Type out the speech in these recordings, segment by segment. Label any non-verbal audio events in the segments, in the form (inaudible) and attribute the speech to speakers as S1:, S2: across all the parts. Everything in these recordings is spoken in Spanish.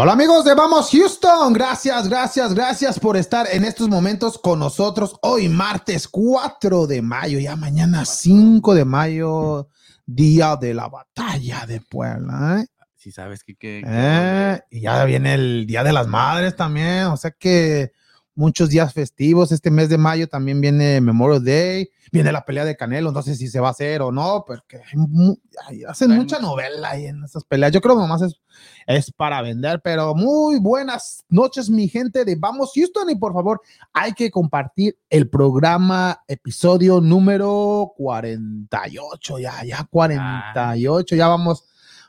S1: Hola amigos de Vamos Houston, gracias, gracias, gracias por estar en estos momentos con nosotros hoy martes 4 de mayo, ya mañana 5 de mayo, día de la batalla de Puebla. ¿eh?
S2: Si sabes que, que,
S1: Eh, y ya viene el Día de las Madres también, o sea que muchos días festivos, este mes de mayo también viene Memorial Day, viene la pelea de Canelo, no sé si se va a hacer o no, porque hay hacen mucha novela ahí en esas peleas, yo creo que nomás es, es para vender, pero muy buenas noches mi gente de Vamos Houston y por favor hay que compartir el programa, episodio número 48, ya, ya 48, ya vamos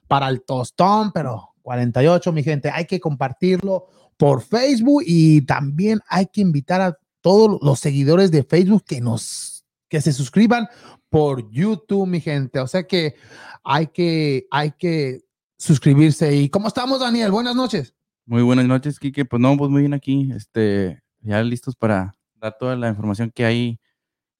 S1: para el tostón, pero 48, mi gente, hay que compartirlo por Facebook y también hay que invitar a todos los seguidores de Facebook que nos que se suscriban por YouTube, mi gente. O sea que hay que hay que suscribirse. ¿Y cómo estamos, Daniel? Buenas noches.
S2: Muy buenas noches, Kike. Pues no, pues muy bien aquí. Este, ya listos para dar toda la información que hay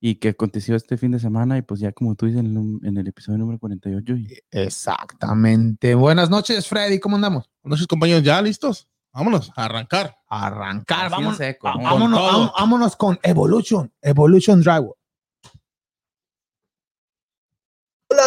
S2: y que aconteció este fin de semana. Y pues ya como tú dices en el, en el episodio número 48. y-
S1: Exactamente. Buenas noches, Freddy. ¿Cómo andamos?
S3: Buenas noches, compañeros. ¿Ya listos? Vámonos, a arrancar.
S1: Arrancar.
S2: En
S1: Vámonos,
S2: seco,
S1: vámonos,
S3: Con
S1: vámonos con Evolution. Evolution Drywall.
S4: Hola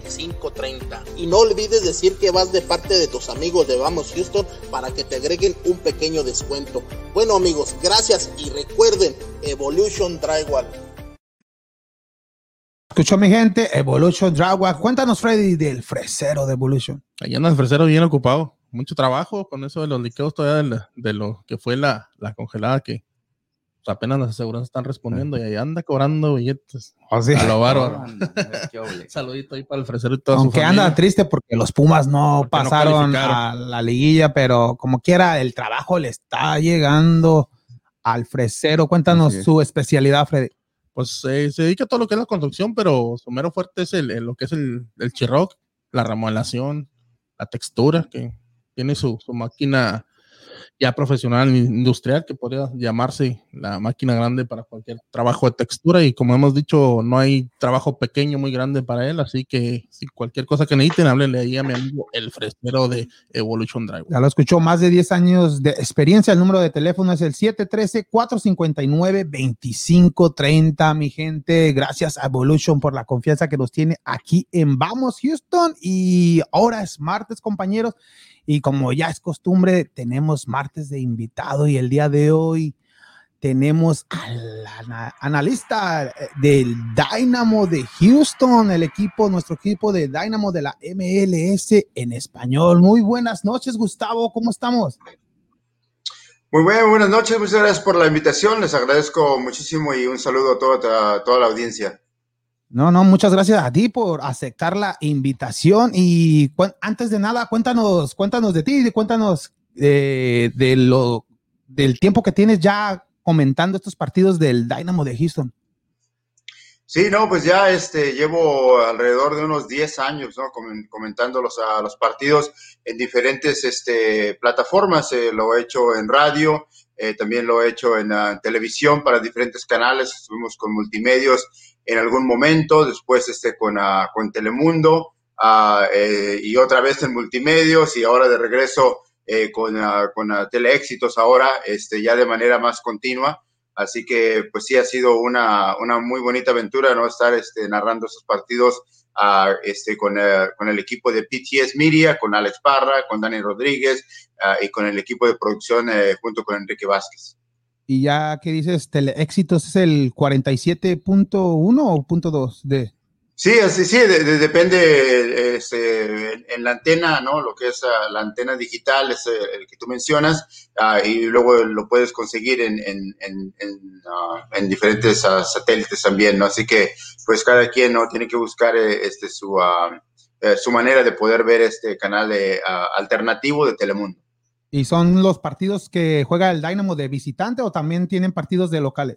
S4: 713-459-2530. Y no olvides decir que vas de parte de tus amigos de Vamos Houston para que te agreguen un pequeño descuento. Bueno amigos, gracias y recuerden Evolution Drywall.
S1: Escuchó mi gente, Evolution Drywall. Cuéntanos, Freddy, del fresero de Evolution.
S3: Allá anda el fresero bien ocupado. Mucho trabajo con eso de los liqueos todavía de, la- de lo que fue la, la congelada que apenas las aseguranzas están respondiendo y ahí anda cobrando billetes.
S1: Así.
S3: A lo bárbaro. (laughs) Saludito ahí para el fresero y toda
S1: Aunque anda triste porque los Pumas no
S3: Porque
S1: pasaron a la liguilla, pero como quiera, el trabajo le está llegando al fresero. Cuéntanos su especialidad, Freddy.
S3: Pues eh, se dedica a todo lo que es la construcción, pero su mero fuerte es el, el- lo que es el, el chirroc, la remodelación, la textura, que tiene su, su máquina ya profesional industrial, que podría llamarse la máquina grande para cualquier trabajo de textura. Y como hemos dicho, no hay trabajo pequeño muy grande para él, así que si cualquier cosa que necesiten, háblenle ahí a mi amigo el fresero de Evolution Drive.
S1: Ya lo escuchó, más de 10 años de experiencia. El número de teléfono es el 713-459-2530, mi gente. Gracias a Evolution por la confianza que nos tiene aquí en Vamos Houston. Y ahora es martes, compañeros. Y como ya es costumbre, tenemos martes de invitado y el día de hoy tenemos al ana- analista eh, del Dynamo de Houston, el equipo, nuestro equipo de Dynamo de la MLS en español. Muy buenas noches, Gustavo, ¿cómo estamos?
S5: Muy bien, buenas noches, muchas gracias por la invitación, les agradezco muchísimo y un saludo a toda, a toda la audiencia.
S1: No, no, muchas gracias a ti por aceptar la invitación y antes de nada, cuéntanos, cuéntanos de ti, cuéntanos de lo del tiempo que tienes ya comentando estos partidos del Dynamo de Houston.
S5: Sí, no, pues ya este, llevo alrededor de unos 10 años ¿no? Comen- comentando los, a los partidos en diferentes este, plataformas. eh, lo he hecho en radio, eh, también lo he hecho en ah, televisión para diferentes canales. Estuvimos con multimedios en algún momento, después este, con, ah, con Telemundo eh, y otra vez en multimedios y ahora de regreso eh, con, ah, con ah, Teleéxitos ahora, este, ya de manera más continua. Así que, pues sí, ha sido una, una muy bonita aventura, ¿no? Estar este, narrando esos partidos este, con, eh, con el equipo de PTS Media, con Alex Parra, con Dani Rodríguez ah, y con el equipo de producción eh, junto con Enrique Vázquez.
S1: Y ya que dices, Teleéxitos es el 47.1 o punto .2 de...
S5: Sí, sí, de- de- depende este, en, en la antena, ¿no? Lo que es ah, la antena digital es eh, el que tú mencionas ah, y luego lo puedes conseguir en, en, en, en, ah, en diferentes satélites también, ¿no? Así que pues cada quien no tiene que buscar eh, este su eh, su manera de poder ver este canal ah, alternativo de Telemundo.
S1: ¿Y son los partidos que juega el Dynamo de visitante o también tienen partidos de locales?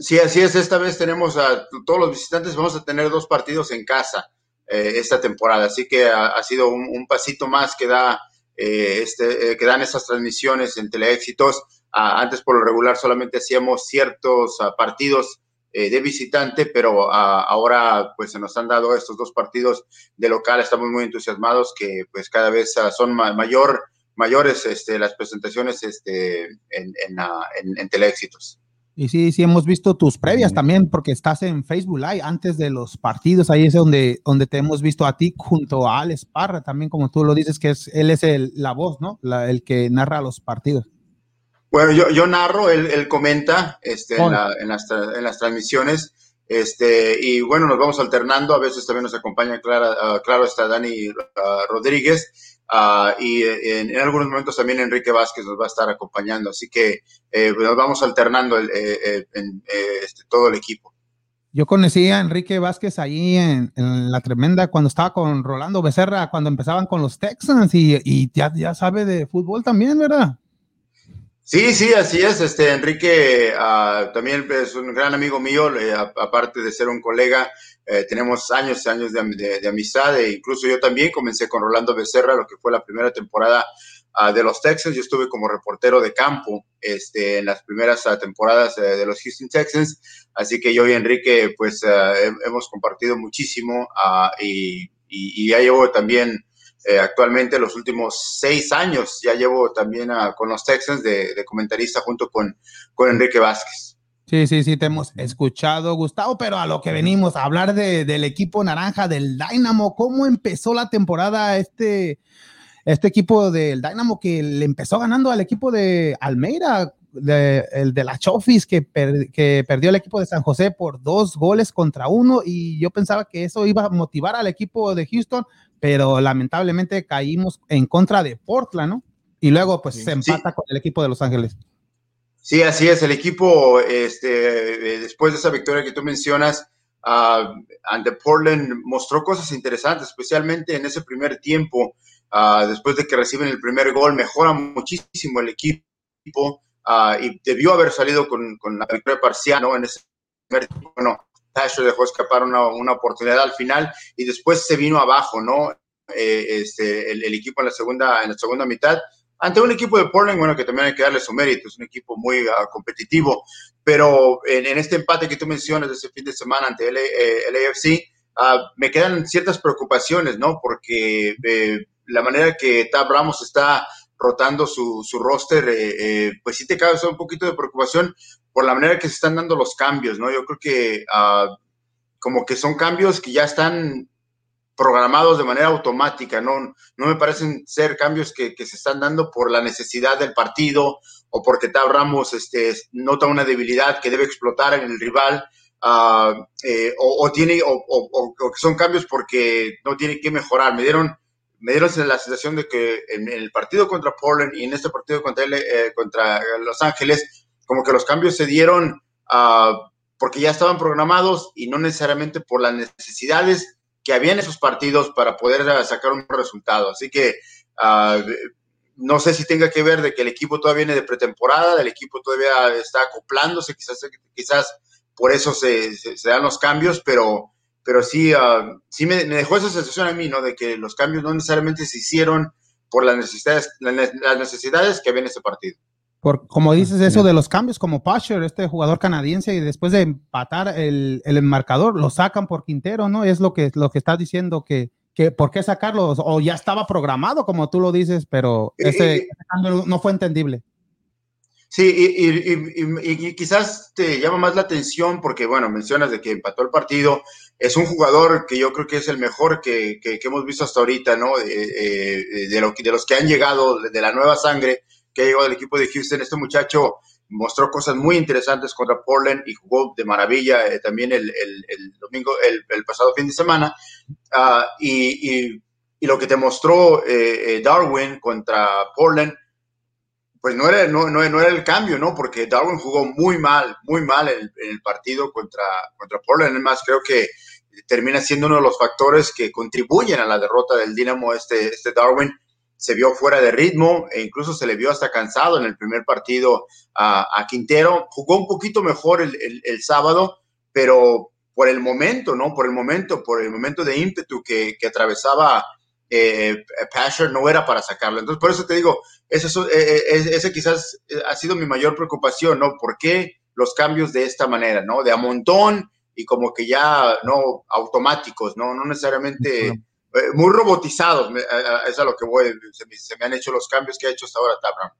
S5: Sí, así es. Esta vez tenemos a todos los visitantes, vamos a tener dos partidos en casa eh, esta temporada, así que ha, sido un, pasito más que da eh, este, eh, que dan esas transmisiones en Teleéxitos. Ah, antes por lo regular solamente hacíamos ciertos ah, partidos de visitante, pero ah, ahora pues se nos han dado estos dos partidos de local. Estamos muy entusiasmados que pues cada vez son mayor, mayores este, las presentaciones este, en, en, en Teleéxitos.
S1: Y sí, sí, hemos visto tus previas también, porque estás en Facebook Live antes de los partidos. Ahí es donde, donde te hemos visto a ti junto a Alex Parra, también como tú lo dices, que es, él es el, la voz, ¿no? el que narra los partidos.
S5: Bueno, yo, yo narro, él, él comenta este, en, las, en, las, transmisiones. Este, y bueno, nos vamos alternando. A veces también nos acompaña, Clara, uh, claro, está Dani uh, Rodríguez. Ah, y en, algunos momentos también Enrique Vázquez nos va a estar acompañando. Así que eh, nos vamos alternando el, eh, eh, en, este, todo el equipo.
S1: Yo conocí a Enrique Vázquez ahí en, la tremenda cuando estaba con Rolando Becerra, cuando empezaban con los Texans y, y ya, ya sabe de fútbol también, ¿verdad?
S5: Sí, sí, así es. Este Enrique ah, también es un gran amigo mío, aparte de ser un colega, eh, tenemos años y años de, amistad e incluso yo también comencé con Rolando Becerra, lo que fue la primera temporada ah, de los Texans. Yo estuve como reportero de campo este, en las primeras ah, temporadas eh, de los Houston Texans, así que yo y Enrique pues ah, hemos compartido muchísimo y, y, ya llevo también eh, actualmente los últimos seis años, ya llevo también con los Texans de, de comentarista junto con, con Enrique Vázquez.
S1: Sí, sí, sí, te hemos escuchado, Gustavo, pero a lo que venimos, a hablar del equipo naranja, del Dynamo, ¿cómo empezó la temporada este, este equipo del Dynamo que le empezó ganando al equipo de Almeida, el de la Chofis, que, que perdió el equipo de San José por dos goles contra uno, y yo pensaba que eso iba a motivar al equipo de Houston, pero lamentablemente caímos en contra de Portland, ¿no? Y luego pues se empata con el equipo de Los Ángeles.
S5: Sí, así es. El equipo, este, eh, después de esa victoria que tú mencionas, uh, ante Portland mostró cosas interesantes, especialmente en ese primer tiempo. Uh, después de que reciben el primer gol, mejora muchísimo el equipo uh, y debió haber salido con, con la victoria parcial ¿no? en ese primer tiempo. Bueno, Tasher dejó escapar una, una, oportunidad al final y después se vino abajo, ¿no? Eh, este, el, el, equipo en la segunda, en la segunda mitad ante un equipo de Portland, bueno, que también hay que darle su mérito, es un equipo muy uh, competitivo, pero en, este empate que tú mencionas de ese fin de semana ante el, eh, AFC, uh, me quedan ciertas preocupaciones, ¿no? Porque eh, la manera que Tab Ramos está rotando su, su roster, eh, pues sí te causa un poquito de preocupación por la manera que se están dando los cambios, ¿no? Yo creo que uh, como que son cambios que ya están programados de manera automática, no, no me parecen ser cambios que, se están dando por la necesidad del partido o porque Tab Ramos este, nota una debilidad que debe explotar en el rival, eh, o, tiene, o, que son cambios porque no tiene que mejorar. Me dieron, me dieron la sensación de que en, el partido contra Portland y en este partido contra, eh, contra Los Ángeles, como que los cambios se dieron ah, porque ya estaban programados y no necesariamente por las necesidades que había en esos partidos para poder ah, sacar un resultado. Así que ah, no sé si tenga que ver de que el equipo todavía viene de pretemporada, el equipo todavía está acoplándose, quizás, quizás por eso se, se, dan los cambios, pero, pero sí, uh, sí me, dejó esa sensación a mí, ¿no? De que los cambios no necesariamente se hicieron por las necesidades, las necesidades que había en ese partido
S1: como dices eso de los cambios, como Pasher, este jugador canadiense, y después de empatar el, el marcador, lo sacan por Quintero, ¿no? Es lo que, lo que estás diciendo, que, que ¿por qué sacarlo? O ya estaba programado, como tú lo dices, pero ese, cambio no fue entendible.
S5: Sí, y, y, quizás te llama más la atención porque, bueno, mencionas de que empató el partido. Es un jugador que yo creo que es el mejor que, que, hemos visto hasta ahorita, ¿no? Eh, eh, de, lo, de los que han llegado de la nueva sangre que llegó del equipo de Houston. Este muchacho mostró cosas muy interesantes contra Portland y jugó de maravilla eh, también el, domingo, el, pasado fin de semana. Ah, y, lo que te mostró eh, eh, Darwin contra Portland, pues no era, no, no, era el cambio, ¿no? Porque Darwin jugó muy mal, muy mal en el, partido contra, contra Portland. Además, creo que termina siendo uno de los factores que contribuyen a la derrota del Dinamo, este, este Darwin. Se vio fuera de ritmo e incluso se le vio hasta cansado en el primer partido a, Quintero. Jugó un poquito mejor el, sábado, pero por el momento, ¿no? Por el momento, por el momento de ímpetu que, atravesaba eh, Pasher, no era para sacarlo. Entonces, por eso te digo, ese, eh, eh, ese quizás ha sido mi mayor preocupación, ¿no? ¿Por qué los cambios de esta manera, ¿no? De a montón y como que ya, ¿no? Automáticos, ¿no? No necesariamente eh, muy robotizados, es a lo que voy, se me, han hecho los cambios que ha hecho hasta ahora Tabram.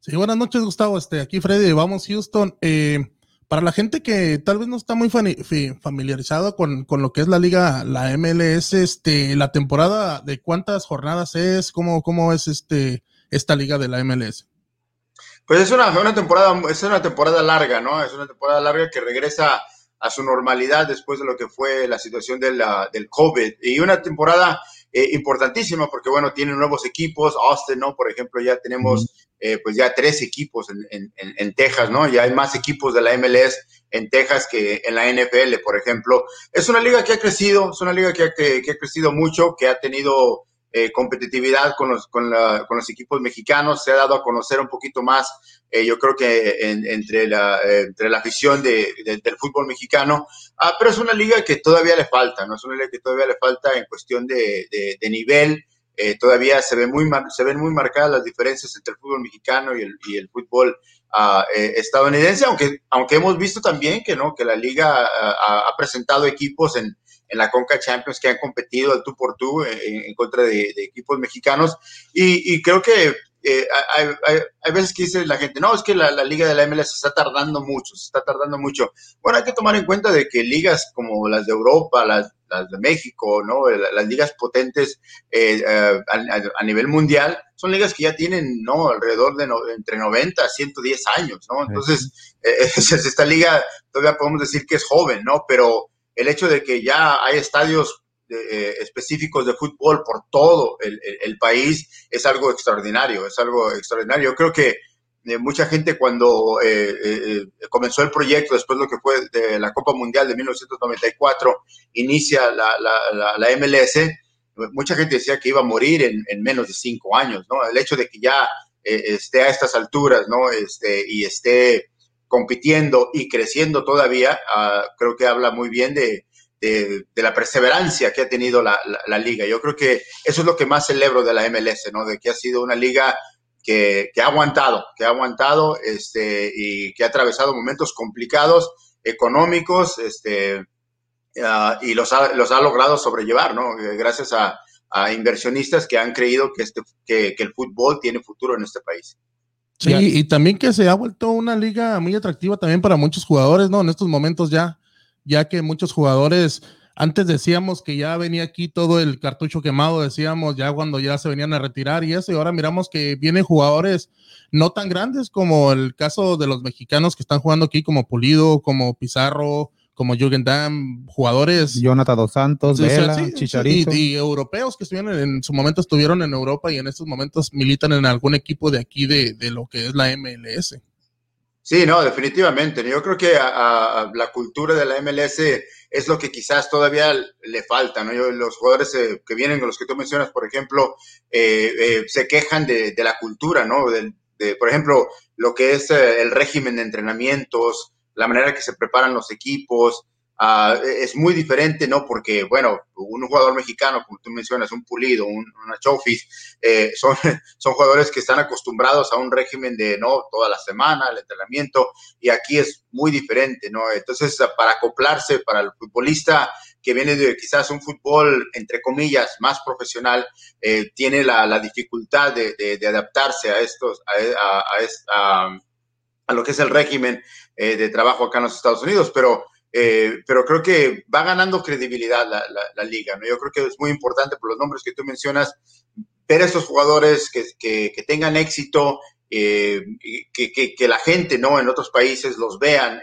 S3: Sí, buenas noches, Gustavo. Este, aquí Freddy, vamos Houston. Eh, para la gente que tal vez no está muy familiarizado con, con, lo que es la liga, la MLS, este, la temporada de cuántas jornadas es, cómo, cómo es este, esta liga de la MLS.
S5: Pues es una, una temporada, es una temporada larga, ¿no? Es una temporada larga que regresa a su normalidad después de lo que fue la situación de la, del COVID. Y una temporada eh, importantísima porque, bueno, tienen nuevos equipos. Austin, ¿no? Por ejemplo, ya tenemos eh, pues ya tres equipos en, en, en, Texas, ¿no? Ya hay más equipos de la MLS en Texas que en la NFL, por ejemplo. Es una liga que ha crecido, es una liga que ha, que, que ha crecido mucho, que ha tenido eh, competitividad con los, con, con, los equipos mexicanos, se ha dado a conocer un poquito más, eh, yo creo que entre, la, eh, entre la afición de, del fútbol mexicano, ah, pero es una liga que todavía le falta, ¿no? Es una liga que todavía le falta en cuestión de, de nivel, todavía se, ve muy, se ven muy marcadas las diferencias entre el fútbol mexicano y el, y el fútbol ah, estadounidense, aunque, aunque hemos visto también que, ¿no? que la liga ah, ha presentado equipos en en la Conca Champions que han competido al tú por tú en, contra de, equipos mexicanos. Y, creo que eh, hay, veces que dice la gente, no, es que la, liga de la MLS está tardando mucho, se está tardando mucho. Bueno, hay que tomar en cuenta de que ligas como las de Europa, las, de México, ¿no? las ligas potentes eh, eh, a, nivel mundial, son ligas que ya tienen, ¿no? Alrededor de entre 90 a 110 años, ¿no? Entonces, (laughs) esta liga todavía podemos decir que es joven, ¿no? Pero el hecho de que ya hay estadios eh, específicos de fútbol por todo el, país es algo extraordinario, es algo extraordinario. Yo creo que eh, mucha gente cuando eh, comenzó el proyecto, después de lo que fue de la Copa Mundial de 1994, inicia la, MLS, mucha gente decía que iba a morir en, menos de cinco años, ¿no? El hecho de que ya esté a estas alturas, ¿no? Este, y esté compitiendo y creciendo todavía, ah, creo que habla muy bien de, la perseverancia que ha tenido la, liga. Yo creo que eso es lo que más celebro de la MLS, ¿no? De que ha sido una liga que, ha aguantado, que ha aguantado este, y que ha atravesado momentos complicados, económicos, este, ah, y los ha, los ha logrado sobrellevar, ¿no? Gracias a, inversionistas que han creído que, este, que el fútbol tiene futuro en este país.
S3: Sí, y también que se ha vuelto una liga muy atractiva también para muchos jugadores, ¿no? En estos momentos ya, ya que muchos jugadores, antes decíamos que ya venía aquí todo el cartucho quemado, decíamos ya cuando ya se venían a retirar y eso, y ahora miramos que vienen jugadores no tan grandes como el caso de los mexicanos que están jugando aquí, como Pulido, como Pizarro, como Jürgen Damm, jugadores.
S1: Jonathan Dos Santos, Vela, Chicharito.
S3: Y, y, que estuvieron en, su momento estuvieron en Europa y en estos momentos militan en algún equipo de aquí de, de lo que es la MLS.
S5: Sí, no, definitivamente. Yo creo que a, la cultura de la MLS es lo que quizás todavía le falta. ¿no? los jugadores eh, que vienen, los que tú mencionas, por ejemplo, eh, eh, se quejan de, de, la cultura, ¿no? De, por ejemplo, lo que es el régimen de entrenamientos, la manera que se preparan los equipos, ah, es muy diferente, ¿no? Porque, bueno, un jugador mexicano, como tú mencionas, un pulido, un, una chofis, eh, son, (laughs) son jugadores que están acostumbrados a un régimen de, ¿no? Toda la semana, el entrenamiento, y aquí es muy diferente, ¿no? Entonces, para acoplarse para el futbolista que viene de quizás un fútbol, entre comillas, más profesional, eh, tiene la, dificultad de, adaptarse a estos, a, a, lo que es el régimen eh, de trabajo acá en los Estados Unidos, pero, eh, pero creo que va ganando credibilidad la, la, liga. ¿no? Yo creo que es muy importante por los nombres que tú mencionas, ver a estos jugadores que, que, tengan éxito, eh, que, que, la gente no en otros países los vean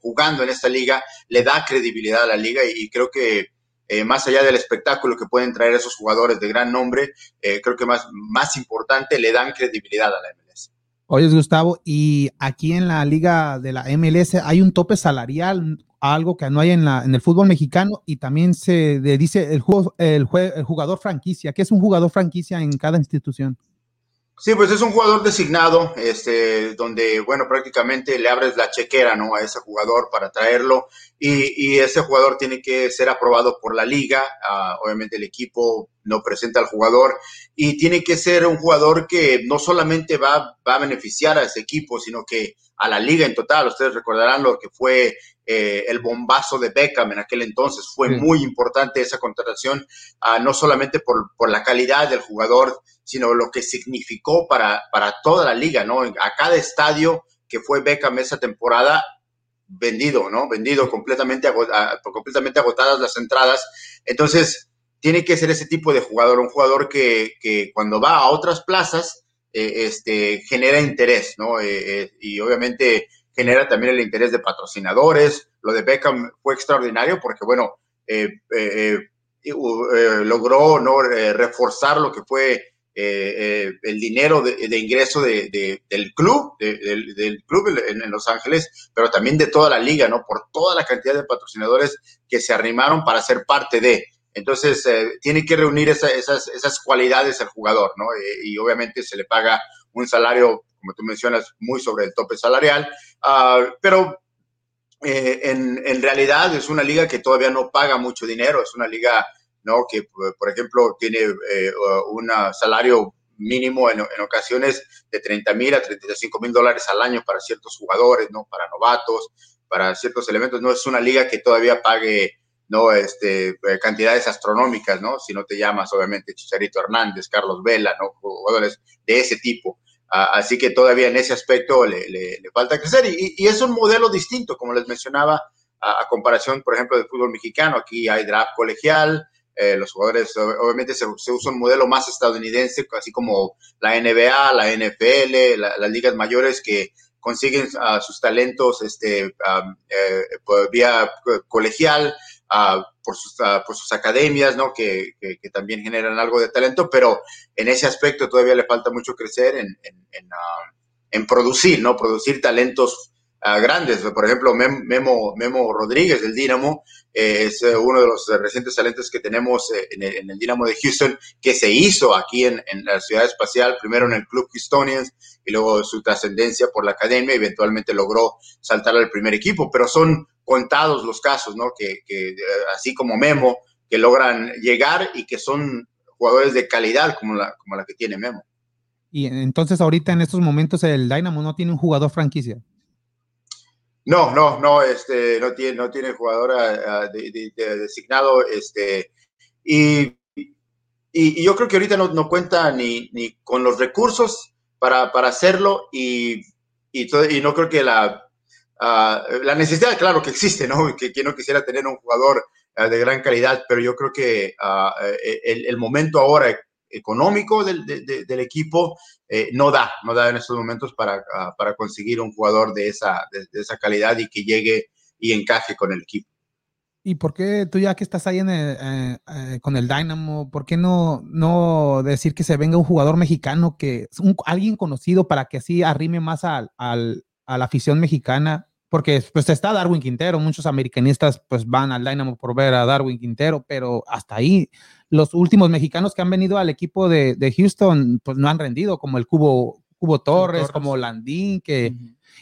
S5: jugando en esta liga, le da credibilidad a la liga y, creo que más allá del espectáculo que pueden traer esos jugadores de gran nombre, creo que más, más importante, le dan credibilidad a la MLS.
S1: Oye, Gustavo, y aquí en la liga de la MLS hay un tope salarial. Algo que no hay en, la, en el fútbol mexicano y también se dice el, el, el jugador franquicia. ¿Qué es un jugador franquicia en cada institución?
S5: Sí, pues es un jugador designado, este, donde, bueno, prácticamente le abres la chequera, ¿no? A ese jugador para traerlo y, y ese jugador tiene que ser aprobado por la liga, ah, obviamente el equipo no presenta al jugador y tiene que ser un jugador que no solamente va, va a beneficiar a ese equipo, sino que a la liga en total. Ustedes recordarán lo que fue eh, el bombazo de Beckham en aquel entonces. Fue muy importante esa contratación, ah, no solamente por, por, la calidad del jugador, sino lo que significó para, para toda la liga, ¿no? A cada estadio que fue Beckham esa temporada, vendido, ¿no? Vendido completamente, completamente agotadas las entradas. Entonces, tiene que ser ese tipo de jugador, un jugador que, que cuando va a otras plazas, eh, este, genera interés, ¿no? Eh, y obviamente genera también el interés de patrocinadores. Lo de Beckham fue extraordinario porque, bueno, eh, eh, eh, logró ¿no? reforzar lo que fue el dinero de, ingreso de, del club, del, club en, Los Ángeles, pero también de toda la liga, ¿no? Por toda la cantidad de patrocinadores que se arrimaron para ser parte de. Entonces, tiene que reunir esas, esas cualidades al jugador, ¿no? y obviamente se le paga un salario como tú mencionas, muy sobre el tope salarial, ah, pero eh, en, realidad es una liga que todavía no paga mucho dinero, es una liga ¿no? que, por ejemplo, tiene eh, un salario mínimo en, ocasiones de 30 mil a 35 mil dólares al año para ciertos jugadores, ¿no? para novatos, para ciertos elementos. No es una liga que todavía pague no este, eh, cantidades astronómicas, ¿no? Si no te llamas, obviamente, Chicharito Hernández, Carlos Vela, ¿no? Jugadores de ese tipo. Así que todavía en ese aspecto le, falta crecer y, es un modelo distinto, como les mencionaba, a, comparación, por ejemplo, del fútbol mexicano. Aquí hay draft colegial, eh, los jugadores, obviamente se, usa un modelo más estadounidense, así como la NBA, la NFL, las ligas mayores que consiguen uh, sus talentos este, eh, vía colegial por, sus, por sus academias, ¿no? Que, también generan algo de talento, pero en ese aspecto todavía le falta mucho crecer en, en, en, producir, ¿no? Producir talentos grandes. Por ejemplo, Memo, Rodríguez del Dinamo eh, es eh, uno de los recientes talentos que tenemos eh, en el, en de Houston, que se hizo aquí en, en, la ciudad espacial, primero en el Club Houstonians y luego su trascendencia por la academia, eventualmente logró saltar al primer equipo, pero son contados los casos, ¿no? Que, que así como Memo, que logran llegar y que son jugadores de calidad como la, como la que tiene Memo.
S1: Y entonces ahorita en estos momentos el Dynamo no tiene un jugador franquicia.
S5: No, no, no, este, no tiene, no tiene jugador ah, ah, designado, este, y, y, yo creo que ahorita no, no cuenta ni, ni, con los recursos para, para hacerlo y, y, y, no creo que la, uh, la necesidad, claro que existe, ¿no? Que quien no quisiera tener un jugador de gran calidad, pero yo creo que el, el, momento ahora económico del, del equipo eh, no da, no da en estos momentos para, para conseguir un jugador de esa, de, esa calidad y que llegue y encaje con el equipo.
S1: ¿Y por qué tú ya que estás ahí en eh, eh, con el Dynamo, por qué no, no decir que se venga un jugador mexicano, que un, alguien conocido para que así arrime más al, al, a la afición mexicana porque pues está Darwin Quintero, muchos americanistas pues van al Dynamo por ver a Darwin Quintero, pero hasta ahí los últimos mexicanos que han venido al equipo de, de Houston pues no han rendido, como el Cubo, Cubo Torres, como Landín, que...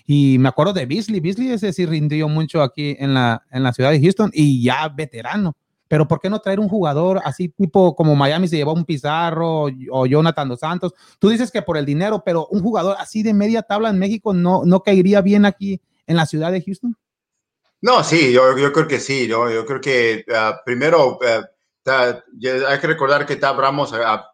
S1: Y me acuerdo de Beasley, Beasley ese sí rindió mucho aquí en la, en la ciudad de Houston y ya veterano. Pero ¿por qué no traer un jugador así tipo como Miami se llevó un Pizarro o Jonathan Dos Santos? Tú dices que por el dinero, pero un jugador así de media tabla en México no, no caería bien aquí en la ciudad de Houston?
S5: No, sí, yo, yo creo que sí, ¿no? yo creo que uh, primero uh, hay que recordar que Tab Ramos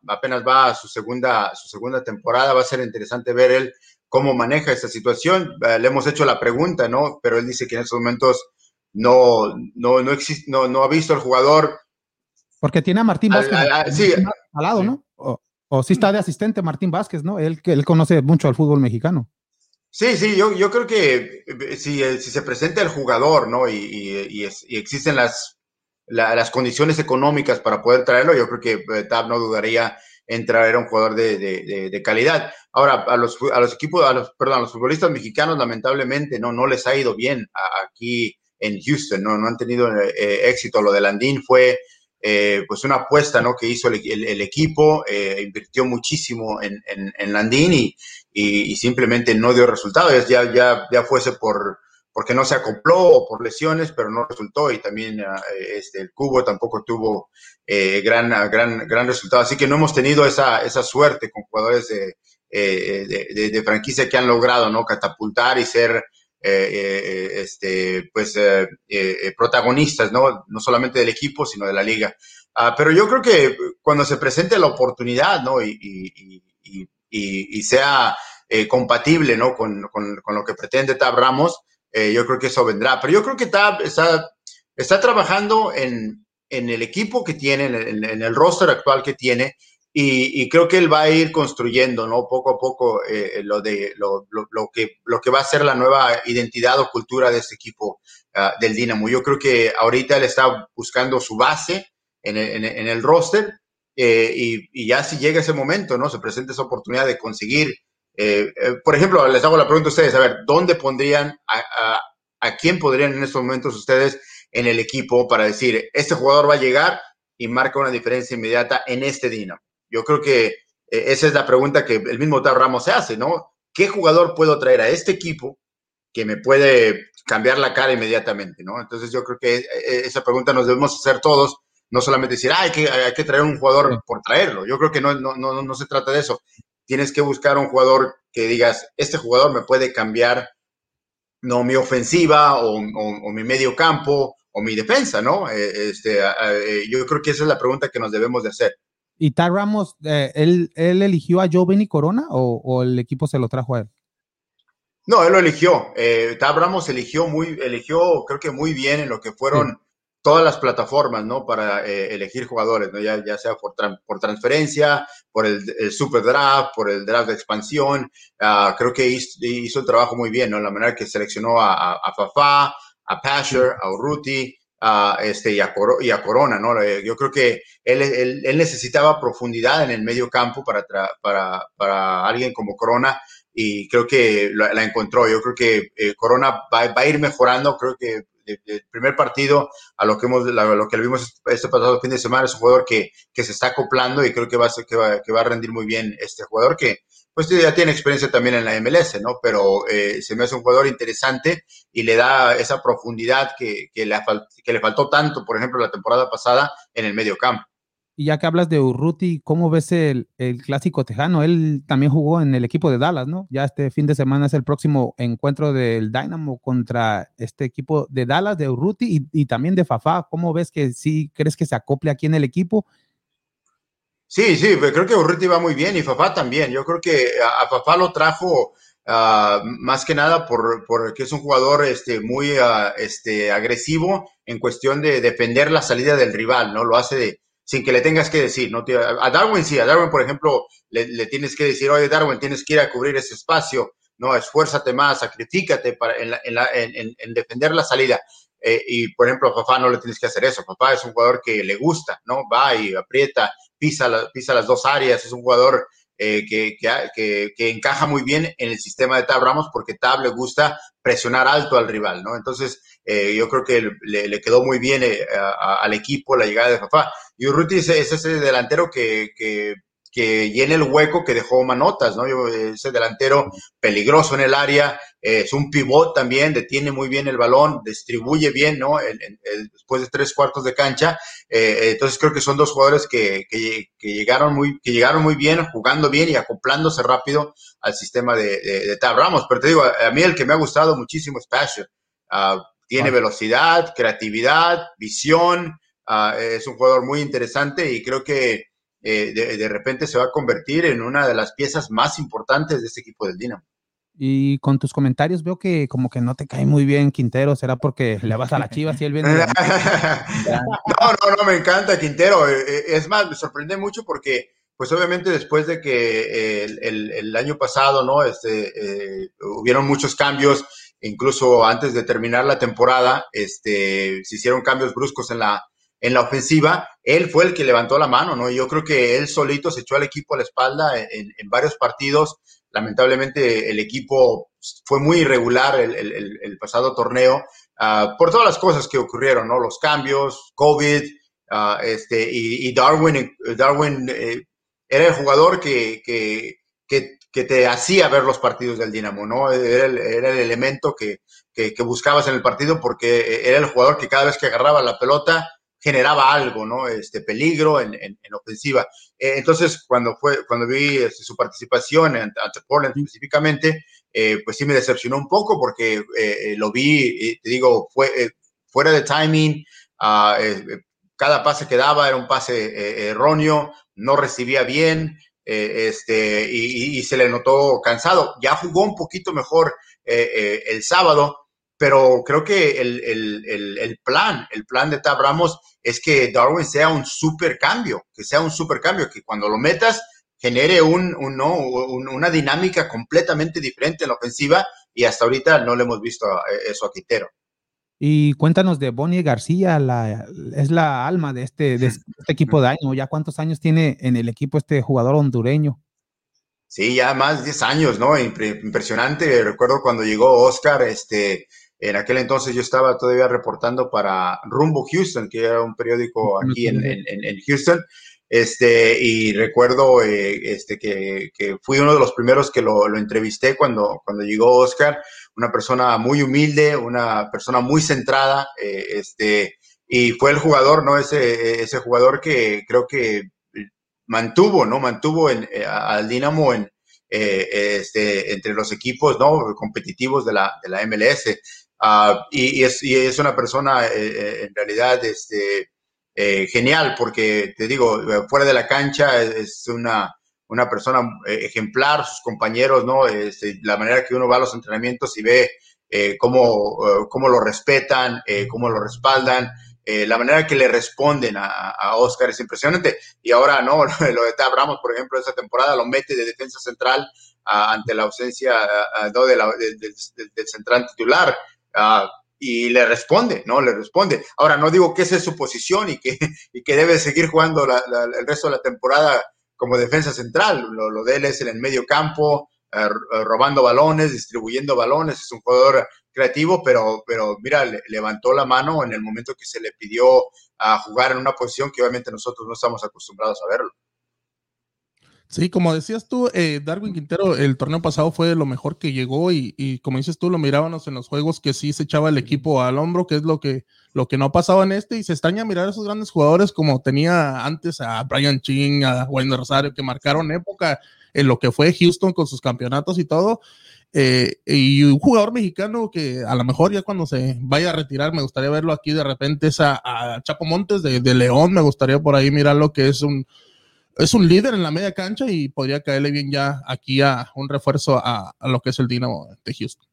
S5: apenas va a su segunda, su segunda temporada, va a ser interesante ver él cómo maneja esta situación. le hemos hecho la pregunta, ¿no? Pero él dice que en estos momentos no, no, no, existe, no, no ha visto al jugador.
S1: Porque tiene a Martín Vázquez sí, al lado, ¿no? O, o sí está de asistente Martín Vázquez, ¿no? Él, él conoce mucho al fútbol mexicano.
S5: Sí, sí, yo, yo creo que eh, si, eh, si se presenta el jugador, ¿no? Y, y, y, existen las, las condiciones económicas para poder traerlo, yo creo que eh, TAP no dudaría en traer a un jugador de, de, calidad. Ahora, a los, a los equipos, a los, perdón, a los futbolistas mexicanos, lamentablemente, no, no les ha ido bien aquí en Houston, ¿no? No han tenido éxito. Lo de Landín fue eh, pues una apuesta, ¿no? Que hizo el, equipo, eh, invirtió muchísimo en, en, Landín y, simplemente no dio resultados. Ya, ya, ya fuese por porque no se acopló o por lesiones, pero no resultó y también este, el Cubo tampoco tuvo gran, gran, gran resultado. Así que no hemos tenido esa, esa suerte con jugadores de, de, de, franquicia que han logrado ¿no? catapultar y ser eh, eh, este, pues, eh, protagonistas, ¿no? no solamente del equipo, sino de la liga. Ah, pero yo creo que cuando se presente la oportunidad ¿no? y, y sea compatible ¿no? Con, con, con, lo que pretende Tab Ramos, yo creo que eso vendrá. Pero yo creo que Tab está, está trabajando en, en el equipo que tiene, en, en el roster actual que tiene, y, creo que él va a ir construyendo, ¿no? Poco a poco eh, lo, de, lo, lo, que, lo que va a ser la nueva identidad o cultura de este equipo ah, del Dinamo. Yo creo que ahorita él está buscando su base en el, en el roster eh, y, y, ya si llega ese momento, ¿no? Se presenta esa oportunidad de conseguir, eh, por ejemplo, les hago la pregunta a ustedes, a ver, ¿dónde pondrían, a, a, a quién podrían en estos momentos ustedes en el equipo para decir, este jugador va a llegar y marca una diferencia inmediata en este Dinamo? Yo creo que eh, esa es la pregunta que el mismo Tao Ramos se hace, ¿no? ¿Qué jugador puedo traer a este equipo que me puede cambiar la cara inmediatamente, ¿no? Entonces yo creo que eh, esa pregunta nos debemos hacer todos, no solamente decir, ah, hay, que, hay que traer un jugador por traerlo. Yo creo que no, no, no, no se trata de eso. Tienes que buscar un jugador que digas, este jugador me puede cambiar, no mi ofensiva o, o, mi medio campo o mi defensa, ¿no? Eh, este, yo creo que esa es la pregunta que nos debemos de hacer.
S1: ¿Y Tar Ramos, eh, él, él, eligió a Joe Corona o, o, el equipo se lo trajo a él?
S5: No, él lo eligió. Eh, Tab Ramos eligió muy, eligió, creo que muy bien en lo que fueron todas las plataformas, ¿no? Para eh, elegir jugadores, ¿no? Ya, ya sea por, por transferencia, por el, Super Draft, por el draft de expansión. Uh, creo que hizo, hizo, el trabajo muy bien, ¿no? La manera que seleccionó a, a, a Fafá, a Pasher, a Urruti, este, y, a a Corona, ¿no? Eh, yo creo que él, necesitaba profundidad en el medio campo para, para, para, alguien como Corona y creo que la, encontró. Yo creo que eh, Corona va, va, a ir mejorando, creo que del primer partido a lo que hemos lo que vimos este pasado fin de semana es un jugador que, que se está acoplando y creo que va a que va a rendir muy bien este jugador que pues ya tiene experiencia también en la MLS, ¿no? Pero eh, se me hace un jugador interesante y le da esa profundidad que, que, le, faltó tanto, por ejemplo, la temporada pasada en el medio campo.
S1: Y ya que hablas de Urruti, ¿cómo ves el, el, clásico tejano? Él también jugó en el equipo de Dallas, ¿no? Ya este fin de semana es el próximo encuentro del Dynamo contra este equipo de Dallas, de Urruti y, y también de Fafá. ¿Cómo ves que sí crees que se acople aquí en el equipo?
S5: Sí, sí, pues, creo que Urruti va muy bien y Fafá también. Yo creo que a, Fafá lo trajo uh, más que nada por, porque es un jugador este, muy uh, este, agresivo en cuestión de defender la salida del rival, ¿no? Lo hace de, sin que le tengas que decir, ¿no? A Darwin sí, a Darwin, por ejemplo, le, tienes que decir, oye, Darwin, tienes que ir a cubrir ese espacio, ¿no? Esfuérzate más, sacrifícate para, en, la, en, en defender la salida. Eh, y, por ejemplo, a Fafá no le tienes que hacer eso. Fafá es un jugador que le gusta, ¿no? Va y aprieta pisa, las dos áreas, es un jugador eh, que, encaja muy bien en el sistema de Tab Ramos porque Tab le gusta presionar alto al rival, ¿no? Entonces, eh, yo creo que le, quedó muy bien eh, al equipo la llegada de Fafá. Y Urruti es, es ese delantero que que llene el hueco que dejó Manotas, ¿no? Ese delantero peligroso en el área, es un pivot también, detiene muy bien el balón, distribuye bien, ¿no? después de tres cuartos de cancha. Eh, entonces creo que son dos jugadores que, que, llegaron muy, que llegaron muy bien, jugando bien y acoplándose rápido al sistema de, de, Tab Ramos. Pero te digo, a, mí el que me ha gustado muchísimo es Passion. Uh, tiene velocidad, creatividad, visión, uh, es un jugador muy interesante y creo que eh, de, repente se va a convertir en una de las piezas más importantes de este equipo del Dinamo.
S1: Y con tus comentarios veo que como que no te cae muy bien Quintero, ¿será porque le vas a la chiva si él viene? (laughs)
S5: no, no, no, me encanta Quintero. Eh, eh, es más, me sorprende mucho porque, pues obviamente después de que el, el, año pasado, ¿no? Este, hubieron muchos cambios, incluso antes de terminar la temporada, este, se hicieron cambios bruscos en la, en la ofensiva, él fue el que levantó la mano, ¿no? Yo creo que él solito se echó al equipo a la espalda en, varios partidos. Lamentablemente el equipo fue muy irregular el, pasado torneo, ah, por todas las cosas que ocurrieron, ¿no? Los cambios, COVID, ah, este, y, Darwin, Darwin eh, era el jugador que, que, que, te hacía ver los partidos del Dinamo, ¿no? Era el, era el elemento que, que, buscabas en el partido porque era el jugador que cada vez que agarraba la pelota generaba algo, ¿no? Este peligro en, en, ofensiva. Eh, entonces, cuando fue, cuando vi este, su participación ante, Portland específicamente, eh, pues sí me decepcionó un poco porque eh, lo vi, te digo, fue fuera de timing, ah, cada pase que daba era un pase erróneo, no recibía bien, este, y, y, se le notó cansado. Ya jugó un poquito mejor el sábado, pero creo que el, el, el, plan, el plan de Tab Ramos es que Darwin sea un super cambio, que sea un super cambio, que cuando lo metas genere un, un, ¿no? una dinámica completamente diferente en la ofensiva y hasta ahorita no le hemos visto eh, eso a Quintero.
S1: Y cuéntanos de Bonnie García, la, es la alma de este, de este (laughs) equipo de año. ¿Ya cuántos años tiene en el equipo este jugador hondureño?
S5: Sí, ya más de 10 años, ¿no? Impresionante. Recuerdo cuando llegó Oscar, este, en aquel entonces yo estaba todavía reportando para Rumbo Houston, que era un periódico aquí en, Houston. Este, y recuerdo eh, este, que, fui uno de los primeros que lo, entrevisté cuando, cuando llegó Oscar, una persona muy humilde, una persona muy centrada, eh, este, y fue el jugador, ¿no? Ese, ese jugador que creo que mantuvo, ¿no? Mantuvo en, eh, al Dinamo en, este, entre los equipos, ¿no? Competitivos de la, de la MLS. Ah, y, es, una persona eh, eh, en realidad este, eh, genial porque, te digo, fuera de la cancha es una, una persona ejemplar, sus compañeros, ¿no? Este, la manera que uno va a los entrenamientos y ve cómo, cómo, lo respetan, cómo lo respaldan. la manera que le responden a, Oscar es impresionante. Y ahora, ¿no? (laughs) Lo de Tab Ramos, por ejemplo, esta temporada lo mete de defensa central ante la ausencia ¿no? de del central titular. Ah, y le responde, ¿no? Le responde. Ahora, no digo que esa es su posición y que, (laughs) y que debe seguir jugando el resto de la temporada como defensa central. Lo, de él es en el medio campo, eh, robando balones, distribuyendo balones. Es un jugador creativo, pero, pero mira, levantó la mano en el momento que se le pidió a jugar en una posición que obviamente nosotros no estamos acostumbrados a verlo.
S3: Sí, como decías tú, eh, Darwin Quintero, el torneo pasado fue lo mejor que llegó y, como dices tú, lo mirábamos en los juegos que sí se echaba el equipo al hombro, que es lo que, lo que no pasaba en este, y se extraña mirar a esos grandes jugadores como tenía antes a Brian Ching, a Wayne Rosario, que marcaron época en lo que fue Houston con sus campeonatos y todo. Eh, y un jugador mexicano que a lo mejor ya cuando se vaya a retirar, me gustaría verlo aquí de repente es a, Chapo Montes de, de León, me gustaría por ahí mirar lo que es un es un líder en la media cancha y podría caerle bien ya aquí a un refuerzo a, lo que es el Dinamo de Houston.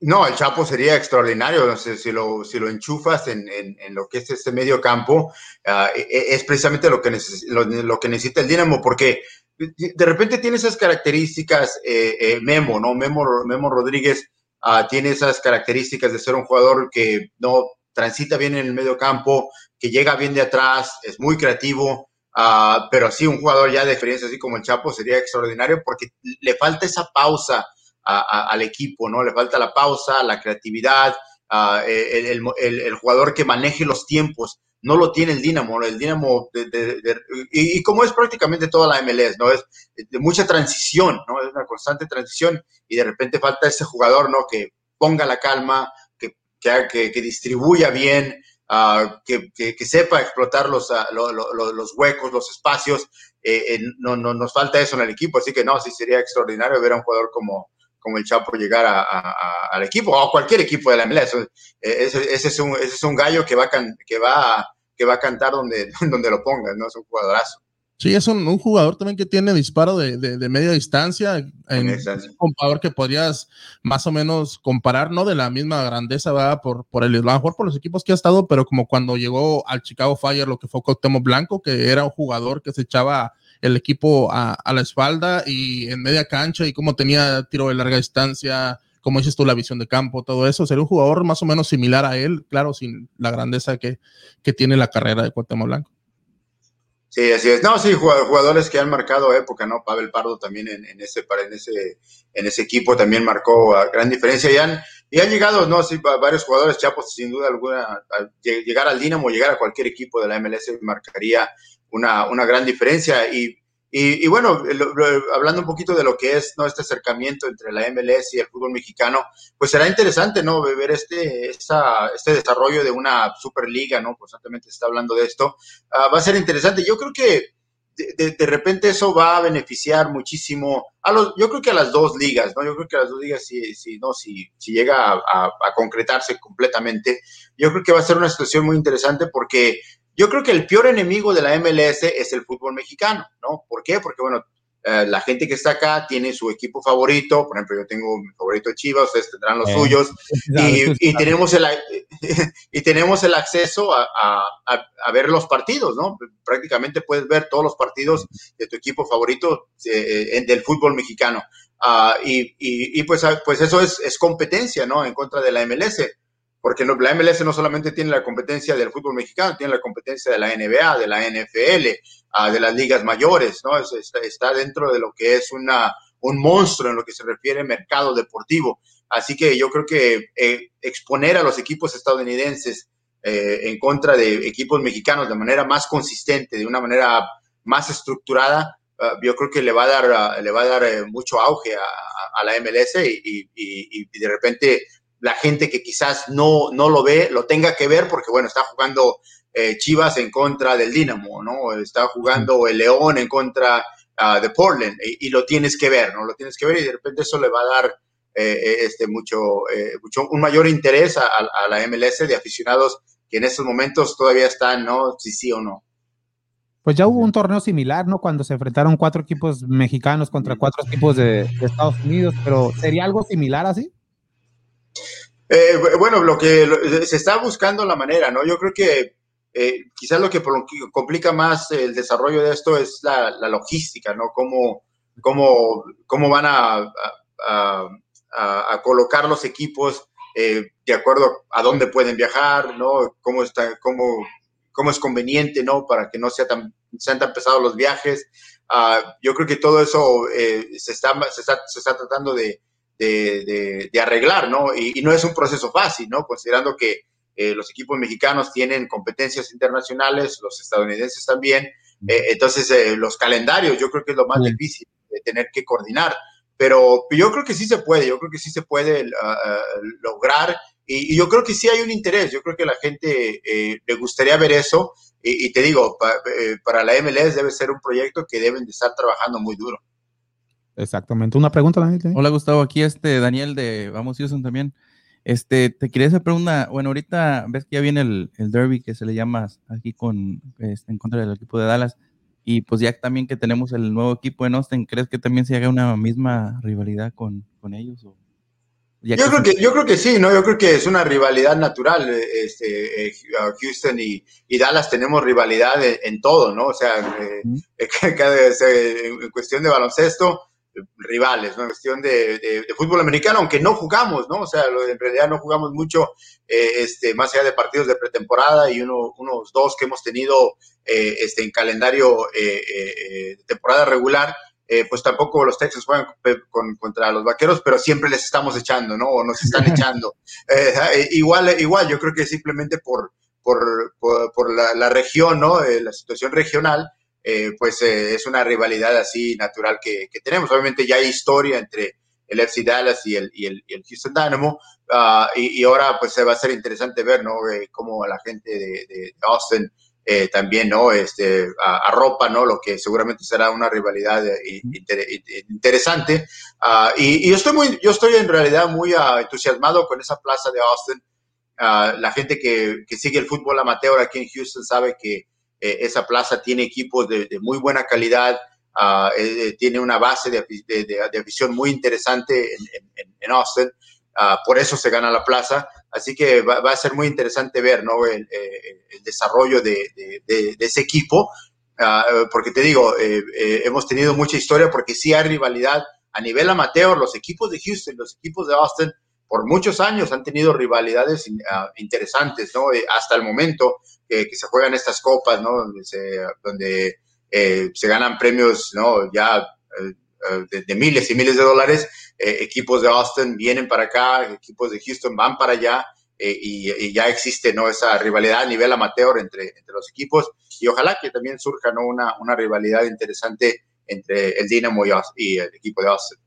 S5: no, el Chapo sería extraordinario. Si, lo, si lo enchufas en, lo que es este medio campo, e, es precisamente lo que, lo, que necesita el Dinamo, porque de repente tiene esas características, eh, eh, Memo, ¿no? Memo, Memo Rodríguez ah, tiene esas características de ser un jugador que no transita bien en el medio campo, que llega bien de atrás, es muy creativo, Ah, pero sí, un jugador ya de experiencia así como el Chapo sería extraordinario porque le falta esa pausa al equipo, ¿no? Le falta la pausa, la creatividad, ah, el, jugador que maneje los tiempos. No lo tiene el Dinamo, el Dinamo, y, como es prácticamente toda la MLS, ¿no? Es de mucha transición, ¿no? Es una constante transición y de repente falta ese jugador, ¿no? Que ponga la calma, que, que, que distribuya bien, Ah, que, sepa explotar los, ah, los huecos, los espacios. Eh, eh, no, no, nos falta eso en el equipo, así que no, sí sería extraordinario ver a un jugador como, como el Chapo llegar al equipo, o a cualquier equipo de la MLS. Eh, ese, es, un, ese es un gallo que va, que va, que va a cantar donde, (laughs) donde lo pongas, ¿no? Es un jugadorazo.
S3: Sí, es un, jugador también que tiene disparo de, de, media distancia, en, un jugador que podrías más o menos comparar, no de la misma grandeza, va por, por el mejor por los equipos que ha estado, pero como cuando llegó al Chicago Fire, lo que fue Cuauhtémoc Blanco, que era un jugador que se echaba el equipo a, a la espalda y en media cancha y como tenía tiro de larga distancia, como dices tú, la visión de campo, todo eso, sería un jugador más o menos similar a él, claro, sin la grandeza que, que tiene la carrera de Cuauhtémoc Blanco.
S5: Sí, así es. No, sí, jugadores que han marcado época, ¿no? Pavel Pardo también en, ese, en, ese, en ese equipo también marcó gran diferencia. Y han, Y han llegado, no, sí, varios jugadores, Chapos, sin duda alguna, llegar al Dinamo, llegar a cualquier equipo de la MLS marcaría una, una gran diferencia. Y, y, bueno, hablando un poquito de lo que es ¿no? este acercamiento entre la MLS y el fútbol mexicano, pues será interesante ¿no? ver este, esta, este desarrollo de una Superliga, ¿no? Constantemente se está hablando de esto. Ah, va a ser interesante. Yo creo que de, repente eso va a beneficiar muchísimo a los, yo creo que a las dos ligas, ¿no? Yo creo que a las dos ligas, si, si, no, si, si llega a, concretarse completamente, yo creo que va a ser una situación muy interesante porque yo creo que el peor enemigo de la MLS es el fútbol mexicano, ¿no? ¿Por qué? Porque, bueno, eh, la gente que está acá tiene su equipo favorito, por ejemplo, yo tengo mi favorito Chivas, ustedes tendrán los eh, suyos, (laughs) y, y, tenemos el, (laughs) y tenemos el acceso a, a, ver los partidos, ¿no? Prácticamente puedes ver todos los partidos de tu equipo favorito eh, del fútbol mexicano. Uh, y, y, pues, pues eso es, es competencia, ¿no? En contra de la MLS porque la MLS no solamente tiene la competencia del fútbol mexicano, tiene la competencia de la NBA, de la NFL, ah, de las ligas mayores, ¿no? está, dentro de lo que es una, un monstruo en lo que se refiere al mercado deportivo. Así que yo creo que eh, exponer a los equipos estadounidenses eh, en contra de equipos mexicanos de manera más consistente, de una manera más estructurada, ah, yo creo que le va a dar, ah, le va a dar eh, mucho auge a, la MLS y, y, de repente la gente que quizás no, no lo ve, lo tenga que ver, porque bueno, está jugando eh, Chivas en contra del Dinamo, ¿no? Está jugando el León en contra uh, de Portland, y, lo tienes que ver, ¿no? Lo tienes que ver y de repente eso le va a dar eh, este, mucho, eh, mucho, un mayor interés a, a, la MLS de aficionados que en estos momentos todavía están, ¿no? Si sí o no.
S1: Pues ya hubo un torneo similar, ¿no? Cuando se enfrentaron cuatro equipos mexicanos contra cuatro equipos de, de Estados Unidos, pero ¿sería algo similar así?
S5: Eh, bueno, lo que se está buscando la manera, ¿no? Yo creo que eh, quizás lo que complica más el desarrollo de esto es la, logística, ¿no? Cómo, cómo, cómo van a, a, colocar los equipos eh, de acuerdo a dónde pueden viajar, ¿no? Cómo, está, cómo, cómo es conveniente, ¿no? Para que no sea tan, sean tan pesados los viajes. Ah, yo creo que todo eso se, está, se, está, se está tratando de, de, arreglar, ¿no? Y, no es un proceso fácil, ¿no? Considerando que eh, los equipos mexicanos tienen competencias internacionales, los estadounidenses también, eh, entonces eh, los calendarios yo creo que es lo más difícil de tener que coordinar, pero yo creo que sí se puede, yo creo que sí se puede lograr y, yo creo que sí hay un interés, yo creo que la gente le gustaría ver eso y, te digo, para la MLS debe ser un proyecto que deben de estar trabajando muy duro.
S1: Exactamente. Una pregunta, Daniel.
S2: Hola, Gustavo. Aquí este Daniel de Vamos Houston también. Este, te quería hacer pregunta. Bueno, ahorita ves que ya viene el, el derby que se le llama aquí con este, en contra del equipo de Dallas. Y pues ya también que tenemos el nuevo equipo en Austin, ¿crees que también se haga una misma rivalidad con, con ellos?
S5: yo, creo que, yo creo que sí, ¿no? Yo creo que es una rivalidad natural. Este, eh, Houston y, y, Dallas tenemos rivalidad en, todo, ¿no? O sea, eh, (laughs) en cuestión de baloncesto, rivales, ¿no? En cuestión de, fútbol americano, aunque no jugamos, ¿no? O sea, en realidad no jugamos mucho, eh, este, más allá de partidos de pretemporada y uno, unos dos que hemos tenido eh, este, en calendario eh, de temporada regular, pues tampoco los Texans juegan contra los vaqueros, pero siempre les estamos echando, ¿no? O nos están (laughs) echando. igual, igual, yo creo que simplemente por, por, por, la, la, región, ¿no? la situación regional, eh, pues eh, es una rivalidad así natural que, tenemos. Obviamente ya hay historia entre el FC Dallas y el, y el, Houston Dynamo, ah, y, ahora pues va a ser interesante ver, ¿no? Eh, cómo la gente de, Austin también, ¿no? Este, arropa, ¿no? Lo que seguramente será una rivalidad interesante. Ah, y, yo estoy muy, yo estoy en realidad muy ah, entusiasmado con esa plaza de Austin. la gente que, que sigue el fútbol amateur aquí en Houston sabe que eh, esa plaza tiene equipos de, muy buena calidad, eh, tiene una base de, de, afición muy interesante en, Austin, ah, por eso se gana la plaza. Así que va, a ser muy interesante ver ¿no? el, eh, desarrollo de, ese equipo, ah, porque te digo, hemos tenido mucha historia porque sí hay rivalidad a nivel amateur, los equipos de Houston, los equipos de Austin, por muchos años han tenido rivalidades interesantes, ¿no? hasta el momento que, se juegan estas copas, ¿no? Donde se, eh, ganan premios, ¿no? Ya eh, de, miles y miles de dólares. equipos de Austin vienen para acá, equipos de Houston van para allá. y, ya existe ¿no? esa rivalidad a nivel amateur entre, los equipos y ojalá que también surja ¿no? una, una rivalidad interesante entre el Dynamo y, el equipo de Austin.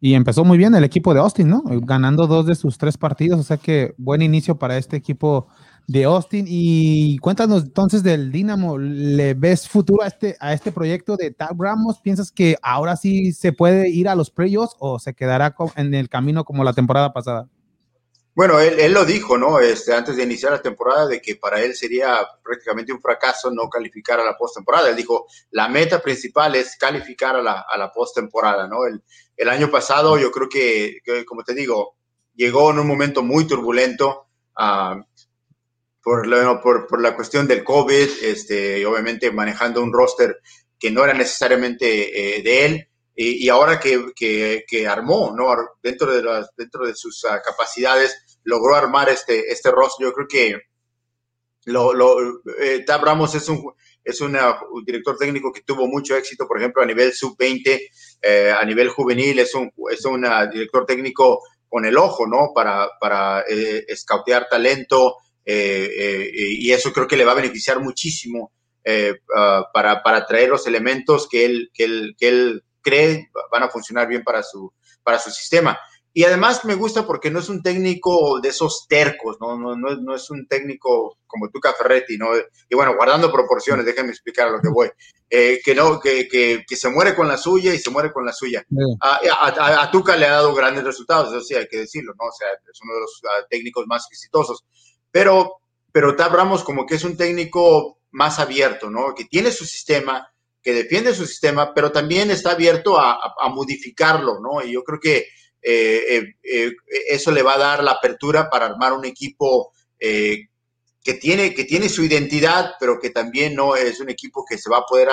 S1: Y empezó muy bien el equipo de Austin, ¿no? Ganando dos de sus tres partidos, o sea que buen inicio para este equipo de Austin. Y cuéntanos entonces del Dynamo, ¿le ves futuro a este, a este proyecto de Tab Ramos? ¿Piensas que ahora sí se puede ir a los playoffs o se quedará en el camino como la temporada pasada?
S5: Bueno, él, lo dijo, ¿no? Este, antes de iniciar la temporada, de que para él sería prácticamente un fracaso no calificar a la postemporada. Él dijo, la meta principal es calificar a la, a la postemporada, ¿no? El, el, año pasado, yo creo que, como te digo, llegó en un momento muy turbulento uh, por, por, por, la cuestión del COVID, este, obviamente manejando un roster que no era necesariamente eh, de él y, ahora que, que, armó, ¿no? Dentro de, las, dentro de sus uh, capacidades, logró armar este, este roster. Yo creo que lo, lo eh, Tab Ramos es un, es un director técnico que tuvo mucho éxito, por ejemplo, a nivel sub-20, eh, a nivel juvenil, es un, es un director técnico con el ojo, ¿no? Para, para eh, escautear talento, y eso creo que le va a beneficiar muchísimo uh, para, para traer los elementos que él, que él, que él cree van a funcionar bien para su, para su sistema. Y además me gusta porque no es un técnico de esos tercos, no, no, no, no es un técnico como Tuca Ferretti, ¿no? Y bueno, guardando proporciones, déjenme explicar a lo que voy. Eh, que no, que, que, que, se muere con la suya y se muere con la suya. A, a, a, Tuca le ha dado grandes resultados, eso sí, hay que decirlo, ¿no? O sea, es uno de los ah, técnicos más exitosos. Pero, pero Tab Ramos como que es un técnico más abierto, ¿no? Que tiene su sistema, que defiende su sistema, pero también está abierto a, a, modificarlo, ¿no? Y yo creo que eh, eh, eh, eso le va a dar la apertura para armar un equipo que, tiene, que tiene su identidad, pero que también no es un equipo que se va a poder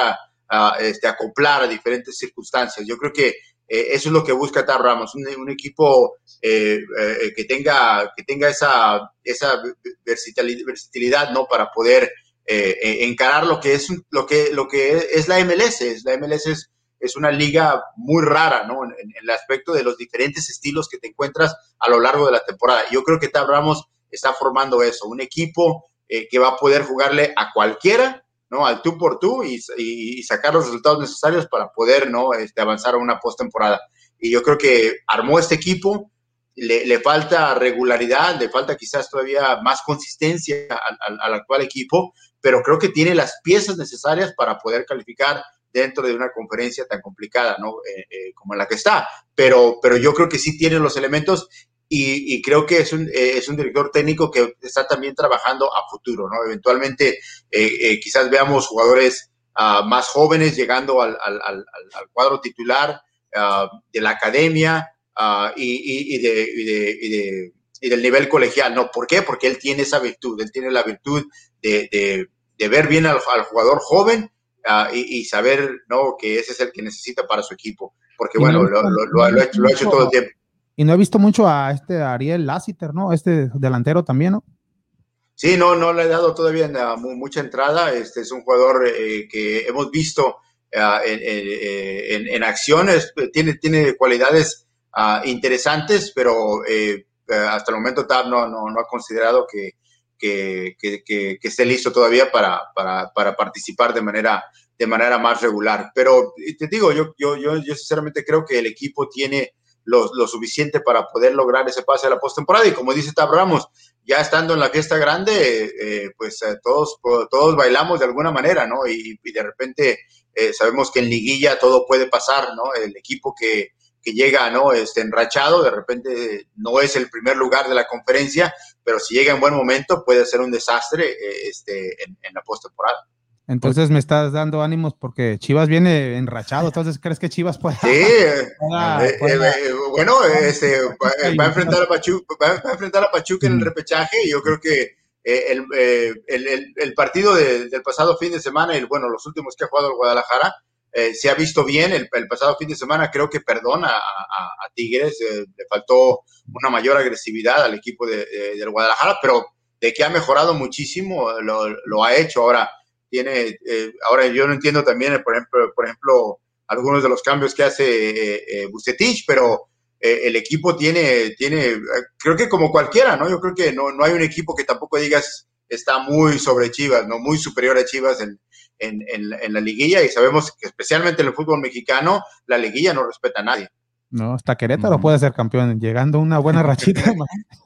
S5: este, acoplar a diferentes circunstancias. Yo creo que eso es lo que busca Tar Ramos, un, equipo que tenga, que tenga esa, esa versatilidad, ¿no? Para poder eh, eh, encarar lo que es lo que lo que es la MLS. La MLS es, es una liga muy rara, ¿no? En, el aspecto de los diferentes estilos que te encuentras a lo largo de la temporada. Yo creo que Tab Ramos está formando eso, un equipo eh, que va a poder jugarle a cualquiera, ¿no? Al tú por tú y, y, sacar los resultados necesarios para poder, ¿no? Este, avanzar a una postemporada. Y yo creo que armó este equipo, le, le, falta regularidad, le falta quizás todavía más consistencia al, al, actual equipo, pero creo que tiene las piezas necesarias para poder calificar dentro de una conferencia tan complicada, ¿no? Eh, eh, como la que está. Pero, pero yo creo que sí tiene los elementos y, y creo que es un, eh, es un director técnico que está también trabajando a futuro, ¿no? Eventualmente quizás veamos jugadores uh, más jóvenes llegando al, al, al, al cuadro titular uh, de la academia uh, y, y, de, de, y, de, y, del nivel colegial, ¿no? ¿Por qué? Porque él tiene esa virtud, él tiene la virtud de, de de ver bien al, jugador joven uh, y, saber ¿no? que ese es el que necesita para su equipo. Porque, bueno, lo, lo, lo, ha hecho, lo, ha hecho, todo el tiempo.
S1: Y no he visto mucho a este Ariel Lassiter, ¿no? Este delantero también, ¿no?
S5: Sí, no, no le he dado todavía mucha entrada. Este es un jugador eh, que hemos visto uh, en, en, acciones, tiene, tiene cualidades uh, interesantes, pero eh, hasta el momento Tab no, no, no ha considerado que, que, que, que, esté listo todavía para, para, para, participar de manera, de manera más regular. Pero te digo, yo, yo, yo, yo sinceramente creo que el equipo tiene lo, lo, suficiente para poder lograr ese pase a la postemporada. Y como dice Tab Ramos, ya estando en la fiesta grande, eh, pues eh, todos, todos bailamos de alguna manera, ¿no? Y, de repente eh, sabemos que en liguilla todo puede pasar, ¿no? El equipo que, que llega, ¿no? Este, enrachado, de repente no es el primer lugar de la conferencia, pero si llega en buen momento puede ser un desastre eh, este, en la postemporada.
S1: Entonces me estás dando ánimos porque Chivas viene enrachado. Entonces, ¿crees que Chivas puede?
S5: Sí, (laughs) pueda, eh, pueda, eh, bueno, este, va, va, a enfrentar a Pachuca, va, a enfrentar a Pachuca en el repechaje y yo creo que el, el, el, partido de, del pasado fin de semana y bueno, los últimos que ha jugado el Guadalajara, eh, se ha visto bien el, el, pasado fin de semana, creo que perdona a, a, a Tigres, eh, le faltó una mayor agresividad al equipo de, de, del Guadalajara, pero de que ha mejorado muchísimo, lo, lo ha hecho. Ahora, tiene, eh, ahora yo no entiendo también, por ejemplo, por ejemplo, algunos de los cambios que hace eh, eh Bucetich, pero eh, el equipo tiene, tiene, creo que como cualquiera, ¿no? Yo creo que no, no hay un equipo que tampoco digas está muy sobre Chivas, ¿no? Muy superior a Chivas en, en, en, la liguilla y sabemos que especialmente en el fútbol mexicano, la liguilla no respeta a nadie.
S1: No, hasta Querétaro puede ser campeón, llegando una buena rachita. (laughs)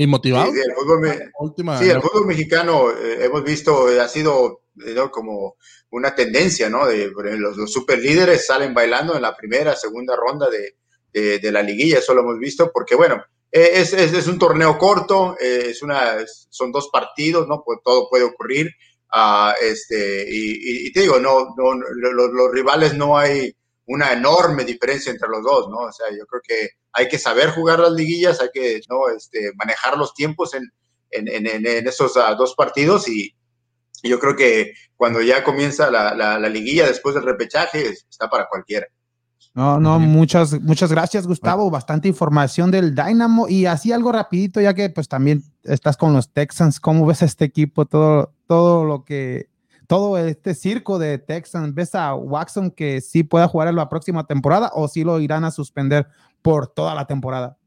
S3: ¿Y motivado?
S5: Sí, el fútbol, sí, el fútbol mexicano eh, hemos visto, eh, ha sido como una tendencia, ¿no? De, los, los super líderes salen bailando en la primera, segunda ronda de, de, la liguilla, eso lo hemos visto, porque bueno, eh, es, es, es un torneo corto, es una, son dos partidos, ¿no? Pues todo puede ocurrir. Uh, este, y, y, te digo, no, no los, los, rivales no hay una enorme diferencia entre los dos, ¿no? O sea, yo creo que hay que saber jugar las liguillas, hay que ¿no? este, manejar los tiempos en, en, en, en esos uh, dos partidos y, yo creo que cuando ya comienza la, la, la, liguilla después del repechaje, está para cualquiera.
S1: No, no, muchas, muchas gracias, Gustavo. Bastante información del Dynamo y así algo rapidito, ya que pues también estás con los Texans. ¿Cómo ves este equipo? Todo, todo lo que todo este circo de Texans, ¿ves a Watson que sí pueda jugar en la próxima temporada o sí lo irán a suspender por toda la temporada?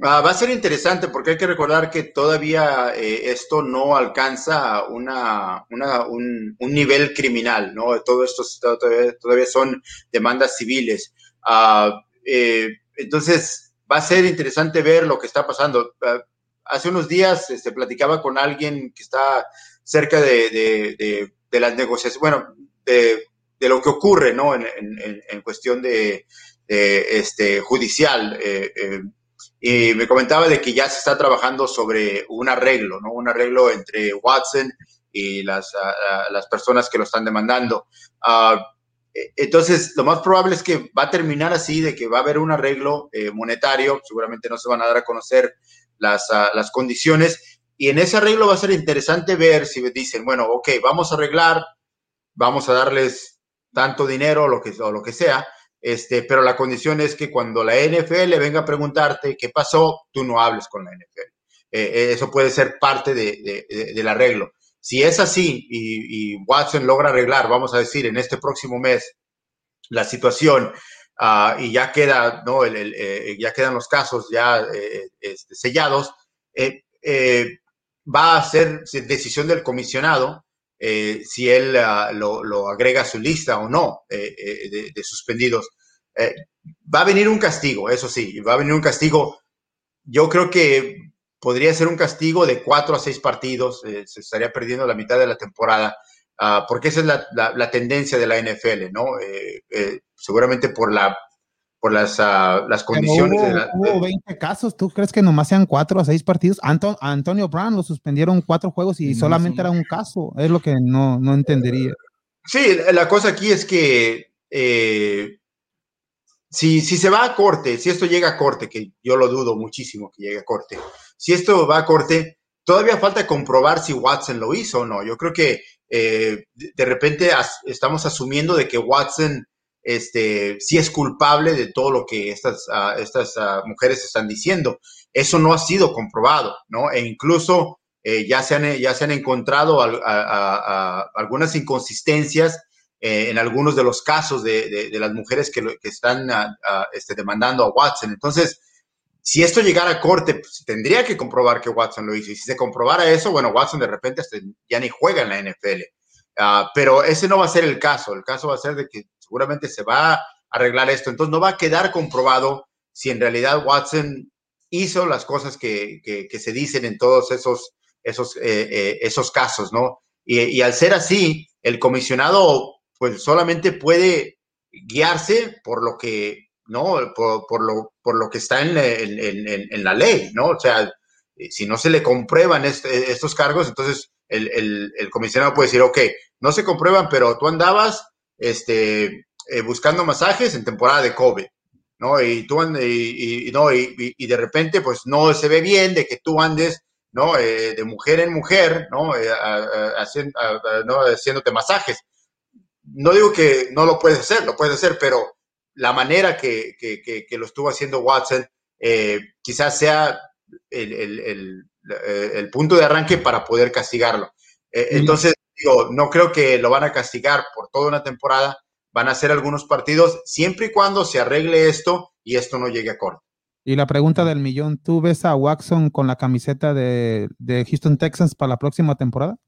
S5: Ah, va a ser interesante porque hay que recordar que todavía eh, esto no alcanza una, una un, un, nivel criminal, ¿no? Todo esto todavía, todavía son demandas civiles. Ah, eh, entonces, va a ser interesante ver lo que está pasando. Ah, hace unos días este, platicaba con alguien que está cerca de, de, de, las negociaciones, bueno, de, lo que ocurre, ¿no? En, en, en cuestión de, este, judicial. Eh, eh, y me comentaba de que ya se está trabajando sobre un arreglo, ¿no? Un arreglo entre Watson y las, las personas que lo están demandando. Uh, entonces, lo más probable es que va a terminar así, de que va a haber un arreglo eh, monetario, seguramente no se van a dar a conocer las, uh, las condiciones, y en ese arreglo va a ser interesante ver si dicen, bueno, ok, vamos a arreglar, vamos a darles tanto dinero o lo que, o lo que sea, este, pero la condición es que cuando la NFL venga a preguntarte qué pasó, tú no hables con la NFL. Eh, eh, eso puede ser parte de, de, del arreglo. Si es así y, y, Watson logra arreglar, vamos a decir, en este próximo mes, la situación uh, y ya queda, ¿no? El, el, eh, ya quedan los casos ya eh, este, sellados, eh, va a ser decisión del comisionado eh, si él uh, lo, agrega a su lista o no eh, eh, de, suspendidos. Va a venir un castigo, eso sí, va a venir un castigo. Yo creo que podría ser un castigo de cuatro a seis partidos, se estaría perdiendo la mitad de la temporada, uh, porque esa es la, la, tendencia de la NFL, ¿no? seguramente por la por las, uh, las condiciones.
S1: Hubo,
S5: de la,
S1: hubo 20 casos, ¿tú crees que nomás sean 4 a 6 partidos? Anto, Antonio Brown lo suspendieron 4 juegos y no, solamente era un caso, es lo que no, no entendería.
S5: Sí, la cosa aquí es que eh, si, si se va a corte, si esto llega a corte, que yo lo dudo muchísimo que llegue a corte, si esto va a corte, todavía falta comprobar si Watson lo hizo o no. Yo creo que eh, de repente as, estamos asumiendo de que Watson este, si es culpable de todo lo que estas, uh, estas uh, mujeres están diciendo. Eso no ha sido comprobado, ¿no? E incluso eh, ya, se han, ya se han encontrado algunas inconsistencias eh, en algunos de los casos de, de, las mujeres que, están este, demandando a Watson. Entonces, si esto llegara a corte, pues, tendría que comprobar que Watson lo hizo. Y si se comprobara eso, bueno, Watson de repente ya ni juega en la NFL. Pero ese no va a ser el caso. El caso va a ser de que seguramente se va a arreglar esto. Entonces no va a quedar comprobado si en realidad Watson hizo las cosas que, que, se dicen en todos esos, esos, eh, eh, esos casos, ¿no? Y, al ser así, el comisionado pues solamente puede guiarse por lo que, ¿no? Por, lo, por lo que está en, en, la ley, ¿no? O sea, si no se le comprueban estos cargos, entonces el, el, el comisionado puede decir, ok, no se comprueban, pero tú andabas este, eh, buscando masajes en temporada de COVID, ¿no? Y tú y, y, no, y, y, de repente, pues no se ve bien de que tú andes, ¿no? Eh, de mujer en mujer, ¿no? Eh, haciendo, ¿no? Haciéndote masajes. No digo que no lo puedes hacer, lo puedes hacer, pero la manera que, que, que, que lo estuvo haciendo Watson eh, quizás sea el, el, el, el, punto de arranque para poder castigarlo. Entonces, digo, no creo que lo van a castigar por toda una temporada, van a ser algunos partidos, siempre y cuando se arregle esto y esto no llegue a corte.
S1: Y la pregunta del millón, ¿tú ves a Watson con la camiseta de, de Houston Texans para la próxima temporada?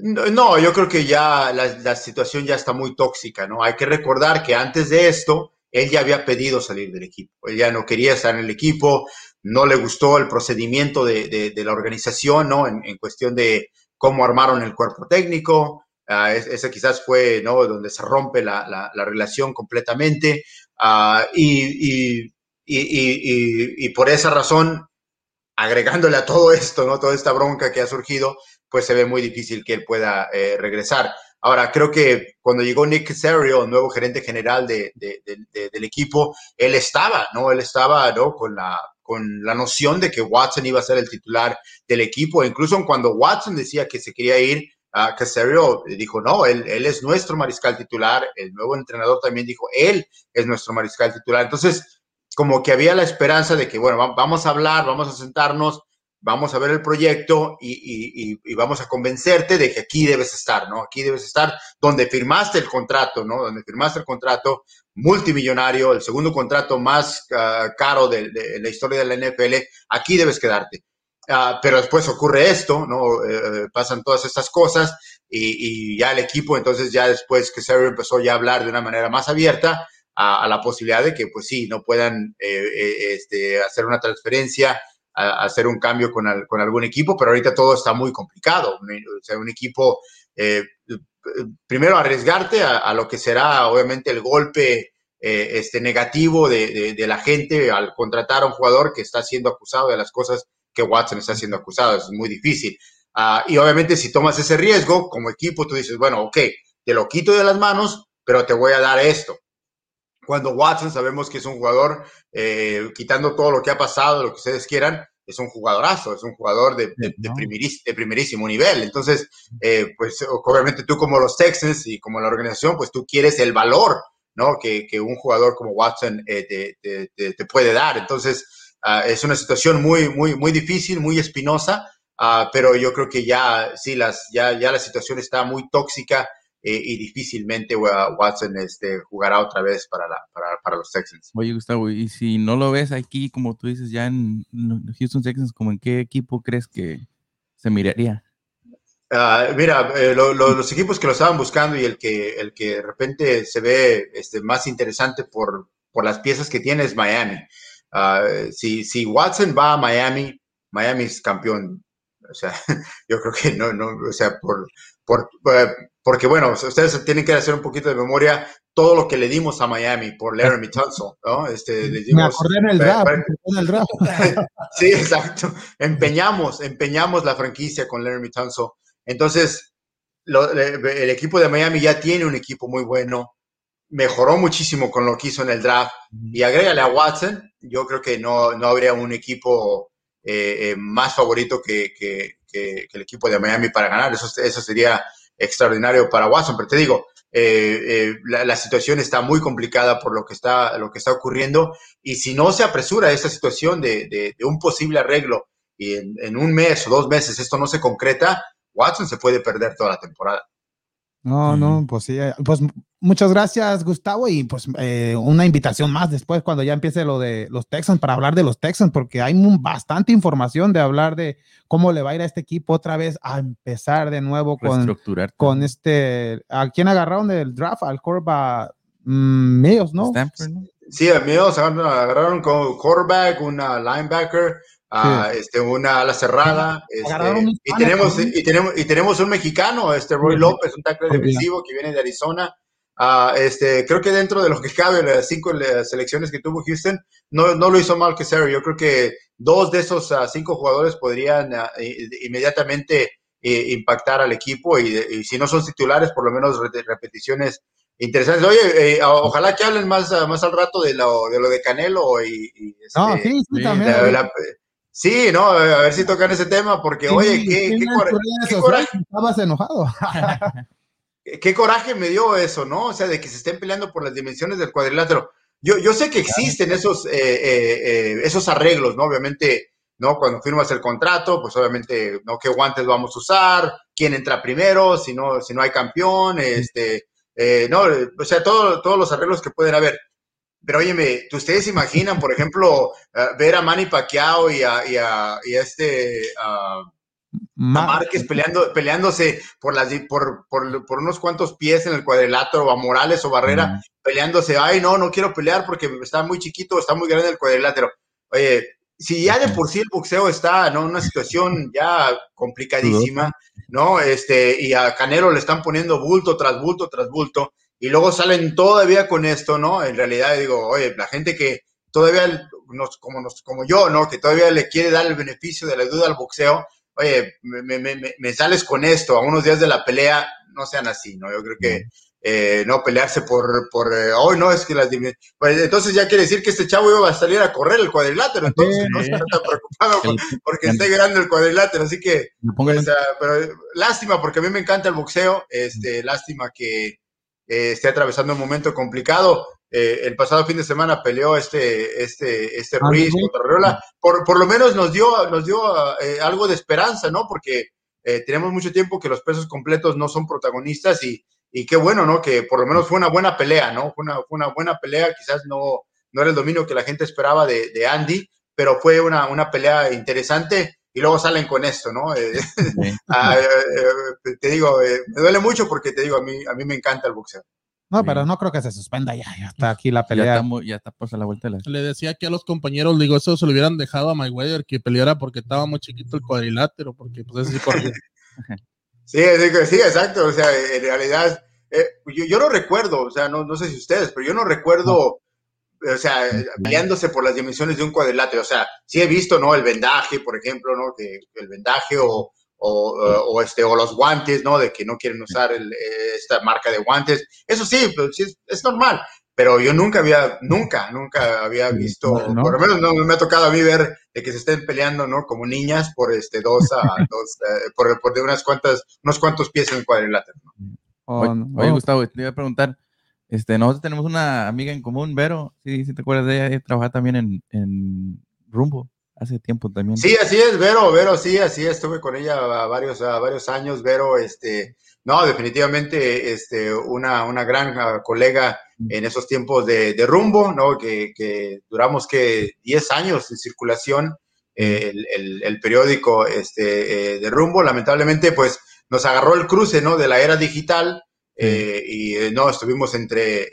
S5: No, yo creo que ya la, la, situación ya está muy tóxica, ¿no? Hay que recordar que antes de esto, él ya había pedido salir del equipo. Él ya no quería estar en el equipo, no le gustó el procedimiento de, de, de la organización, ¿no? En, en, cuestión de cómo armaron el cuerpo técnico. Uh, ese quizás fue, ¿no? Donde se rompe la, la, la relación completamente. Uh, y, y, y, y, por esa razón, agregándole a todo esto, ¿no? Toda esta bronca que ha surgido, pues se ve muy difícil que él pueda eh, regresar. Ahora, creo que cuando llegó Nick Casario, nuevo gerente general de, de, de, del equipo, él estaba, ¿no? Él estaba, ¿no? Con la, con la noción de que Watson iba a ser el titular del equipo. Incluso cuando Watson decía que se quería ir, uh, Casario dijo, no, él, él es nuestro mariscal titular. El nuevo entrenador también dijo, él es nuestro mariscal titular. Entonces, como que había la esperanza de que, bueno, vamos a hablar, vamos a sentarnos, vamos a ver el proyecto y, vamos a convencerte de que aquí debes estar, ¿no? Aquí debes estar donde firmaste el contrato, ¿no? Donde firmaste el contrato multimillonario, el segundo contrato más uh, caro de, de, la historia de la NFL, aquí debes quedarte. Uh, pero después ocurre esto, ¿no? Uh, pasan todas estas cosas y, ya el equipo, entonces ya después que Sergio empezó ya a hablar de una manera más abierta, a, a, la posibilidad de que, pues sí, no puedan eh, eh, este, hacer una transferencia, a, hacer un cambio con, con, algún equipo, pero ahorita todo está muy complicado. O sea, un equipo, eh, primero arriesgarte a, a, lo que será obviamente el golpe eh, este, negativo de, de, la gente al contratar a un jugador que está siendo acusado de las cosas que Watson está siendo acusado. Es muy difícil. Uh, y obviamente si tomas ese riesgo como equipo, tú dices, bueno, ok, te lo quito de las manos, pero te voy a dar esto cuando Watson sabemos que es un jugador, eh, quitando todo lo que ha pasado, lo que ustedes quieran, es un jugadorazo, es un jugador de, de, de, primeris, de primerísimo nivel. Entonces, eh, pues obviamente tú como los Texans y como la organización, pues tú quieres el valor, ¿no? Que, que un jugador como Watson eh, te, te, te, puede dar. Entonces, uh, es una situación muy, muy, muy difícil, muy espinosa, uh, pero yo creo que ya, sí, las, ya, ya la situación está muy tóxica eh, y difícilmente Watson este, jugará otra vez para, la, para, para, los Texans.
S2: Oye, Gustavo, y si no lo ves aquí, como tú dices, ya en Houston Texans, ¿como en qué equipo crees que se miraría?
S5: Uh, mira, eh, lo, lo, los equipos que lo estaban buscando y el que, el que de repente se ve este, más interesante por, por las piezas que tiene es Miami. Uh, si, si Watson va a Miami, Miami es campeón. O sea, (laughs) yo creo que no, no, o sea, por, por, eh, porque bueno, ustedes tienen que hacer un poquito de memoria todo lo que le dimos a Miami por Laramie Tunsil, ¿no? Este, le dimos,
S1: me acordé en el draft, en el draft.
S5: sí, exacto. Empeñamos, empeñamos la franquicia con Laramie Tunsil. Entonces, lo, el equipo de Miami ya tiene un equipo muy bueno, mejoró muchísimo con lo que hizo en el draft y agrégale a Watson, yo creo que no, no habría un equipo eh, eh, más favorito que, que, que, que, el equipo de Miami para ganar. Eso, eso sería extraordinario para Watson, pero te digo, eh, eh, la, situación está muy complicada por lo que está, lo que está ocurriendo y si no se apresura esta situación de, de, de un posible arreglo y en, un mes o dos meses esto no se concreta, Watson se puede perder toda la temporada.
S1: No, no, pues sí, eh, pues muchas gracias Gustavo y pues eh, una invitación más después cuando ya empiece lo de los Texans para hablar de los Texans porque hay bastante información de hablar de cómo le va a ir a este equipo otra vez a empezar de nuevo con, con este, ¿a quién agarraron del draft? Al quarterback mmm, Mills, ¿no?
S5: Stanford, ¿no? Sí, a Mills agarraron con quarterback, una linebacker, Uh, este, una ala cerrada. Este, y, tenemos, y, tenemos, y tenemos un mexicano, este Roy López, un tackle defensivo que viene de Arizona. Uh, este, creo que dentro de lo que cabe, las cinco selecciones que tuvo Houston, no, no lo hizo mal que Sergio. Yo creo que dos de esos uh, cinco jugadores podrían inmediatamente eh, impactar al equipo y, y, si no son titulares, por lo menos repeticiones interesantes. Oye, eh, ojalá que hablen más, más al rato de lo de, lo de Canelo y, y
S1: este, no, sí, sí, también. La, la,
S5: Sí, no, a ver si tocan ese tema, porque sí, oye, qué, qué, coraje,
S1: qué coraje. Estabas enojado. (laughs)
S5: qué coraje me dio eso, ¿no? O sea, de que se estén peleando por las dimensiones del cuadrilátero. Yo, yo sé que existen esos, eh, eh, eh, esos arreglos, ¿no? Obviamente, ¿no? Cuando firmas el contrato, pues obviamente, ¿no? ¿Qué guantes vamos a usar? ¿Quién entra primero? Si no, si no hay campeón, este, eh, no, o sea, todo, todos los arreglos que pueden haber. Pero óyeme, ¿ustedes imaginan, por ejemplo, eh, ver a Manny Pacquiao y a, y a, y a este... a Márquez peleando, peleándose por, las, por, por, por, unos cuantos pies en el cuadrilátero, a Morales o Barrera, peleándose, ay, no, no quiero pelear porque está muy chiquito, está muy grande el cuadrilátero. Oye, si ya de por sí el boxeo está en una situación ya complicadísima, ¿no? Este, y a Canelo le están poniendo bulto tras bulto tras bulto, y luego salen todavía con esto, ¿no? En realidad digo, oye, la gente que todavía, nos, como, nos, como yo, ¿no? Que todavía le quiere dar el beneficio de la duda al boxeo, oye, me, me, me, me sales con esto, a unos días de la pelea, no sean así, ¿no? Yo creo que eh, no pelearse por, por eh, hoy no es que las pues entonces ya quiere decir que este chavo iba a salir a correr el cuadrilátero, entonces no (laughs) está tan preocupado porque esté grande el cuadrilátero, así que, pues, pero lástima porque a mí me encanta el boxeo, este, lástima que eh, esté atravesando un momento complicado. el pasado fin de semana peleó este, este, este ah, Ruiz contra Riola. Por, por lo menos nos dio, nos dio algo de esperanza, ¿no? Porque tenemos mucho tiempo que los pesos completos no son protagonistas y, y qué bueno, ¿no? Que por lo menos fue una buena pelea, ¿no? Fue una, fue una buena pelea, quizás no, no era el dominio que la gente esperaba de, de Andy, pero fue una, una, pelea interesante y luego salen con esto, ¿no? Eh, (laughs) ah, eh, eh, te digo, me duele mucho porque te digo, a mí, a mí me encanta el boxeo.
S1: No, pero no creo que se suspenda ya, ya está aquí la pelea.
S2: Ya está, ya está pues a la vuelta.
S3: Le decía aquí a los compañeros, digo, eso se lo hubieran dejado a Mayweather que peleara porque estaba muy chiquito el cuadrilátero, porque pues es porque
S5: Sí, (laughs) sí, exacto. O sea, en realidad, eh, yo, yo, no recuerdo, o sea, no, no sé si ustedes, pero yo no recuerdo, o sea, peleándose por las dimensiones de un cuadrilátero. O sea, sí he visto, ¿no? El vendaje, por ejemplo, ¿no? Que el vendaje o, o, o, este, o los guantes, ¿no? De que no quieren usar el, esta marca de guantes. Eso sí, pues, sí es, es, normal pero yo nunca había, nunca, nunca había visto, por lo menos no me ha tocado a mí ver de que se estén peleando, ¿no? Como niñas por este dos a (laughs) dos, eh, por, por, de unas cuantas, unos cuantos pies en el cuadrilátero.
S2: Oh, oye, Gustavo, te iba a preguntar, este, nosotros tenemos una amiga en común, Vero, sí, sí te acuerdas de ella, ella trabaja también en, en Rumbo hace tiempo también.
S5: Sí, así es, Vero, Vero, sí, así estuve con ella a varios, a varios años, Vero, este, no, definitivamente este, una, una gran uh, colega en esos tiempos de, de rumbo, ¿no? Que, que, duramos que 10 años en circulación eh, el, el, el, periódico este, eh, de rumbo. Lamentablemente, pues nos agarró el cruce, ¿no? De la era digital eh, y eh, no, estuvimos entre,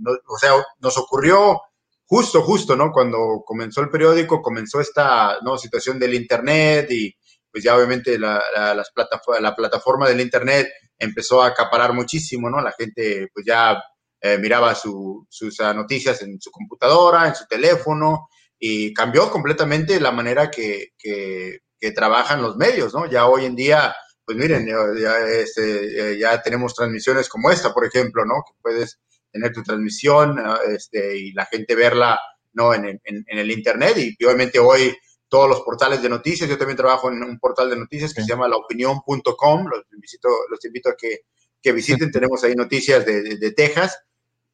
S5: no, o sea, nos ocurrió justo, justo, ¿no? Cuando comenzó el periódico, comenzó esta ¿no? situación del Internet y pues ya obviamente la, la, las la plataforma del Internet empezó a acaparar muchísimo, ¿no? La gente pues ya eh, miraba su, sus uh, noticias en su computadora, en su teléfono, y cambió completamente la manera que, que, que, trabajan los medios, ¿no? Ya hoy en día, pues miren, ya, este, eh, ya tenemos transmisiones como esta, por ejemplo, ¿no? Que puedes tener tu transmisión este, y la gente verla, ¿no? En, en, en el Internet, y obviamente hoy todos los portales de noticias. Yo también trabajo en un portal de noticias que se llama laopinión.com. Los invito, los invito a que, que visiten. Tenemos ahí noticias de, de, de, Texas.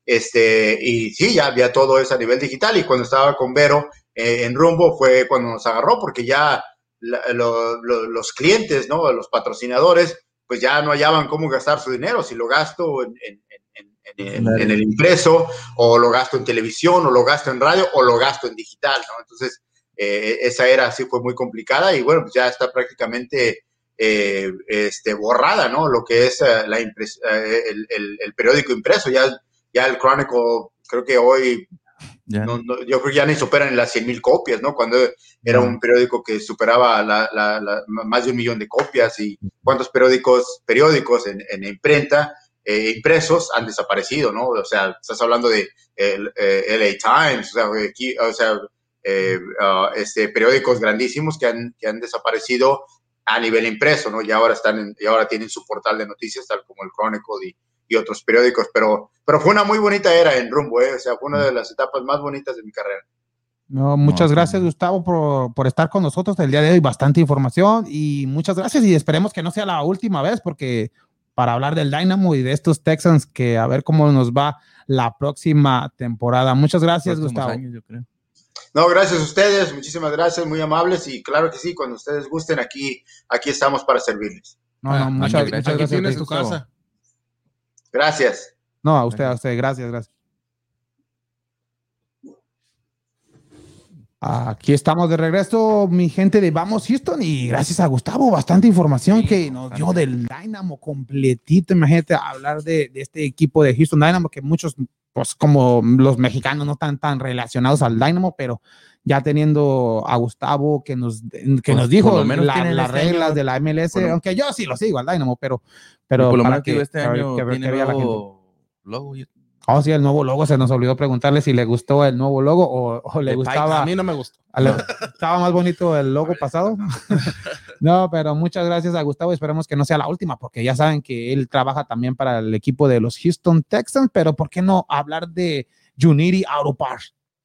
S5: Este, y sí, ya había todo eso a nivel digital. Y cuando estaba con Vero eh, en Rumbo fue cuando nos agarró, porque ya la, lo, lo, los clientes, ¿no? los patrocinadores, pues ya no hallaban cómo gastar su dinero. Si lo gasto en, en, en, en, el impreso, o lo gasto en televisión, o lo gasto en radio, o lo gasto en digital, ¿no? Entonces, eh, esa era sí fue muy complicada y bueno, pues ya está prácticamente eh, este, borrada, ¿no? Lo que es uh, la impres uh, el, el, el, periódico impreso, ya, ya el Chronicle, creo que hoy, yeah. no, no, yo creo que ya ni superan las 100 mil copias, ¿no? Cuando era un periódico que superaba la, la, la, más de un millón de copias y cuántos periódicos, periódicos en, en imprenta, eh, impresos han desaparecido, ¿no? O sea, estás hablando de el, LA Times, o sea, aquí, o sea eh, uh, este, periódicos grandísimos que han, que han desaparecido a nivel impreso, ¿no? Y ahora están en, y ahora tienen su portal de noticias, tal como el Chronicle y, y, otros periódicos, pero, pero fue una muy bonita era en Rumbo, ¿eh? o sea, fue una de las etapas más bonitas de mi carrera.
S1: No, muchas gracias, Gustavo, por, por, estar con nosotros el día de hoy. Bastante información y muchas gracias. Y esperemos que no sea la última vez, porque para hablar del Dynamo y de estos Texans, que a ver cómo nos va la próxima temporada. Muchas gracias, Gustavo. Años, yo creo.
S5: No, gracias a ustedes, muchísimas gracias, muy amables y claro que sí, cuando ustedes gusten, aquí, aquí estamos para servirles.
S1: No, no, muchas, muchas
S3: aquí
S1: gracias.
S3: tienes tu casa.
S5: Gracias.
S1: No, a usted, a usted, gracias, gracias. Aquí estamos de regreso, mi gente de Vamos Houston, y gracias a Gustavo, bastante información que nos dio del Dynamo completito. Imagínate hablar de, de, este equipo de Houston Dynamo, que muchos, pues como los mexicanos no están tan relacionados al Dynamo, pero ya teniendo a Gustavo que nos, que
S2: Pues,
S1: nos dijo
S2: menos
S1: la- las
S2: este
S1: reglas
S2: año-
S1: de la MLS,
S2: bueno.
S1: aunque yo sí lo sigo al Dynamo, pero, pero
S2: por lo
S1: para
S2: menos que
S1: que,
S2: este año
S1: que- que
S2: tiene
S1: la gente.
S2: nuevo logo. y-
S1: Oh, sí, el nuevo logo. Se nos olvidó preguntarle si le gustó el nuevo logo o, o le
S2: De
S1: gustaba.
S3: A mí no me gustó.
S1: le- estaba más bonito el logo pasado. (laughs) no, pero muchas gracias a Gustavo. Esperemos que no sea la última, porque ya saben que él trabaja también para el equipo de los Houston Texans. Pero ¿por qué no hablar de Unity Auto Parts?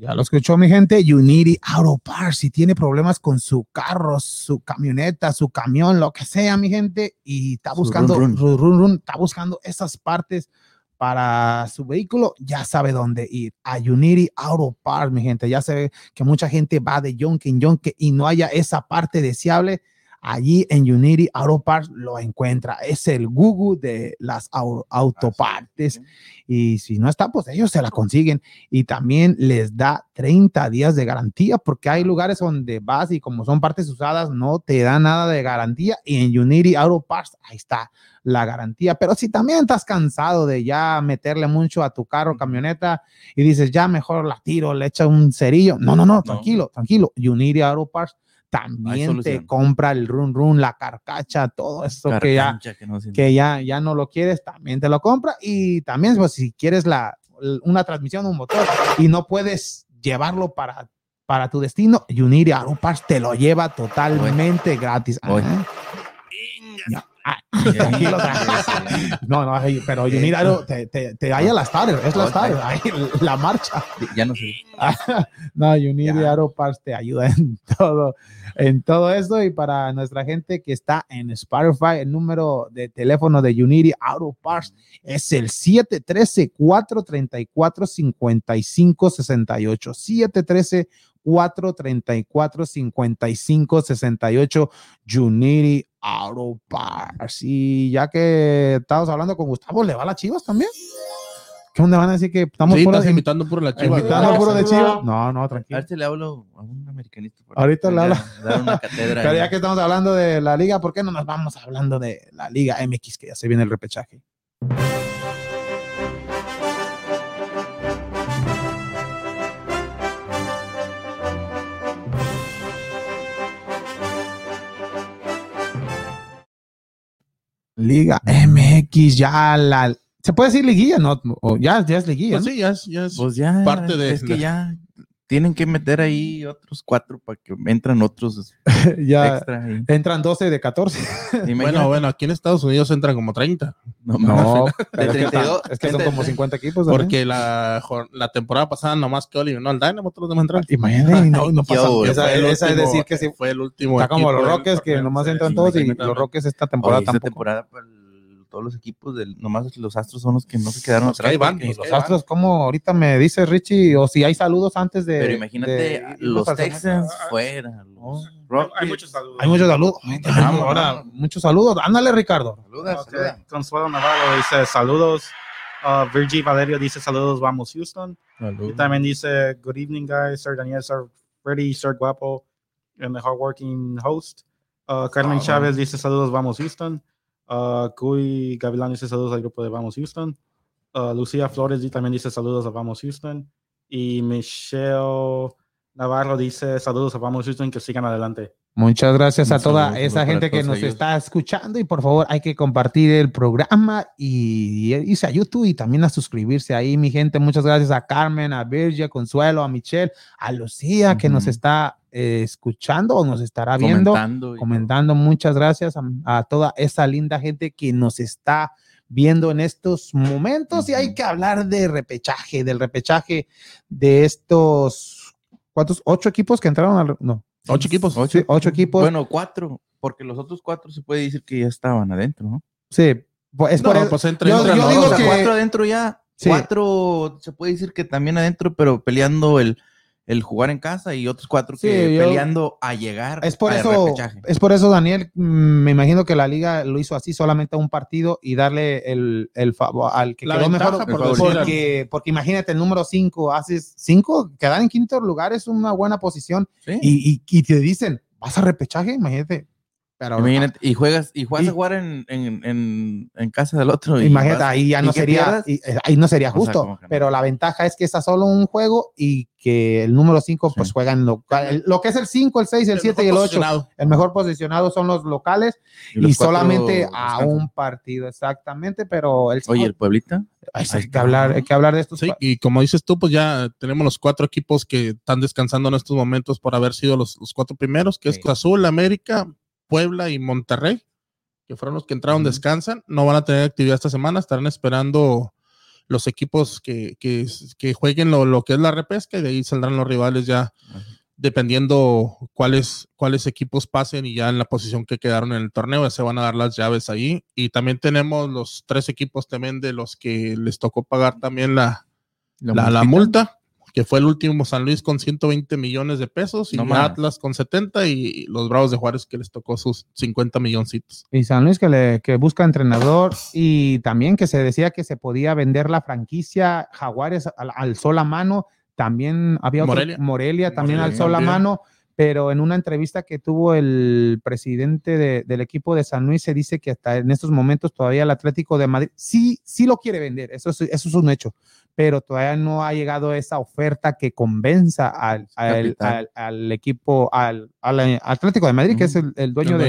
S1: Ya lo escuchó mi gente, Unity Auto Parts. Si tiene problemas con su carro, su camioneta, su camión, lo que sea, mi gente, y está buscando,
S2: run,
S1: ru- run, run, está buscando esas partes para su vehículo, ya sabe dónde ir. A Unity Auto Parts, mi gente. Ya se ve que mucha gente va de yonke en yonke y no haya esa parte deseable. Allí en Unity Auto Parts lo encuentra. Es el Google de las au- autopartes. Y si no está, pues ellos se la consiguen y también les da 30 días de garantía porque hay lugares donde vas y como son partes usadas no te da nada de garantía y en Unity Auto Parts ahí está la garantía. Pero si también estás cansado de ya meterle mucho a tu carro, camioneta y dices ya mejor la tiro, le echa un cerillo. No, no, no, tranquilo, tranquilo. Unity Auto Parts también te compra el run run, la carcacha, todo eso que ya
S2: que no
S1: que ya, ya no lo quieres, también te lo compra. Y también, pues, si quieres la, una transmisión, un motor y no puedes llevarlo para, para tu destino, Unity Auto Parts te lo lleva totalmente gratis.
S2: Voy.
S1: Ya. Ah, tranquilo, (laughs) tranquilo. No, no, pero Auto te, te, te halla la starter, es la
S2: Voy.
S1: starter, ahí, la marcha.
S2: Ya no sé. (laughs)
S1: No, Unity Auto Parts te ayuda en (laughs) todo, en todo esto. Y para nuestra gente que está en Spotify, el número de teléfono de Unity Auto Parts es el 713-434-5568. 713-434-5568. Unity Auto Parts. Y ya que estamos hablando con Gustavo, ¿le va a las chivas también? ¿Qué onda? Van a decir que estamos
S3: Sí,
S1: por
S3: estás invitando puro la chiva.
S1: Invitando puro de Chivas. No, no, tranquilo.
S2: si le hablo a un americanista. por
S1: Ahorita le
S2: Dar una cátedra. (laughs)
S1: Pero ya que estamos hablando de la liga, ¿por qué no nos vamos hablando de la liga MX, que ya se viene el repechaje? Liga MX, ya la... ¿Se puede decir liguilla? No, o ya, ya es liguilla.
S3: Pues
S1: ¿no?
S3: sí, ya es, ya es
S2: Pues ya,
S3: parte de-
S2: es que ya tienen que meter ahí otros cuatro para que entran otros (laughs)
S1: ya
S2: extra. ahí.
S1: entran 12 de 14.
S2: Imagínate.
S3: Bueno, bueno, aquí en Estados Unidos entran como 30,
S2: No,
S1: No, (laughs) que,
S2: 32,
S1: es que son como 50 equipos. ¿no?
S3: porque la, la temporada pasada nomás que eliminó al Dynamo, todos los demás entraron.
S1: Imagínate, (laughs) no, no pasa. Esa,
S3: Fue el
S1: esa es decir que sí.
S3: fue el último.
S1: Está como los Rockets que nomás entran todos y los Rockets esta temporada
S2: Oye, esta
S1: tampoco.
S2: temporada para el- todos los equipos del nomás los Astros son los que no se quedaron
S3: Los que
S2: atrás.
S3: van, pues,
S1: Los Astros, como ahorita me dice Richie, o si hay saludos antes de.
S2: pero imagínate
S1: de
S2: los. Texans fuera.
S1: Oh.
S2: Los Rockets.
S6: Hay muchos saludos.
S1: Hay muchos saludos. Ay,
S2: Vamos,
S1: ahora,
S2: vamos.
S1: muchos saludos. Ándale, Ricardo.
S2: Saluda.
S6: Consuelo Navarro dice saludos. Uh, Virgie Valerio dice saludos, vamos Houston. Y también dice good evening guys, Sir Daniel, Sir Freddy, Sir Guapo, and the hardworking host. Uh, Carmen
S1: Ah,
S6: Chávez dice saludos, vamos Houston. Uh, Cuy Gavilán dice saludos al grupo de Vamos Houston. Uh, Lucía Flores también dice saludos a Vamos Houston. Y Michelle Navarro dice saludos a Vamos Houston, que sigan adelante.
S1: Muchas gracias a toda esa gente que nos
S2: ellos.
S1: está escuchando y por favor hay que compartir el programa y irse a YouTube y también a suscribirse ahí, mi gente. Muchas gracias a Carmen, a Virgia, a Consuelo, a Michelle, a Lucía que nos está eh, escuchando o nos estará viendo,
S2: Comentando.
S1: comentando. Muchas gracias a, a toda esa linda gente que nos está viendo en estos momentos y hay que hablar de repechaje, del repechaje de estos, ¿cuántos? ¿Ocho equipos que entraron al... No.
S3: Ocho equipos.
S1: Sí, ocho equipos.
S2: Bueno, cuatro, porque los otros cuatro se puede decir que ya estaban adentro, ¿no?
S1: Sí, pues es
S3: No,
S1: por eso-
S3: pues
S1: yo,
S3: entran
S1: yo
S3: los
S1: digo
S3: dos.
S2: O sea,
S1: que
S2: cuatro adentro ya.
S1: Sí.
S2: Cuatro se puede decir que también adentro, pero peleando el, el jugar en casa y otros cuatro que
S1: yo-
S2: peleando a llegar
S1: es por eso,
S2: repechaje.
S1: es por eso Daniel, mm, me imagino que la liga lo hizo así solamente a un partido y darle el, el favor al que
S3: La
S1: quedó mejor
S3: por
S1: porque, porque, imagínate el número 5, haces 5, quedar en quinto lugar es una buena posición
S2: Sí.
S1: y, y, y te dicen, vas a repechaje, imagínate. Pero
S2: Imagínate, y juegas, y juegas
S1: Y-
S2: a jugar en, en, en, en casa del otro. y
S1: Imagínate,
S2: vas-
S1: ahí ya
S2: ¿y
S1: no sería, y, eh, ahí no sería
S2: O sea,
S1: justo,
S2: no.
S1: pero la ventaja es que está solo un juego y que el número 5 pues
S2: Sí.
S1: juegan local. Lo que es el 5, el 6, el 7 y el
S3: mejor
S1: 8.
S3: posicionado.
S1: El mejor posicionado son los locales y,
S2: los
S1: solamente a un partido, exactamente, pero el
S2: Oye, el Pueblita.
S1: Hay, que hablar, hay que hablar de estos.
S3: Sí, y como dices tú, pues ya tenemos los cuatro equipos que están descansando en estos momentos por haber sido los, los cuatro primeros, que es
S1: Sí.
S3: Cruz Azul, América, Puebla y Monterrey, que fueron los que entraron, descansan, no van a tener actividad esta semana, estarán esperando los equipos que, que, que jueguen lo, lo que es la repesca y de ahí saldrán los rivales ya dependiendo cuáles, cuáles equipos pasen y ya en la posición que quedaron en el torneo, ya se van a dar las llaves ahí. Y también tenemos los tres equipos también de los que les tocó pagar también la, la, la multa, que fue el último San Luis con 120 millones de pesos y
S2: No.
S3: Atlas con 70 y los Bravos de Juárez que les tocó sus 50 milloncitos.
S1: Y San Luis que, le, que busca entrenador y también que se decía que se podía vender la franquicia Jaguares al, al sol a mano. También había otro-
S3: Morelia.
S1: Morelia, también
S3: Morelia
S1: al sol a
S3: también.
S1: mano. Pero en una entrevista que tuvo el presidente de- del equipo de San Luis, se dice que hasta en estos momentos todavía el Atlético de Madrid sí, sí lo quiere vender. Eso es, eso es un hecho. Pero todavía no ha llegado esa oferta que convenza al, al, al- al equipo, al, al Atlético de Madrid, que es el, el dueño de,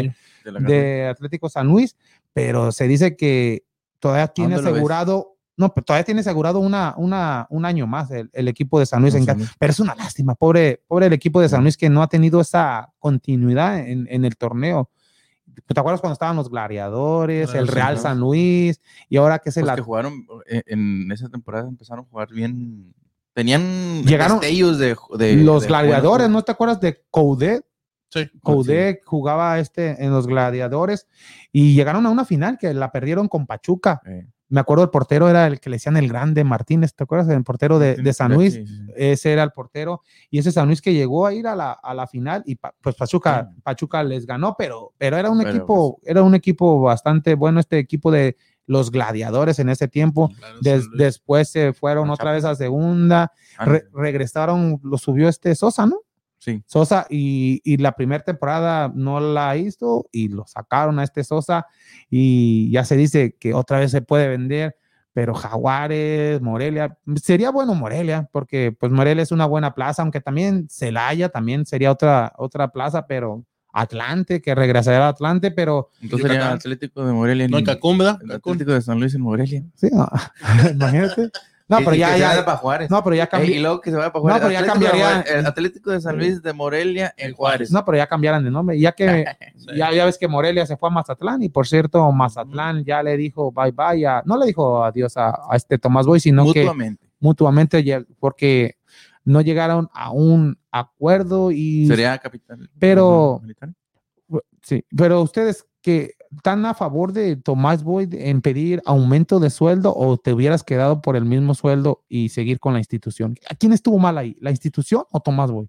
S2: de
S1: Atlético San Luis, pero se dice que todavía tiene asegurado, no, pero todavía tiene asegurado una, una, un año más el, el equipo de San en
S2: Luis.
S1: pero es una lástima, pobre, pobre el equipo de San Luis que no ha tenido esa continuidad en, en el torneo. ¿Te acuerdas cuando estaban los gladiadores,
S3: Claro,
S1: el
S3: sí,
S1: Real. San Luis y ahora que es el
S2: Los
S1: At-
S2: que jugaron eh, en esa temporada empezaron a jugar bien. Tenían
S1: Llegaron
S2: destellos de, de-
S1: los
S2: de
S1: gladiadores, ¿no te acuerdas de Coudet?
S3: Sí.
S1: Coudet jugaba este en los gladiadores y llegaron a una final que la perdieron con Pachuca.
S2: juego.
S1: Me acuerdo el portero era el que le decían el grande Martínez, ¿te acuerdas? El portero de, de San Luis.
S2: sí, sí, sí.
S1: Ese era el portero. Y ese San Luis que llegó a ir a la, a la final y pa- pues Pachuca,
S2: Sí.
S1: Pachuca les ganó, pero, pero era un
S2: Pero,
S1: equipo, era un equipo bastante bueno, este equipo de los gladiadores en ese tiempo.
S3: Claro,
S1: Des- después se fueron otra vez a segunda, re- regresaron, lo subió este Sosa, ¿no?
S2: Sí.
S1: Sosa y, y la primera temporada no la hizo y lo sacaron a este Sosa y ya se dice que otra vez se puede vender, pero Jaguares, Morelia, sería bueno Morelia porque pues Morelia es una buena plaza, aunque también Celaya también sería otra, otra plaza, pero Atlante, que regresaría a Atlante, pero
S2: Entonces sería. Atlético de Morelia.
S3: No, en Cancún.
S2: Atlético de San Luis en Morelia.
S1: sí, no, (laughs) imagínate. No,
S2: Y-
S1: pero
S2: y
S1: ya,
S2: que se
S1: ya,
S2: vaya para Juárez.
S1: no, pero ya
S2: Eh,
S1: cambió.
S2: y luego que se vaya para
S1: No,
S2: Juárez.
S1: pero ya cambiaría-
S2: el Atlético de San Luis de Morelia en Juárez.
S1: No, pero ya cambiaron de nombre. Ya que (laughs)
S3: Sí.
S1: ya, ya ves que Morelia se fue a Mazatlán y por cierto, Mazatlán ya le dijo bye bye a, no le dijo adiós a, a este Tomás Boy, sino que
S2: Mutuamente.
S1: mutuamente porque no llegaron a un acuerdo y
S2: Sería capital.
S1: Pero-
S2: militar.
S1: sí, pero ustedes que están a favor de Tomás Boyd en pedir aumento de sueldo o te hubieras quedado por el mismo sueldo y seguir con la institución. ¿A quién estuvo mal ahí? ¿La institución o Tomás Boyd?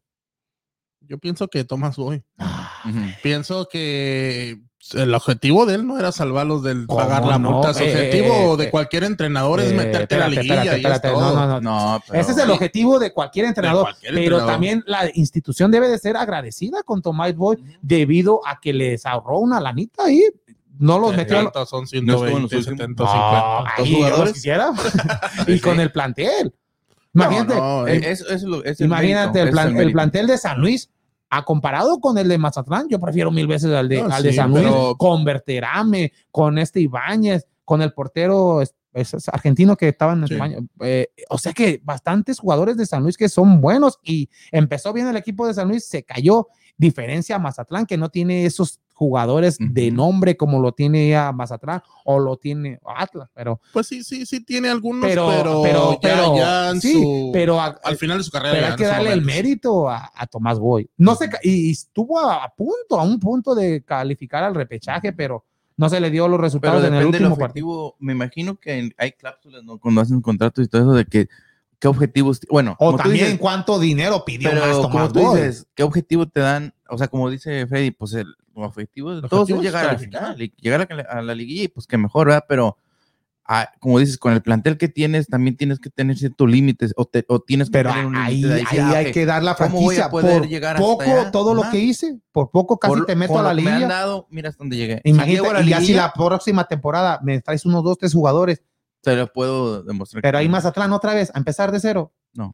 S3: Yo pienso que Tomás Boy.
S2: Ujú.
S3: Pienso que el objetivo de él no era salvarlos del
S1: ¿Cómo
S3: pagar la
S1: no?
S3: multa. Su
S1: Eh,
S3: objetivo
S1: eh,
S3: de
S1: eh,
S3: cualquier entrenador es
S1: Eh,
S3: meterte a la liguilla
S1: espérate,
S3: y es todo.
S1: no, no, no.
S2: No, pero.
S1: Ese es el objetivo de cualquier entrenador,
S3: cualquier
S1: pero
S3: entrenador.
S1: también la institución debe de ser agradecida con Tomás Boyd debido a que les ahorró una lanita ahí. No los metió a
S3: tanto, Son
S2: No estuvo en los
S3: 120,
S2: últimos-
S3: 70,
S1: No,
S3: 50.
S1: ahí
S2: Dos
S1: yo los
S2: jugadores.
S1: quisiera. (laughs) y con el plantel. Imagínate,
S3: no,
S1: el-
S2: Eh, eso- eso es lo- es el
S1: imagínate
S2: mérito,
S1: el, plan- plantel de San Luis. A comparado con el de Mazatlán, yo prefiero mil veces al de,
S3: No,
S1: al de
S3: sí,
S1: San Luis,
S3: pero-
S1: con Berterame, con este Ibáñez, con el portero es- es- es argentino que estaba en
S3: Sí.
S1: España. Eh, o sea que bastantes jugadores de San Luis que son buenos y empezó bien el equipo de San Luis, se cayó. Diferencia a Mazatlán, que no tiene esos jugadores de
S2: Ujú.
S1: nombre como lo tiene ya Mazatlán o lo tiene Atlas, pero
S3: Pues sí, sí, sí tiene algunos,
S1: pero
S3: pero,
S1: pero
S3: ya,
S1: pero,
S3: ya en
S1: sí,
S3: su-
S1: pero a-
S3: al final de su carrera.
S1: pero hay que darle el mérito a, a Tomás Boy. No se ca- y, y estuvo a, a punto, a un punto de calificar al repechaje, pero no se le dio los
S2: Pero
S1: resultados en el
S2: depende del
S1: último partido.
S2: Me imagino que en- hay cláusulas ¿no? cuando hacen contratos y todo eso de que qué objetivos. Bueno,
S1: O también
S2: dices,
S1: cuánto dinero pidió
S2: pero
S1: más
S2: como
S1: Tomás
S2: tú
S1: Boy.
S2: dices, ¿qué objetivo te dan? O sea, como dice Freddy, pues el objetivo de todos es llegar al
S3: calificar.
S2: final y llegar a la, a la liguilla y pues que mejor, ¿verdad? Pero ah, como dices, con el plantel que tienes, también tienes que tener ciertos límites o, te- o tienes que
S1: Pero
S2: tener un
S1: ahí, ahí
S2: decir, ah,
S1: hay que dar la
S2: ¿cómo voy a
S1: franquicia. Por
S2: llegar
S1: poco,
S2: allá?
S1: todo lo que hice, por poco casi
S2: por-
S1: te meto a la
S2: que me han
S1: liguilla.
S2: dado, mira hasta dónde llegué. Si
S1: Imagínate,
S2: a la
S1: y así
S2: liguilla,
S1: la próxima temporada me traes unos dos, tres jugadores,
S2: te lo puedo demostrar.
S1: pero ahí
S2: no.
S1: Mazatlán otra vez, a empezar de cero.
S3: Ni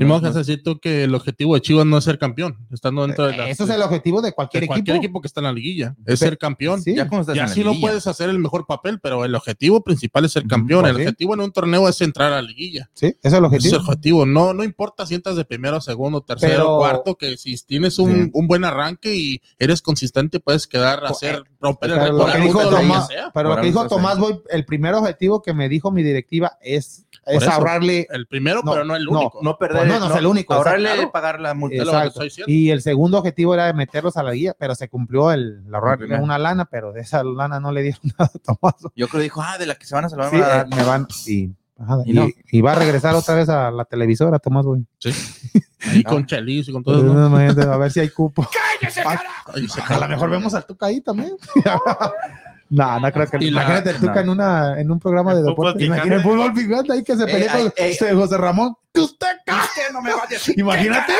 S3: modo que vas a decir tú que el objetivo de Chivas no es ser campeón, estando dentro de, la-
S1: Eso es el objetivo de cualquier,
S3: de cualquier
S1: equipo.
S3: equipo. que está en la liguilla, es ser campeón.
S1: Sí.
S2: Ya
S3: Y así lo puedes hacer el mejor papel, pero el objetivo principal es ser campeón. el objetivo en un torneo es entrar a la liguilla.
S1: Sí, ese es el
S3: Ese es
S1: objetivo.
S3: el objetivo. No, no importa si entras de primero, segundo, tercero,
S1: Pero-
S3: cuarto, que si tienes un,
S1: Sí.
S3: un buen arranque y eres consistente, puedes quedar a hacer, romper el
S1: Pero lo
S3: récord. de lo que
S1: Tomás, pero lo que dijo Tomás. Boy, el primer objetivo que me dijo mi directiva es, es
S3: eso.
S1: ahorrarle.
S3: El primero,
S1: No,
S3: pero no el
S1: no,
S3: único.
S2: No perder.
S1: no, no es el único,
S2: Ahorrarle
S1: exacto.
S2: pagar la multa.
S3: Es lo que
S1: Exacto.
S3: estoy diciendo.
S1: Y el segundo objetivo era meterlos a la guía, pero se cumplió el, el ahorrarle una lana, pero de esa lana no le dieron (laughs) nada a Tomás.
S2: Yo creo que dijo, ah, de la que se van a salvar.
S1: Sí,
S2: me van a
S1: Y, ajá,
S2: Y
S1: y-
S2: no.
S1: y va a regresar otra vez a la televisora, Tomás Boy. (laughs)
S3: Ahí con Chelis y con todo eso.
S1: Imagínate, a ver si hay cupo. (laughs)
S3: Ahí se
S1: A lo mejor vemos al Tuca ahí también. (laughs) no, no creo que.
S3: La-
S1: Imagínate el Tuca
S2: no.
S1: en, una, en un programa de
S6: El fútbol
S1: deporte. Imagínate el fútbol picante ahí que se pelea
S2: Ey,
S1: con
S2: ey,
S1: este José Ramón. Que usted cae, no me va a decir. Imagínate.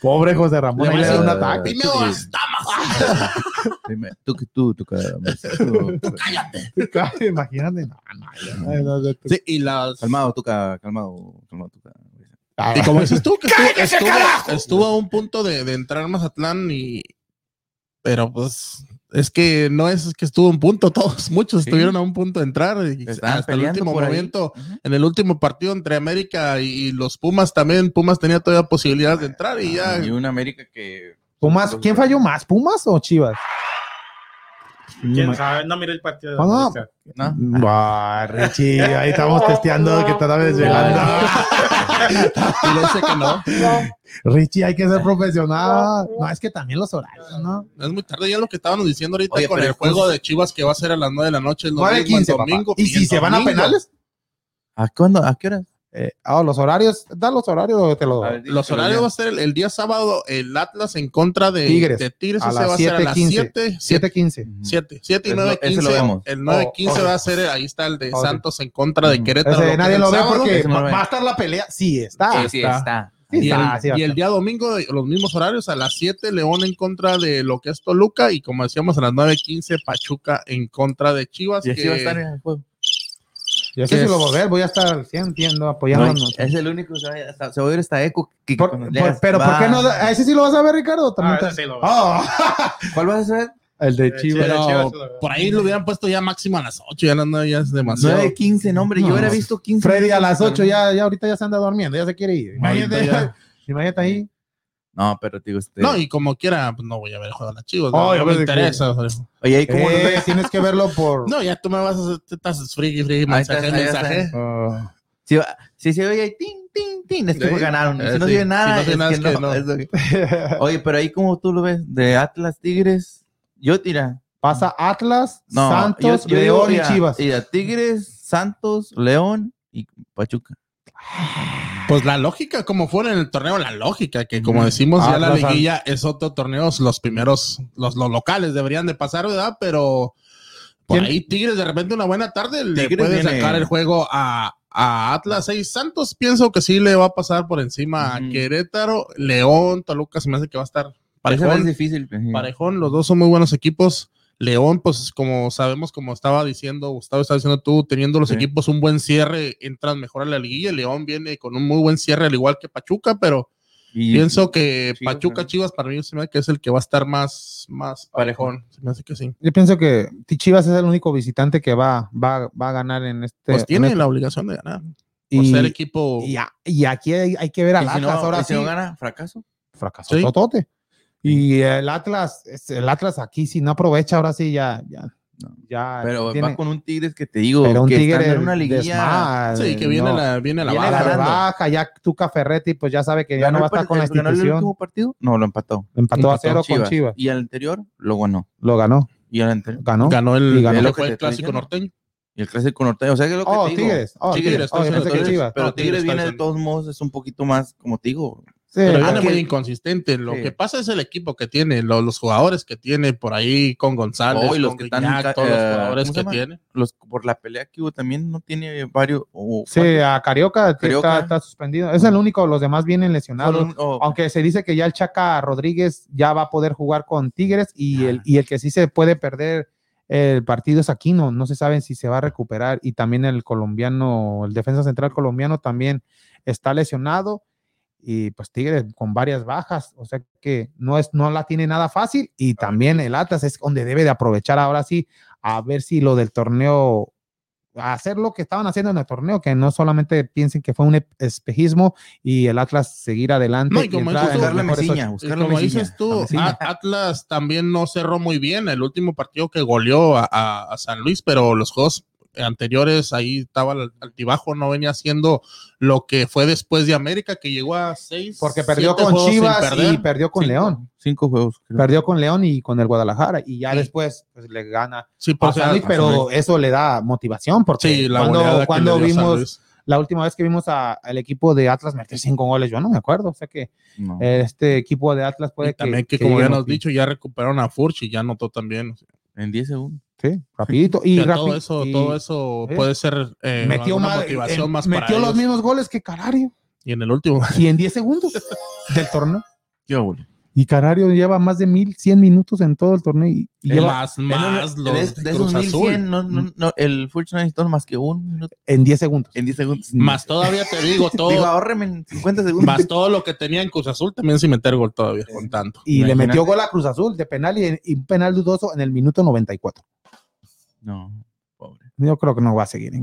S1: Pobre José Ramón,
S3: Le
S1: ahí le da un ataque.
S3: Dime las (laughs) damas.
S2: Dime, Tú, que tú, (laughs) tú.
S3: Cállate.
S1: Imagínate. No, no, no, no, no, no.
S3: Sí, y las.
S2: Calmado, tú, ca- calmado, calmado, tú. ca-
S1: Ah,
S3: Y como dices tú, que estuvo, estuvo, estuvo a un punto de, de entrar Mazatlán y. Pero pues. Es que no es que estuvo a un punto, (laughs) todos, muchos
S2: Sí.
S3: estuvieron a un punto de entrar y hasta el último momento, en el último partido entre América y, los Pumas también, Pumas tenía todavía posibilidad de entrar y ya.
S2: Y una América que.
S1: Pumas, ¿quién falló más? ¿Pumas o Chivas?
S6: ¿Quién sabe? No miré el partido. de
S1: No, no.
S6: América.
S2: ¿no?
S1: Ah, Richie, ahí estamos testeando que te estaba desvelando. (laughs) (laughs) (laughs)
S3: Y le dice que no.
S1: Richie, hay que ser profesional. No, es que también los horarios, ¿no?
S3: Es muy tarde ya lo que estábamos diciendo ahorita
S2: Oye,
S3: con el juego de Chivas que va a ser a las 9 de la noche el
S1: 9
S3: domingo. el
S1: 15, papá.
S3: domingo,
S1: ¿Y si se van a penales?
S2: ¿A cuándo? ¿A qué hora?
S1: Eh, ah, los horarios, da los horarios o te los doy.
S3: Los horarios va a ser el, el día sábado el Atlas en contra de
S1: Tigres.
S3: de Tigres.
S1: A
S3: ese
S1: las
S3: va a ser a las
S1: 7:15.
S3: 7,
S1: 7-15.
S2: Ujú.
S3: 7, 7 y
S2: Ese
S3: 9,
S2: lo- ese lo
S3: 15.
S2: vemos.
S3: El 9,
S1: Oh,
S3: 15
S1: ok.
S3: va a ser, ahí está el de. Santos en contra de. Querétaro.
S1: Ese
S3: lo
S1: nadie lo ve
S3: sábado.
S1: porque va a estar la pelea. Sí, está.
S2: Sí, sí,
S1: está.
S2: está.
S1: Sí,
S3: Y,
S1: está,
S3: el,
S1: sí
S3: y el día domingo, los mismos horarios, a las 7 León en contra de lo que es Toluca y como decíamos a las 9.15 Pachuca en contra de Chivas.
S2: Y
S3: que-
S2: va a estar en el juego.
S1: Yo sé
S3: que
S1: si lo voy a ver, voy a estar al 100, entiendo,
S2: No,
S1: apoyándonos.
S2: es el único, se va a- hasta- se va a oír esta eco. que
S1: Por- por-
S2: leas,
S1: pero ¿por
S2: va.
S1: qué no? ¿A ese sí lo vas a ver, Ricardo?
S6: Ah,
S1: También
S6: ese
S1: te-
S6: sí lo.
S1: Oh, (laughs)
S2: ¿Cuál vas a hacer?
S1: el de Chivas.
S3: Pero por ahí lo hubieran puesto ya máximo a las 8, ya las 9 ya es demasiado.
S2: 9, 15, no, hombre, yo
S1: No.
S2: hubiera visto 15.
S1: Freddy a las 8 ya, ya ahorita ya se anda durmiendo, ya se quiere ir. Imagínate,
S3: ya. (laughs)
S1: imagínate ahí.
S2: No, pero digo, este.
S3: No, y como quiera, pues no voy a ver el juego de las Chivas.
S1: Oh,
S3: no,
S1: yo
S3: no me
S1: que-
S3: interesa. sea.
S2: Oye, ¿y cómo lo
S1: Eh,
S2: ves?
S1: tienes que verlo por.
S3: No, ya tú me vas a hacer, te estás friki, friki, mensaje, mensaje.
S1: Ah,
S2: Si, si se oye ahí, tin, tin, tin, es que
S3: Sí.
S2: ganaron.
S3: Eh,
S2: Si no
S3: sí.
S2: se oye nada,
S3: Si no
S2: es, que
S3: nada, es
S2: no.
S3: que no.
S2: es lo que- (laughs) Oye, pero ahí como tú lo ves, de Atlas Tigres, yo tira.
S1: Pasa Atlas,
S2: No,
S1: Santos,
S2: yo- yo digo,
S1: León y Chivas.
S2: mira, Tigres, Santos, León y Pachuca.
S3: Pues la lógica, como fuera en el torneo, la lógica, que como decimos, ya la
S1: Atlas,
S3: liguilla es otro torneo, los primeros, los, los locales deberían de pasar, ¿verdad? Pero por ahí Tigres de repente una buena tarde le
S2: Tigres
S3: puede
S2: viene-
S3: sacar el juego a, a Atlas y Santos. Pienso que sí le va a pasar por encima a. Querétaro, León, Toluca, se me hace que va a estar
S2: vez es
S3: parejón.
S2: difícil. pues,
S3: Parejón, los dos son muy buenos equipos. León, pues como sabemos, como estaba diciendo, Gustavo estaba diciendo tú, teniendo los
S2: Sí.
S3: equipos un buen cierre, entran mejor a la liguilla. León viene con un muy buen cierre, al igual que Pachuca, pero
S2: Y-
S3: pienso que
S2: Chivas,
S3: Pachuca
S2: ¿no?
S3: Chivas para mí se me hace que es el que va a estar más, más
S2: Parejo.
S3: parejón. Se me hace que sí.
S1: Yo pienso que Chivas es el único visitante que va, va, va a ganar en este.
S3: Pues
S1: en
S3: tiene
S1: este-
S3: la obligación de ganar. Por
S1: y,
S3: ser equipo.
S1: y, a- y aquí hay, hay que ver
S2: si
S1: Atlas.
S2: no,
S1: ahora
S2: si
S1: sí,
S2: no gana, fracaso.
S1: fracasó
S3: Sí.
S1: totote. Y el Atlas, el Atlas aquí, si no aprovecha, ahora sí ya. ya,
S2: No.
S1: ya
S2: Pero
S1: tiene-
S2: va con un Tigres que te digo,
S1: pero un
S2: que
S1: tigre
S2: están en una liguilla.
S3: sí, que viene
S1: no.
S3: la, viene la
S2: Viene
S1: a la
S3: baja.
S1: ya Tuca Ferretti, pues ya sabe que ya no va a
S2: ¿Ganó el
S1: estar con la
S2: el- ganó el
S1: institución.
S2: último partido? No, lo empató.
S1: Empató a
S3: Empató
S1: cero con Chivas.
S2: Y el anterior lo ganó.
S1: Lo ganó.
S2: Y el anterior.
S1: Ganó.
S3: Ganó el,
S1: Y ganó.
S3: el- el clásico norteño.
S2: Y el clásico norteño. O sea, que es lo que
S1: Oh,
S2: te digo.
S1: Tigres. Oh,
S3: Tigres,
S1: Tigres. Oh, Chivas.
S2: Pero
S3: Tigres
S2: Tigres viene de todos modos, es un poquito más, como te digo.
S1: Sí,
S3: Pero viene
S1: aquí-
S3: muy inconsistente. Lo
S2: Sí.
S3: que pasa es el equipo que tiene, lo- los jugadores que tiene por ahí con González,
S2: Oh, y los
S3: con
S2: que están ca-
S3: todos los
S2: eh,
S3: jugadores
S2: ¿cómo se
S3: que
S2: llama?
S3: tiene.
S2: Los, por la pelea que hubo también no tiene varios. o-
S1: Sí, a Carioca. Está, está suspendido. Es el único, los demás vienen lesionados.
S2: solo un- o-
S1: Aunque se dice que ya el Chaca Rodríguez ya va a poder jugar con Tigres y
S2: Ah.
S1: el, y el que sí se puede perder el partido es Aquino. No se sabe si se va a recuperar. Y también el colombiano, el defensa central colombiano también está lesionado. Y pues Tigres con varias bajas. O sea que no, es, no la tiene nada fácil. Y también el Atlas es donde debe de aprovechar ahora sí a ver si lo del torneo hacer lo que estaban haciendo en el torneo, que no solamente piensen que fue un espejismo y el Atlas seguir adelante.
S3: No, y como
S1: entrar
S3: dices tú,
S2: mesiña.
S3: Y como dices Atlas también no cerró muy bien el último partido que goleó a, a- a San Luis, pero los juegos anteriores ahí estaba el altibajo, no venía haciendo lo que fue después de América, que llegó a seis.
S1: Porque perdió con Chivas y perdió con
S2: cinco-
S1: León.
S2: Cinco juegos. creo.
S1: Perdió con León y con el Guadalajara. Y ya
S3: Sí.
S1: después pues, le gana
S3: Sí,
S1: a San Luis, pero eso le da motivación. Porque
S3: sí, la
S1: cuando, cuando vimos la última vez que vimos a- al equipo de Atlas meter cinco goles, yo no me acuerdo. O sea que
S2: No.
S1: este equipo de Atlas puede
S3: Y también que,
S1: que
S3: como ya nos dicho, ya recuperaron a Furch y ya notó también.
S2: En 10 segundos.
S1: Sí, rapidito. (laughs) Y
S3: todo eso,
S1: y
S3: todo eso
S1: ¿eh?
S3: puede ser eh,
S1: metió,
S3: una motivación
S1: eh,
S3: más para
S1: metió los
S3: ellos.
S1: mismos goles que Carario.
S3: Y en el último,
S1: Y en 10 segundos del torneo. (laughs)
S2: Qué bueno.
S1: Y Carario lleva más de 1100 minutos en todo el torneo. Y, y lleva
S3: más, más
S2: de,
S3: los
S2: de
S3: de
S2: esos
S3: Cruz Azul.
S2: 1100, no, no, no, el no necesitó más que un minuto
S1: en 10 segundos.
S2: en 10 segundos. (laughs)
S3: Más todavía te digo, todo,
S2: Digo, ahórreme en 50 segundos.
S3: más todo lo que tenía en Cruz Azul también sin meter gol todavía, con tanto.
S1: Y le metió gol a Cruz Azul de penal y, y un penal dudoso en el minuto 94.
S2: No, pobre.
S1: Yo creo que no va a seguir. ¿eh?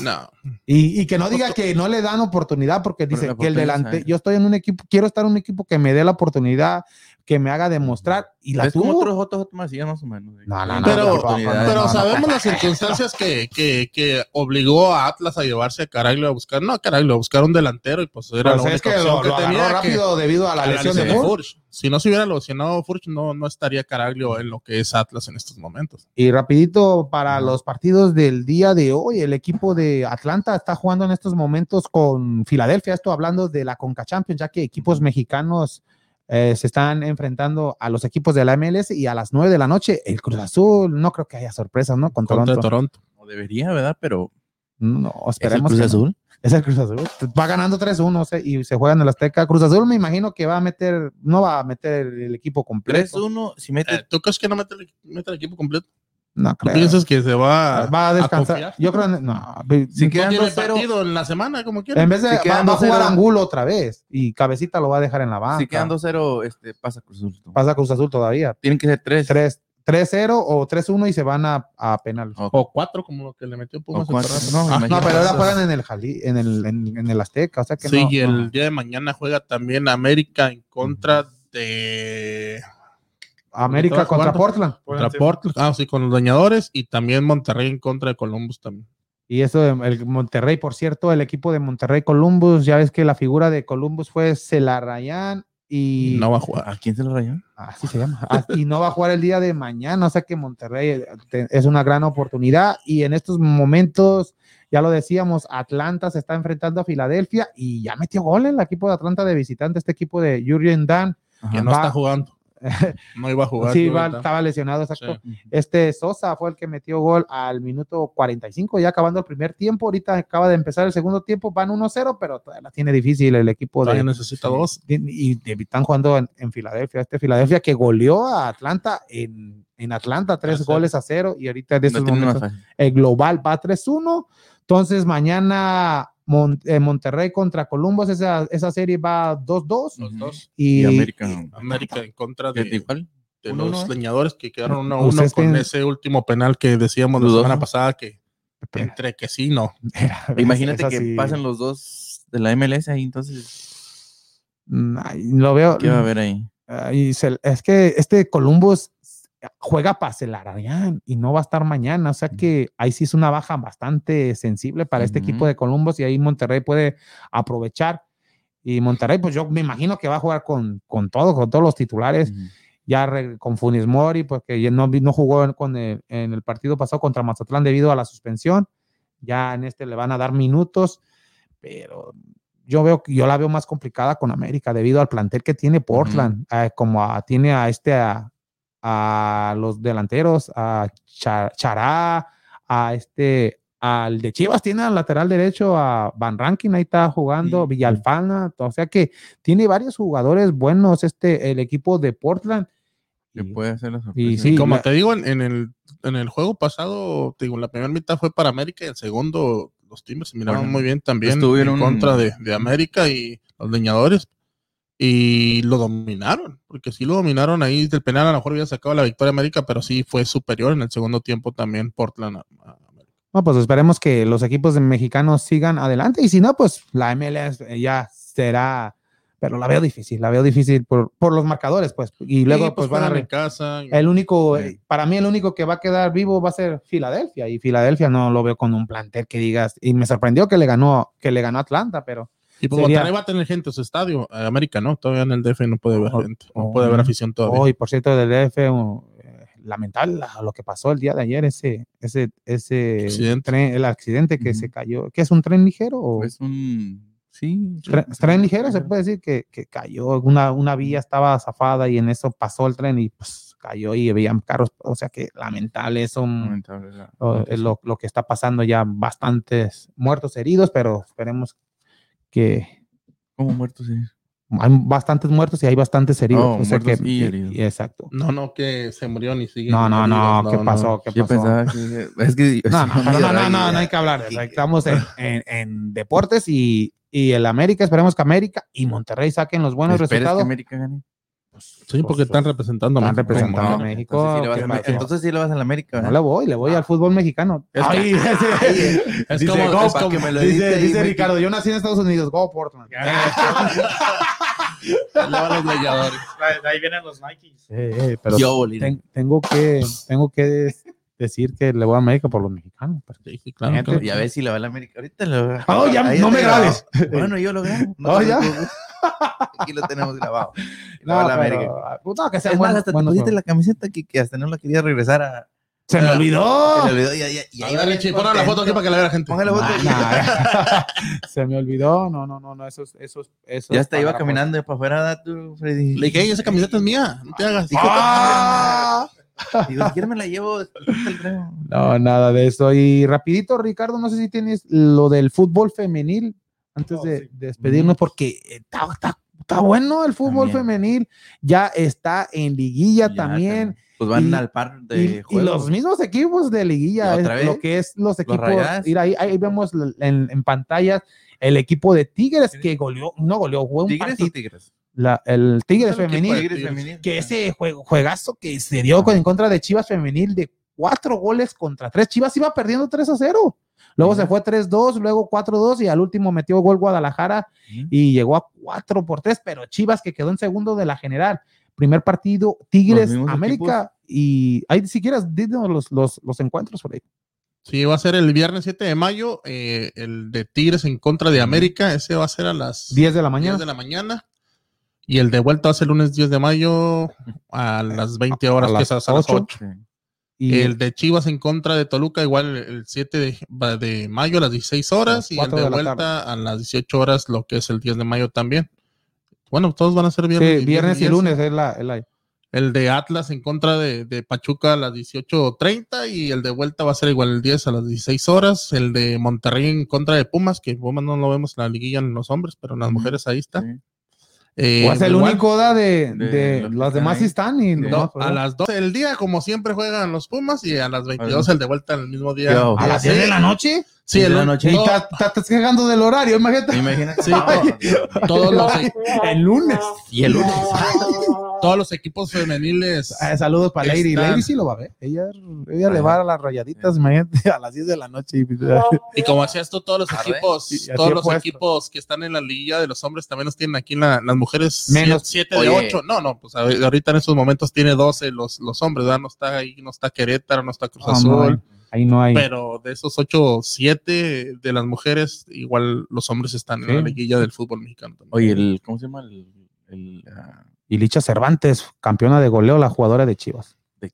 S3: No,
S1: Y, y que no diga que no le dan oportunidad porque dice que el delante, yo estoy en un equipo, quiero estar en un equipo que me dé la oportunidad, que me haga demostrar y la
S2: Es como
S1: tuvo.
S2: otros otros más o menos.
S1: No, no, no,
S3: pero, pero
S1: no, no.
S3: sabemos las circunstancias que, que, que obligó a Atlas a llevarse a Caraglio a buscar, no a Caraglio, a buscar un delantero y pues era
S1: Pues
S3: la única
S1: que lo,
S3: que
S1: lo
S3: tenía. que-
S1: rápido debido a la
S3: a la
S1: lesión de
S3: lesión de
S1: Furch.
S3: Furch. Si no se hubiera lesionado Furch, no, no estaría Caraglio en lo que es Atlas en estos momentos.
S1: Y rapidito para los partidos del día de hoy, el equipo de Atlanta está jugando en estos momentos con Filadelfia, esto hablando de la Conca Champions, ya que equipos mexicanos eh, se están enfrentando a los equipos de la MLS y a las 9 de la noche el Cruz Azul, no creo que haya sorpresas, ¿no? Con
S3: Contra
S1: Toronto.
S3: Toronto.
S2: No debería, ¿verdad? Pero
S1: No,
S2: es el
S1: esperemos
S2: Cruz
S1: que no.
S2: Azul.
S1: Es el Cruz Azul. Va ganando 3-1 se- y se juega en el Azteca. Cruz Azul me imagino que va a meter, no va a meter el equipo completo.
S2: 3-1, si mete
S3: Eh, ¿Tú crees que no mete el, mete el equipo completo?
S1: No
S3: ¿Tú
S1: creo.
S3: piensas que se va,
S1: Va a descansar.
S3: confiar?
S1: Yo creo, no.
S2: Si
S3: No
S2: quedan
S3: tiene
S2: 2-0,
S3: partido en la semana, como quiera.
S1: En vez de
S2: Si
S1: va, va a jugar
S2: 2-0.
S1: Angulo otra vez y Cabecita lo va a dejar en la banca.
S2: si quedan 2-0, este, pasa Cruz Azul.
S1: Pasa Cruz Azul todavía.
S2: Tienen que ser 3.
S1: 3 3-0 o 3-1 y se van a, a penales.
S3: O cuatro, como lo que le metió Pumas.
S2: No,
S3: Ah.
S1: No, pero ahora juegan en el Jali, en el, en, en el Azteca, o sea que
S3: Sí,
S1: no,
S3: y
S1: no.
S3: el día de mañana juega también América en contra de
S1: América
S3: ¿Estaba
S1: contra? Portland.
S3: contra Portland, ah, sí, con los dañadores y también Monterrey en contra de Columbus también.
S1: Y eso, el Monterrey, por cierto, el equipo de Monterrey Columbus, ya ves que la figura de Columbus fue Celarrayán y
S3: No va a jugar.
S2: ¿A quién rayó?
S1: así se llama. Ah, y no va a jugar el día de mañana, o sea que Monterrey eh, es una gran oportunidad y en estos momentos, ya lo decíamos, Atlanta se está enfrentando a Filadelfia y ya metió gol el equipo de Atlanta de visitante, este equipo de Jurgen Dan.
S3: Que no
S1: Va-
S3: está jugando. (laughs) No iba a jugar.
S1: sí, estaba lesionado, exacto.
S3: Sí.
S1: Este Sosa fue el que metió gol al minuto 45, ya acabando el primer tiempo. Ahorita acaba de empezar el segundo tiempo, van 1-0, pero todavía la tiene difícil el equipo
S3: Todavía
S1: de.
S3: necesita dos.
S1: Y, y están jugando en, en Filadelfia. Este Filadelfia que goleó a Atlanta en, en Atlanta, tres
S3: sí.
S1: goles a cero. Y ahorita de
S2: No
S1: esos momentos, el global va 3-1. Entonces, mañana Mon- eh, Monterrey contra Columbus, esa, esa serie va 2-2.
S3: Los dos.
S1: Y,
S2: Y América.
S3: América en contra
S2: ¿qué-
S3: de,
S2: igual?
S3: de
S2: Uno,
S3: los leñadores que quedaron uno a
S1: Pues
S3: uno
S1: es que-
S3: con ese último penal que decíamos la semana pasada que entre que sí no.
S2: Imagínate que
S1: sí,
S2: pasan los dos de la MLS ahí, entonces,
S1: ay, Lo veo.
S2: ¿qué va a haber ahí?
S1: ay, se- es que este Columbus juega para Celarayán y no va a estar mañana. O sea que ahí sí es una baja bastante sensible para este equipo de Columbus y ahí Monterrey puede aprovechar. Y Monterrey, pues yo me imagino que va a jugar con, con todo, con todos los titulares. Ya re- con Funes Mori, porque no, no jugó en, con el- en el partido pasado contra Mazatlán debido a la suspensión. Ya en este le van a dar minutos, pero yo veo que yo la veo más complicada con América debido al plantel que tiene Portland, eh, como a- tiene a este a, a los delanteros, a Cha- Chará, a este al de Chivas tiene al lateral derecho a Van Rankin, ahí está jugando,
S2: Sí.
S1: Villalfana, o sea que tiene varios jugadores buenos este el equipo de Portland.
S2: Que
S1: Y-
S2: puede hacer la sorpresa.
S1: y sí,
S3: Como
S1: la-
S3: te digo, en, en el, en el juego pasado, te digo, la primera mitad fue para América y el segundo los Timbers se miraron
S2: Bueno,
S3: muy bien también
S2: estuvieron-
S3: en contra de, de América y los leñadores. Y lo dominaron, porque sí lo dominaron ahí del penal, a lo mejor había sacado la victoria América, pero sí fue superior en el segundo tiempo también Portland a- a América.
S1: No, pues esperemos que los equipos mexicanos sigan adelante y si no, pues la MLS ya será, pero la veo difícil, la veo difícil por, por los marcadores, pues, y luego
S3: Sí,
S1: pues, van a
S3: en casa.
S1: el único,
S2: Sí.
S1: eh, para mí el único que va a quedar vivo va a ser Filadelfia y Filadelfia no lo veo con un plantel que digas, y me sorprendió que le ganó, que le ganó Atlanta, pero
S3: Y pues
S1: Sería-
S3: Monterrey va a tener gente en su estadio. eh, América no, todavía en el DF no puede
S1: Oh,
S3: gente, no
S1: oh,
S3: puede haber afición todavía.
S1: hoy, por cierto, del DF, eh, lamentable la- lo que pasó el día de ayer, ese, ese, ese
S3: Accidente.
S1: tren, el accidente que se cayó, ¿qué es un tren ligero? O?
S2: Es un. Sí.
S1: Tren,
S2: sí,
S1: tren
S2: sí,
S1: ligero, se
S2: ligero.
S1: puede decir que, que cayó, una, una vía estaba zafada y en eso pasó el tren y pues cayó y habían carros, o sea que lamentable eso,
S2: Lamentable la-
S1: o- es lo, lo que está pasando ya bastantes muertos, heridos, pero esperemos que
S2: ¿Cómo muertos? sí?
S1: hay bastantes muertos y hay bastantes heridos.
S2: Oh,
S1: o sea
S2: muertos
S1: que,
S2: y
S1: y-
S2: heridos.
S1: y exacto.
S3: No, no, que se murió ni sigue.
S1: No, no, no, ¿qué
S3: no,
S1: pasó? ¿Qué
S2: Yo
S1: pasó?
S2: pensaba que. Es que.
S1: No, no, no, no, no, no hay que hablar. Estamos en, en- en deportes y, y el América, esperemos que América y Monterrey saquen los buenos
S2: ¿Esperes que
S1: resultados.
S2: América gane?
S3: Sí, porque están representando a
S1: Están
S3: México.
S1: representando
S3: como
S1: a
S3: no.
S1: México.
S2: Entonces sí le vas
S1: ¿qué
S2: a-
S1: pasó?
S2: entonces sí le vas a la América.
S1: No le voy, le voy al fútbol mexicano.
S3: Es que-
S1: Ay, (laughs)
S3: Es
S1: dice,
S3: como,
S1: go,
S3: es
S2: para
S3: como-
S2: que me lo
S1: dice, dice. Ricardo, yo nací en Estados Unidos, go Portland. (laughs)
S6: Ahí vienen los Nikes.
S1: Eh, eh, pero
S2: Yo,
S1: ten- tengo que, tengo que decir que le voy a América por los mexicanos. pues.
S3: Sí, claro, claro.
S2: Y a ver si le va a la América. Ahorita lo.
S1: Oh, ya, no me grabes.
S2: Bueno, yo lo grabo.
S1: Oh,
S2: te
S1: ya.
S2: Aquí lo tenemos grabado. (laughs)
S1: No,
S2: la
S1: pero,
S2: América.
S1: no, que sean
S2: Es más, hasta te pusiste la camiseta que, que hasta no la quería regresar a.
S1: Se me olvidó.
S2: Se le olvidó y, y- y
S3: A
S2: ahí
S3: ver,
S2: va
S3: Richie,
S2: bien
S3: pon la foto aquí para que la vea la gente.
S2: Ponga la foto. (laughs)
S1: Nah, se me olvidó. No, no, no, no, esos, esos, esos.
S2: Ya hasta iba caminando para afuera, tú, Freddy.
S3: Le dije, "Ey, esa camiseta es mía, no te hagas.
S1: ¡Ah!
S2: Digo, si quieres me la llevo.
S1: No, nada de eso. Y rapidito, Ricardo, no sé si tienes lo del fútbol femenil antes
S6: Oh,
S1: de,
S6: sí.
S1: de despedirnos, porque está, está, está bueno el fútbol
S2: También.
S1: femenil. Ya está en liguilla
S2: Ya,
S1: también.
S2: Pues van
S1: Y-
S2: al par de
S1: y
S2: juegos.
S1: los mismos equipos de liguilla,
S2: ¿Y otra
S1: es lo que es los equipos. Mira, ahí, ahí vemos en, en pantallas el equipo de Tigres que goleó, no goleó, jugó un
S2: ¿Tigres
S1: partido.
S2: o Tigres?
S1: la- el Tigres femenil,
S2: de Tigres femenil.
S1: que ese juego, juegazo que se dio con- en contra de Chivas femenil de cuatro goles contra tres. Chivas iba perdiendo 3 a 0. Luego se fue 3-2, luego 4-2 y al último metió gol Guadalajara
S2: Ujú.
S1: y llegó a 4 por 3, pero Chivas que quedó en segundo de la general. Primer partido, Tigres, América y ahí si quieres, dinos los, los, los encuentros por ahí.
S3: Sí, va a ser el viernes 7 de mayo, eh, el de Tigres en contra de América, ese va a ser a las
S1: 10 de la
S3: 10
S1: mañana.
S3: de la mañana. Y el de vuelta va a ser el lunes 10 de mayo a las 20 horas,
S1: A
S3: que
S1: las
S3: es a las
S1: 8.
S3: 8.
S1: Y
S3: El de Chivas en contra de Toluca, igual el- el 7 de, mayo a las 16 horas. Y el de,
S1: la
S3: vuelta a las 18 horas, lo que es el 10 de mayo también. Bueno, todos van a ser viernes.
S1: sí, viernes y lunes es la, es la-
S3: El de Atlas en contra de, de Pachuca a las 18.30 y el de vuelta va a ser igual el 10 a las 16 horas. El de Monterrey en contra de Pumas, que Pumas no lo vemos en la liguilla en los hombres, pero en las mujeres ahí está.
S2: Sí.
S3: Eh,
S1: O es el
S3: igual,
S1: único da de,
S2: de
S1: de
S2: los
S1: demás
S2: ahí.
S1: están y
S3: no,
S1: nomás,
S3: a las 12 del día, como siempre juegan los Pumas, y a las 22 el de vuelta el mismo día.
S2: Yo.
S1: a las
S3: Sí,
S1: 10 de la noche.
S3: Sí,
S2: ¿Diez
S3: el
S2: de la noche?
S1: Y
S3: todo-
S1: ta- ta- estás quejando del horario, imagínate.
S2: Imagínate.
S3: Sí, (laughs)
S2: No,
S3: todos los, (laughs)
S1: El lunes.
S2: y el lunes.
S3: Todos los equipos femeniles.
S1: Eh, saludos para Lady.
S3: Están-
S1: Lady sí lo va a ver. Ella, ella le va a las rayaditas, imagínate, (laughs) a las 10 de la noche. y-
S3: Y como hacías tú, todos los equipos,
S1: Sí,
S3: todos los
S1: puesto.
S3: equipos que están en la liguilla de los hombres también los tienen aquí en la- las mujeres
S1: Menos.
S3: 7 de
S2: Oye.
S3: 8. No, no, pues ahorita en estos momentos tiene 12 los, los hombres, ¿verdad? No está ahí, no está Querétaro, no está Cruz
S1: Ah, no
S3: Azul.
S1: Ahí no hay.
S3: Pero de esos 8, 7 de las mujeres, igual los hombres están
S1: Sí.
S3: en la liguilla del fútbol mexicano también.
S2: Oye, el, ¿cómo se llama? El, el, ah,
S1: Y Licha Cervantes, campeona de goleo, la jugadora de Chivas.
S2: de-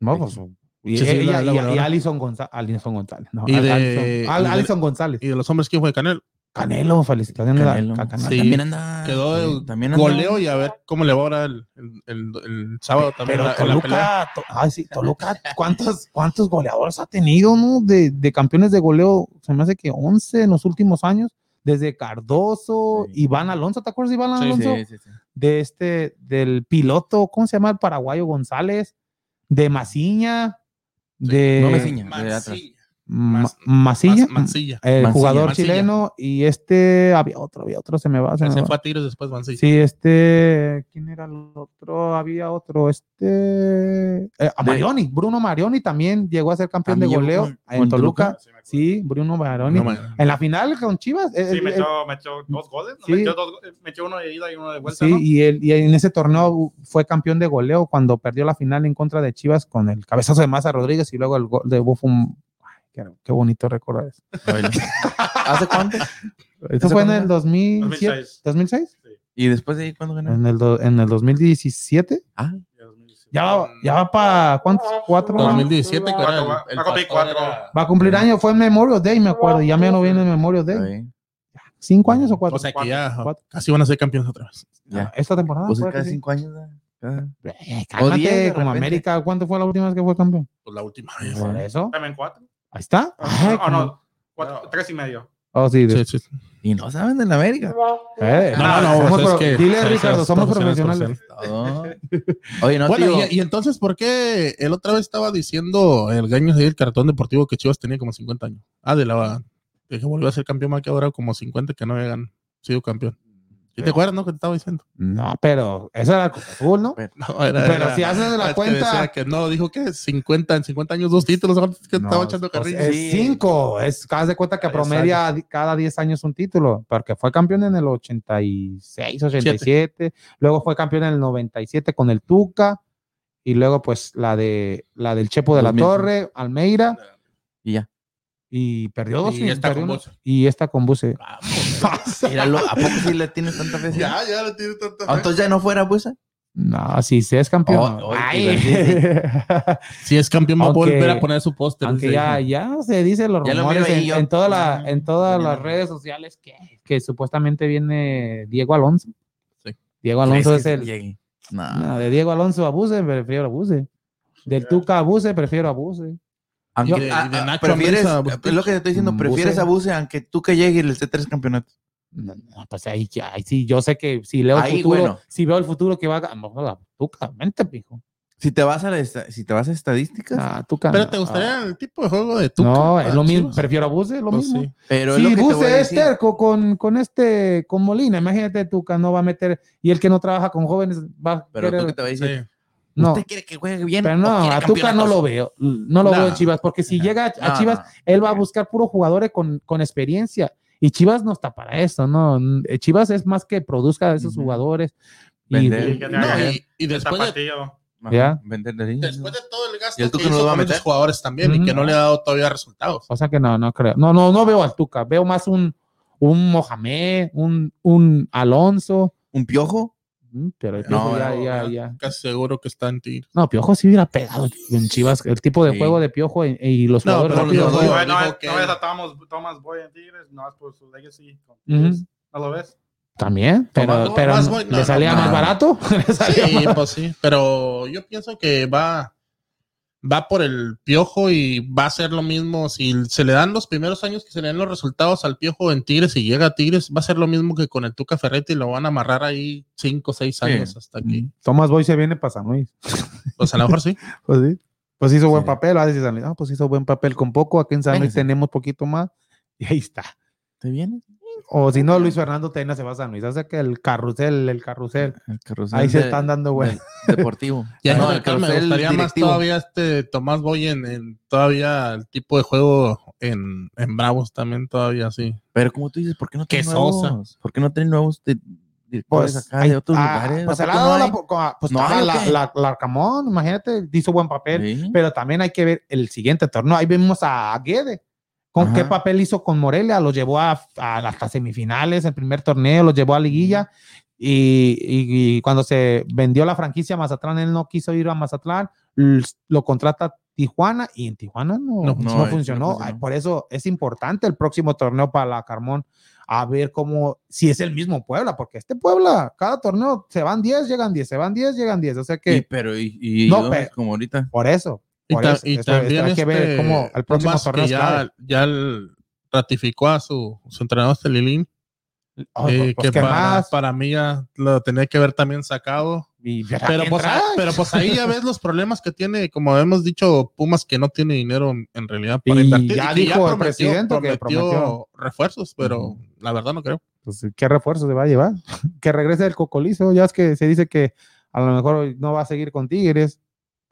S1: No, pues. Y,
S3: Sí, sí,
S1: ella-
S3: la- la
S1: y- y
S3: goleadora.
S1: Alison, Gonza- Alison González. no,
S3: Y
S1: Al-
S3: de-
S1: Alison, Al- González.
S3: Y de los hombres, ¿quién fue? Canel.
S1: Canelo, felicitaciones a-
S2: Canelo.
S1: a Canelo.
S3: Sí.
S2: También anda.
S3: Quedó
S2: sí,
S3: el
S2: también anda-
S3: goleo y a ver cómo le va ahora el, el, el- el sábado también.
S1: Pero
S3: la- la pelea.
S1: Toluca, to- ay, sí, Toluca, ¿cuántos, ¿cuántos goleadores ha tenido, no? De, de campeones de goleo, se me hace que 11 en los últimos años, desde Cardoso,
S2: Sí.
S1: Iván Alonso, ¿te acuerdas de Iván
S3: Sí,
S1: Alonso?
S2: Sí, sí, sí.
S1: De este, del piloto, ¿cómo se llama? El paraguayo González, de Maciña, de
S2: No de
S3: Mas-
S1: Masilla,
S3: Mancilla.
S1: el
S2: Mancilla,
S1: jugador
S3: Mancilla.
S1: chileno, y este, había otro, había otro, se me va, se me
S3: Se
S1: va.
S3: fue a tiros después Mancilla.
S1: Sí, este, ¿quién era el otro? Había otro, este, eh, a Marioni, Bruno Marioni también llegó a ser campeón de goleo
S2: con-
S1: en
S2: con
S1: Toluca.
S2: Toluca.
S6: Sí,
S1: Bruno Marioni.
S3: No,
S1: en la final con Chivas. eh,
S6: Sí,
S1: eh,
S6: metió, metió dos goles. ¿no?
S1: sí.
S6: Metió, dos- metió uno de ida y uno de vuelta.
S1: sí,
S6: ¿no?
S1: y, él, y en ese torneo fue campeón de goleo cuando perdió la final en contra de Chivas con el cabezazo de Maza Rodríguez y luego el gol de Buffon. Qué, qué bonito recordar eso. (laughs)
S2: ¿Hace cuánto?
S1: Esto fue en el 2007,
S6: 2006.
S1: 2006,
S2: ¿Y después de ahí cuándo ganó?
S1: en el, do- en el 2017.
S2: Ah,
S1: Ya va, ya va para cuántos? Cuatro.
S3: 2017, que era el,
S6: va-
S3: el
S6: va a cumplir cuatro.
S3: era-
S1: Va a cumplir año, fue en Memorial Day, me acuerdo. Ya me no viene en Memorial Day. ¿Cinco años o cuatro?
S3: O sea que ya
S1: Cuatro.
S3: casi van a ser campeones otra vez.
S2: Ya.
S1: Esta temporada.
S2: Pues cada
S1: sí.
S2: cinco años.
S1: Eh, cálmate, como
S2: repente.
S1: América, ¿cuánto fue la última vez que fue campeón?
S3: Pues la última vez.
S1: Por eso.
S6: También cuatro.
S1: Ahí está.
S6: Ah,
S1: como-
S6: no, cuatro, tres y medio.
S1: Oh, sí. de-
S3: Sí, sí.
S2: Y no saben de la América.
S1: Eh,
S3: No, no, no,
S1: somos
S3: pues es
S1: pro-
S3: que-
S1: Dile, Ricardo, somos
S3: profesionales. (laughs)
S2: Oye, no,
S3: bueno,
S2: tío.
S3: y, y entonces, ¿por qué el otra vez estaba diciendo el gaño ahí el cartón deportivo que Chivas tenía como 50 años? Ah, de la de que volvió a ser campeón más que ahora como 50 que no habían sido campeón. ¿Sí te acuerdas, no? Que te estaba diciendo.
S1: No, pero eso era el Cruz Azul, ¿no?
S3: No, era-
S1: Pero
S3: era-
S1: si haces de la
S3: que
S1: cuenta-
S3: decía que no, dijo que 50, en 50 años dos títulos, que
S1: No,
S3: estaba echando
S1: pues,
S3: carrilla.
S1: Es
S2: Sí.
S1: cinco. Es, haz de cuenta que promedia di- cada 10 años un título, porque fue campeón en el 86, 87, luego fue campeón en el 97 con el Tuca, y luego pues la de la del Chepo de la
S2: 2000.
S1: Torre, Almeida,
S2: Y ya.
S1: Y perdió dos.
S3: Y esta con Buse.
S1: y esta con Buse. (laughs)
S2: Míralo, ¿a poco sí le tienes tanta fe?
S3: Ya, ya lo tiene tanta fe.
S2: Entonces ya no fuera, pues.
S1: No, si se es campeón.
S2: Oh, oh,
S1: Ay. (laughs)
S3: Si es campeón, va a volver a poner su póster.
S1: Aunque ya, ya se dice los
S2: Ya lo
S1: rumores en,
S2: yo.
S1: en toda la, en todas las redes sociales que, que supuestamente viene Diego Alonso.
S3: Sí.
S1: Diego
S2: ¿Crees
S1: Alonso
S2: que
S1: es el.
S2: No.
S1: No, de Diego Alonso a Buse, prefiero a Buse. Del Tuca a Buse, prefiero a Buse.
S2: Aunque,
S3: Y de-
S2: ah,
S3: de
S2: ah,
S3: Nacho
S2: prefieres, es lo que te estoy diciendo, prefieres
S1: Buse.
S2: a Buse aunque tú que llegue y le esté tres campeonatos.
S1: No, no, pues ahí, ahí sí, yo sé que si leo el
S2: Ahí,
S1: futuro,
S2: bueno.
S1: si veo el futuro que va a ganar, Tuca, vente, pijo.
S2: Si te vas a, la si te vas a estadísticas,
S1: Ah, Tuca.
S3: Pero
S1: no.
S3: te gustaría el tipo de juego de Tuca.
S1: No, es lo mismo,
S3: Chivas?
S1: prefiero a Buse, lo
S3: Pues
S1: mismo.
S3: sí.
S2: pero es
S1: Si Buse es terco con, con este, con Molina, imagínate Tuca no va a meter, y el que no trabaja con jóvenes va a
S2: Pero
S1: querer-
S2: tú que te voy a decir,
S3: Sí.
S1: No,
S2: ¿usted quiere que juegue bien?
S1: pero no, a Tuca no lo veo, no lo
S3: No.
S1: veo en Chivas, porque si llega a, Chivas,
S2: no.
S1: él va a buscar puros jugadores con, con experiencia, y Chivas no está para eso, no, Chivas es más que produzca a esos jugadores, y,
S2: Vender.
S6: Y
S3: y, y después, de,
S1: Ya.
S2: Vender de ahí.
S3: después de todo el gasto
S2: ¿Y el Tuca
S3: que
S2: no lo va a
S3: con
S2: meter?
S3: esos jugadores también y que no le ha dado todavía resultados.
S1: o sea que no, no creo, no, no, no veo al Tuca, veo más un, un Mohamed, un, un Alonso,
S2: ¿Un piojo?
S1: Pero el
S2: No,
S1: Piojo ya,
S3: No,
S1: ya, ya.
S3: Casi seguro que está en Tigres.
S1: No, Piojo sí hubiera pegado en Chivas. El tipo de
S2: Sí.
S1: juego de Piojo y, y los
S3: No,
S1: jugadores.
S3: pero.
S1: Piojo-
S6: No, no, no,
S3: que-
S6: ves a Thomas, Thomas Boy en Tigres, no es por su legacy.
S1: Ujú.
S6: Tigres. ¿No lo ves?
S1: También, pero,
S3: Tomás-
S1: pero
S3: más Boy- no,
S1: le salía
S3: no,
S1: más
S2: no.
S1: barato. (laughs) Le salía
S3: Sí,
S1: más-
S3: pues sí, pero yo pienso que va, va por el piojo y va a ser lo mismo. Si se le dan los primeros años que se le den los resultados al piojo en Tigres y llega a Tigres, va a ser lo mismo que con el Tuca Ferretti y lo van a amarrar ahí cinco o seis años hasta aquí.
S1: Tomás Boy se viene para San Luis. (laughs)
S3: Pues a lo mejor sí. (laughs)
S1: Pues sí. Pues hizo buen
S2: Sí.
S1: papel, a San Luis. Ah, pues hizo buen papel con poco. Aquí en San Luis
S2: Véngase.
S1: tenemos poquito más. Y ahí está.
S2: ¿Te vienes?
S1: O si no, Luis Fernando Tena se va a San Luis. Hace que el carrusel, el carrusel.
S2: El carrusel
S1: Ahí se están dando bueno.
S2: del (laughs) Deportivo.
S3: Ya
S2: No,
S3: no,
S2: el
S3: me
S2: carrusel
S3: gustaría más todavía este Tomás Boy en, en todavía el tipo de juego en, en Bravos también todavía sí.
S2: Pero como tú dices, ¿por qué no
S3: sosa.
S2: nuevos? ¿Por qué no traen nuevos de- directores
S1: Pues,
S2: acá
S1: hay-
S2: de otros
S1: ah,
S2: lugares?
S1: pues
S2: ¿A
S1: se le
S2: poco
S1: ha dado
S2: no
S1: la, pues
S2: ¿No
S1: la, la, la Arcamón, imagínate, hizo buen papel.
S2: Sí.
S1: Pero también hay que ver el siguiente torneo. Ahí vemos a Guede. ¿Con
S2: Ajá.
S1: qué papel hizo con Morelia? Lo llevó a, a hasta semifinales, el primer torneo, lo llevó a liguilla. Y, y- y cuando se vendió la franquicia a Mazatlán, él no quiso ir a Mazatlán, lo contrata Tijuana y en Tijuana no,
S3: No,
S1: no,
S2: no, no
S1: funcionó. Ay, por eso es importante el próximo torneo para la Carmón, a ver cómo, si es el mismo Puebla, porque este Puebla, cada torneo se van 10, llegan 10, se van 10, llegan 10. O sea que
S2: Y, pero, y, y
S1: No, pero-
S2: como ahorita.
S1: por eso.
S3: Y, ta- y también
S1: hay que ver
S3: este,
S1: cómo el próximo
S3: Pumas,
S1: torneo
S3: que ya, ya ratificó a su, su entrenador este Lilín,
S1: Oh,
S3: eh,
S1: pues,
S3: que
S1: ¿qué
S3: para,
S1: más?
S3: para mí ya lo tenía que ver también sacado.
S1: Y
S3: Pero pues,
S1: trae.
S3: a- pero pues ahí ya (laughs) ves los problemas que tiene, como hemos dicho, Pumas que no tiene dinero en, realidad para
S1: Y
S3: invertir.
S1: ya
S3: que
S1: dijo el presidente que
S3: prometió
S1: prometió.
S3: refuerzos, pero la verdad no creo.
S1: Pues, ¿qué refuerzo se va a llevar? (laughs) que regrese el cocolizo. Ya es que se dice que a lo mejor no va a seguir con Tigres.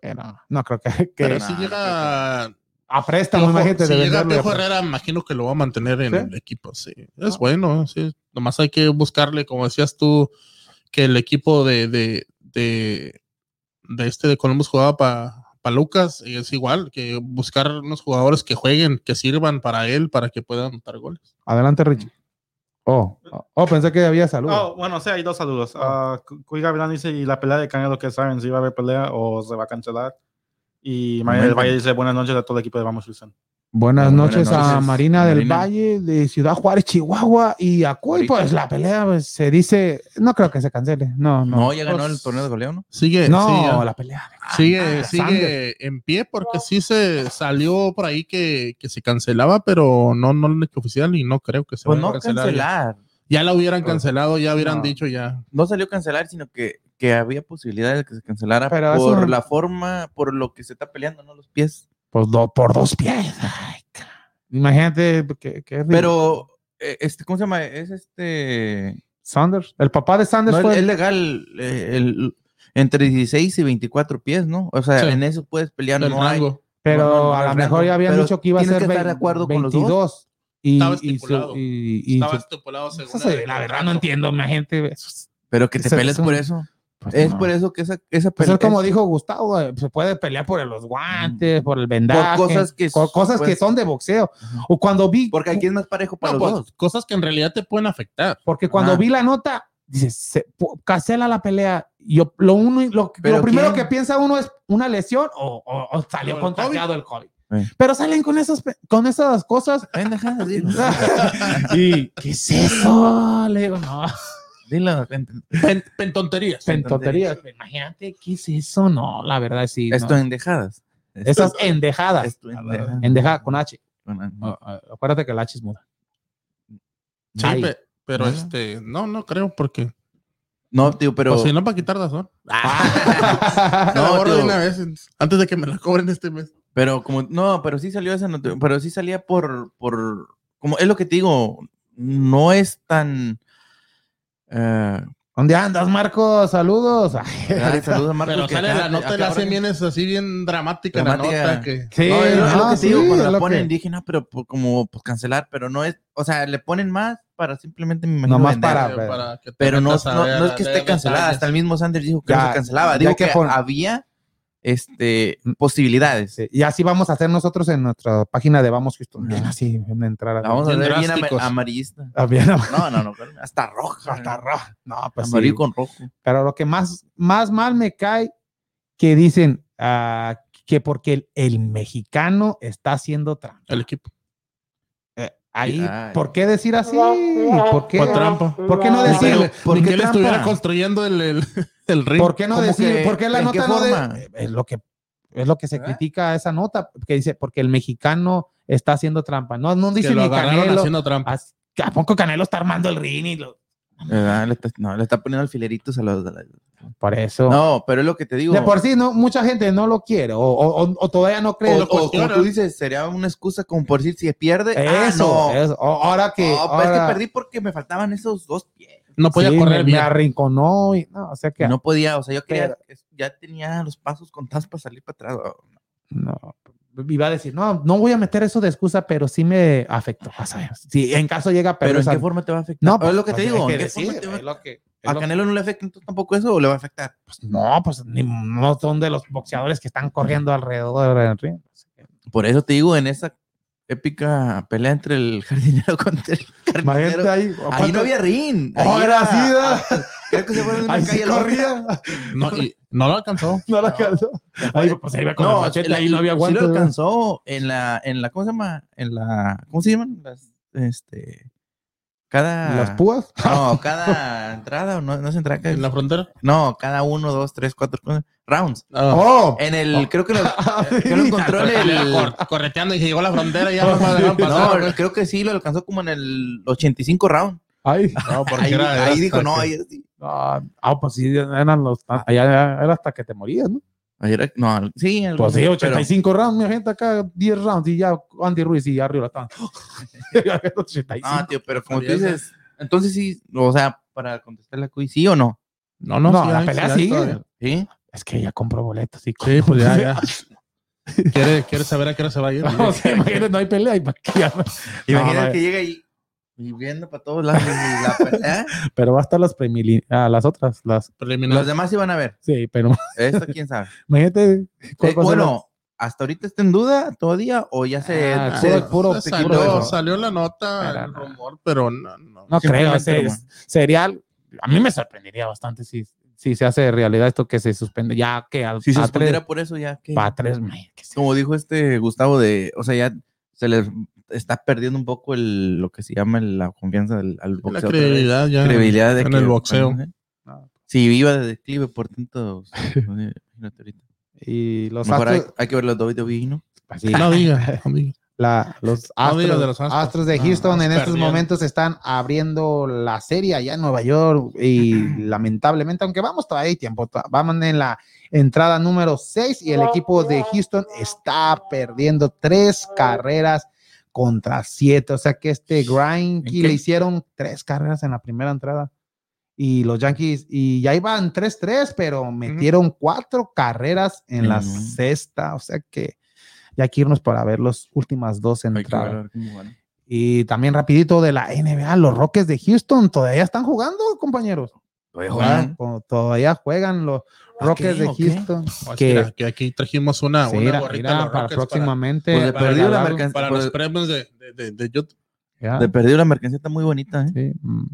S1: Pero no creo que, (laughs) que
S3: Pero si llega
S1: a préstamo, imagínate.
S3: si llega. Piojo Herrera, imagino que lo va a mantener en
S1: ¿Sí?
S3: el equipo. Sí, es bueno. Sí. Nomás hay que buscarle, como decías tú, que el equipo de, de, de, de este de Columbus jugaba para Lucas y es igual, que buscar unos jugadores que jueguen, que sirvan para él, para que puedan anotar goles.
S1: Adelante, Richie. Oh, oh, oh, pensé que había salud.
S6: Oh, bueno, sí, hay dos saludos. Cu- Cuy Gavilán dice, ¿y la pelea de Canelo que saben si va a haber pelea o se va a cancelar? Y María del. Valle dice, buenas noches a todo el equipo de Vamos Houston.
S1: Buenas
S2: Buenas
S1: noches a
S2: noches,
S1: Marina del
S2: Marina.
S1: Valle de Ciudad Juárez, Chihuahua y a Cuy. Pues la pelea pues, se dice, no creo que se cancele. No, no.
S2: No, ya ganó
S3: Pues,
S2: el torneo de goleo, ¿no?
S3: Sigue,
S1: No, la pelea.
S3: sigue,
S1: Ah,
S3: sigue en pie porque sí se salió por ahí que, que se cancelaba, pero no, no lo han hecho oficial y no creo que se
S2: Pues
S3: vaya a
S2: no
S3: cancelar.
S2: cancelar.
S3: Ya la hubieran cancelado, ya hubieran
S2: No.
S3: dicho ya.
S2: No salió cancelar, sino que, que había posibilidad de que se cancelara
S1: Pero
S2: por
S1: eso-
S2: la forma, por lo que se está peleando, ¿no? Los pies.
S1: Pues do- por dos pies. Ay, Imagínate que, que
S2: Pero, eh, este, ¿cómo se llama? Es este.
S1: Sanders, el papá de Sanders
S2: No, es,
S1: fue
S2: es legal eh, el- entre 16 y 24 pies, ¿no? O sea,
S3: Sí.
S2: en eso puedes pelear,
S3: El
S2: no hay.
S1: pero
S2: no, no, no
S1: a lo mejor ya habían
S2: pero
S1: dicho que iba a
S2: tienes
S1: ser
S2: que estar de acuerdo con los dos.
S1: 22 y,
S3: Estaba estipulado.
S1: y- y
S3: Estaba estipulado según
S1: se- la verdad no entiendo, imagínate.
S2: Pero que te
S1: Ese-
S2: pelees
S1: es un-
S2: por eso.
S1: Pues
S2: es
S1: no.
S2: por eso que esa, esa
S1: Pues
S2: pelea.
S1: es como dijo Gustavo, eh, se puede pelear por los guantes, por el vendaje,
S2: cosas que-
S1: por cosas que
S2: pues-
S1: son de boxeo. O cuando vi,
S2: Porque aquí es más parejo para
S3: No,
S2: los
S3: pues,
S2: dos.
S3: cosas que en realidad te pueden afectar.
S1: porque cuando
S2: Ajá.
S1: vi la nota, dice, se, cancela la pelea. Yo lo uno, lo,
S2: ¿Pero
S1: lo primero
S2: quién?
S1: que piensa uno es una lesión o, o- o salió
S3: el
S1: contagiado el COVID. Pero salen con esas, con esas cosas. (laughs) Y ¿qué es eso? Le digo, no,
S2: Dilo, pen-
S3: Pen, pentonterías.
S1: en tonterías. Imagínate, ¿qué es eso? No, la verdad sí. no.
S2: Esto endejadas.
S1: Esas endejadas.
S2: Esto endejadas.
S1: Endeja con H. Ah, ah, acuérdate que el H es muda.
S3: Sí, pe- pero
S2: Ah.
S3: este, no, no creo porque.
S2: No, tío, pero.
S3: Pues si no, para quitar razón. (laughs)
S2: No,
S3: No, borro de
S2: tío.
S3: una vez antes de que me la cobren este mes.
S2: Pero como, no, pero sí salió esa noti- pero sí salía por, por, como es lo que te digo, no es tan, eh,
S1: ¿Dónde andas, Marco? Saludos. (laughs) Ay,
S2: ay, saludos a Marcos.
S3: Pero sale
S2: acá-
S3: la nota y la hacen bien, es así bien dramática, la
S2: Dramática.
S3: nota. Que,
S1: Sí,
S2: no, es, lo- es lo
S1: no,
S2: que te digo,
S1: sí,
S2: cuando la ponen,
S1: que-
S2: dije, no, pero por- como pues, cancelar, pero no es, o sea, le ponen más para simplemente me imagino
S1: Nomás
S2: vender,
S1: para-
S3: eh, para
S2: pero no, no, no es que esté cancelada, hasta el mismo Sanders dijo que
S1: Ya,
S2: no se cancelaba,
S1: hay que
S2: que,
S1: pon-
S2: había este, posibilidades.
S1: Sí, Y así vamos a hacer nosotros en nuestra página de Vamos Houston. Bien, así, bien entrar a
S2: La vamos a
S3: Bien
S2: ver amarillista.
S1: Ah, bien,
S2: No, no, no, hasta roja.
S1: hasta rojo. No, pues sí.
S2: Amarillo con rojo.
S1: Pero lo que más, más mal me cae que dicen ah, que porque el, el mexicano está haciendo trampa.
S3: El equipo.
S1: Ahí,
S2: Ay.
S1: ¿por qué decir así? ¿Por qué?
S3: Trampa.
S1: ¿Por qué no decir?
S3: que-
S1: ¿Por
S3: ni
S1: qué
S3: que él estuviera construyendo el, el, el ring.
S1: ¿Por qué no
S2: ¿Cómo
S1: decir?
S2: que-
S1: ¿Por qué la
S2: en qué
S1: nota no de-? Es lo que es lo que se
S2: ¿Verdad?
S1: critica a esa nota, que dice porque el mexicano está haciendo trampa. No, no
S3: que
S1: dice
S3: lo
S1: ni Canelo.
S3: haciendo trampa.
S1: ¿A poco Canelo está armando el ring? y lo-
S2: ¿Verdad? Le está, no, le está poniendo alfileritos a los. a la-
S1: Por eso.
S2: No, pero es lo que te digo.
S1: de por sí, no, mucha gente no lo quiere o, o- o- o todavía no cree.
S2: o,
S3: lo
S2: o como tú dices, sería una excusa como por decir si pierde. ah,
S1: eso,
S2: no.
S1: eso. O- ahora que.
S2: No, pues es que
S1: ahora-
S2: perdí porque me faltaban esos dos pies.
S3: No podía
S1: sí,
S3: correr
S1: me,
S3: bien.
S1: me arrinconó y no, o sea que
S2: No podía, o sea, yo quería,
S1: Pero-
S2: ya tenía los pasos contados para salir para atrás.
S1: no, iba a decir, no, no voy a meter eso de excusa, pero sí me afectó. ver. Si en caso llega
S2: Pero
S1: perder
S2: ¿en
S1: esa-
S2: qué forma te va a afectar?
S1: No,
S2: No, es lo que
S1: pues,
S2: te digo.
S1: hay
S2: ¿en
S1: que
S2: qué forma
S1: decir,
S2: te va-
S1: es lo que- es
S2: ¿A Canelo no le afecta entonces tampoco eso o le va a afectar?
S1: pues, no, pues ni- no son de los boxeadores que están corriendo alrededor del ring.
S2: Por eso te digo, en esa épica pelea entre el (laughs) jardinero contra el carnicero,
S1: ahí.
S2: ahí no había ring.
S1: Oh,
S2: ahí
S1: era así.
S2: Creo que se fue una
S1: Ahí
S2: calle
S1: sí corría.
S3: No, y no lo alcanzó. (laughs)
S1: No la alcanzó. Ahí, pues ahí iba con el machete,
S2: el-
S1: ahí no había
S2: sí
S1: guantes.
S2: lo alcanzó en la, en la, ¿cómo se llama? En la, ¿cómo se llaman? Las, este, cada...
S1: Las púas.
S2: No, (laughs) cada entrada, o no, no es entrada, cada-
S3: En la frontera.
S2: no, cada uno, dos, tres, cuatro, rounds.
S3: Ah.
S1: Oh,
S2: En el, creo que lo, (laughs) que lo encontró en el...
S3: Cor- correteando y llegó a la frontera y ya no pasar.
S2: No, creo que sí, lo alcanzó como en el 85 round.
S1: ahí.
S3: No, porque
S2: Ahí,
S3: era,
S2: ahí dijo, no, ahí sí.
S1: Ah, ah, pues sí, eran los. Allá era hasta que te morías, ¿no?
S2: No, sí, el-
S1: Pues sí,
S2: pero-
S1: 85 rounds, mi gente acá, 10 rounds y ya Andy Ruiz y ya arriba están. 85.
S2: Ah, tío, pero como tú dices, entonces sí, o sea, para contestarle a Cuy, ¿sí o no?
S3: No, no,
S1: No,
S3: sí
S1: la
S3: hay,
S1: pelea
S3: sí.
S2: ¿Sí?
S1: Es que ya compró boletos y
S3: Sí, pues ya, ya. (laughs) ¿Quiere, quiere saber a qué hora se va a ir?
S1: No, (laughs) sí, imagínate, no hay pelea.
S2: Imagina
S1: no,
S2: que llega y, y viendo para todos lados la pelea. (laughs)
S1: Pero va a estar las ah, las otras, las.
S2: Los demás iban a ver.
S1: Sí, pero
S2: Esto (laughs) quién sabe.
S1: imagínate. cuál
S2: Eh,
S1: va a ser la-
S2: bueno, ¿hasta ahorita está en duda todavía o ya se,
S1: Ah,
S2: se-
S1: puro- puro-
S3: Se
S1: puro
S3: salió,
S1: eso.
S3: salió la nota,
S1: Pero
S3: el
S1: no.
S3: rumor, pero no, no.
S1: No creo,
S2: Simplemente
S1: se-
S2: rumor.
S1: sería. A mí me sorprendería bastante si, si se hace realidad esto que se suspende, ya que al,
S2: si se suspendiera
S1: tres,
S2: por eso ya que
S1: pa' tres meses,
S2: como dijo este Gustavo de, o sea, ya se le está perdiendo un poco el, lo que se llama el- la confianza del, al
S3: La
S2: boxeo. vez.
S3: credibilidad ya.
S2: credibilidad de
S3: en
S2: que-
S3: el boxeo.
S2: Ajá.
S1: No.
S2: Si iba de declive por (laughs) ahorita.
S1: Y los
S2: Mejor hay,
S1: astros,
S2: hay que ver los WWE, ¿no?
S1: así, (laughs)
S3: No diga,
S1: la- los
S3: No
S1: astros,
S3: de los Astros.
S1: astros de
S3: No,
S1: Houston
S3: no,
S1: en estos
S3: perdiendo.
S1: momentos están abriendo la serie allá en Nueva York y (clears throat) lamentablemente, aunque vamos todavía hay tiempo, vamos en la entrada número 6 y el equipo de Houston está perdiendo tres carreras contra siete, o sea que este Grindkey
S2: qué?
S1: le hicieron tres carreras en la primera entrada y los Yankees y ya iban 3-3, pero metieron cuatro carreras en la sexta, o sea que ya hay que irnos para ver las últimas dos entradas.
S2: ver.
S1: Y también rapidito de la NBA, los Rockets de Houston todavía están jugando, compañeros.
S2: Todavía juegan.
S1: todavía juegan los Rockets de. Houston.
S3: Oh,
S1: Que-
S3: mira, que aquí trajimos una,
S1: Sí,
S3: una gorrita
S1: mira, para
S3: Rockets
S1: próximamente.
S2: Pues de
S1: para
S2: la
S3: para,
S2: pues-
S3: los premios de, de, de, de YouTube.
S1: Ya,
S2: De perdido la mercancía está muy bonita, ¿eh?
S1: sí, mm.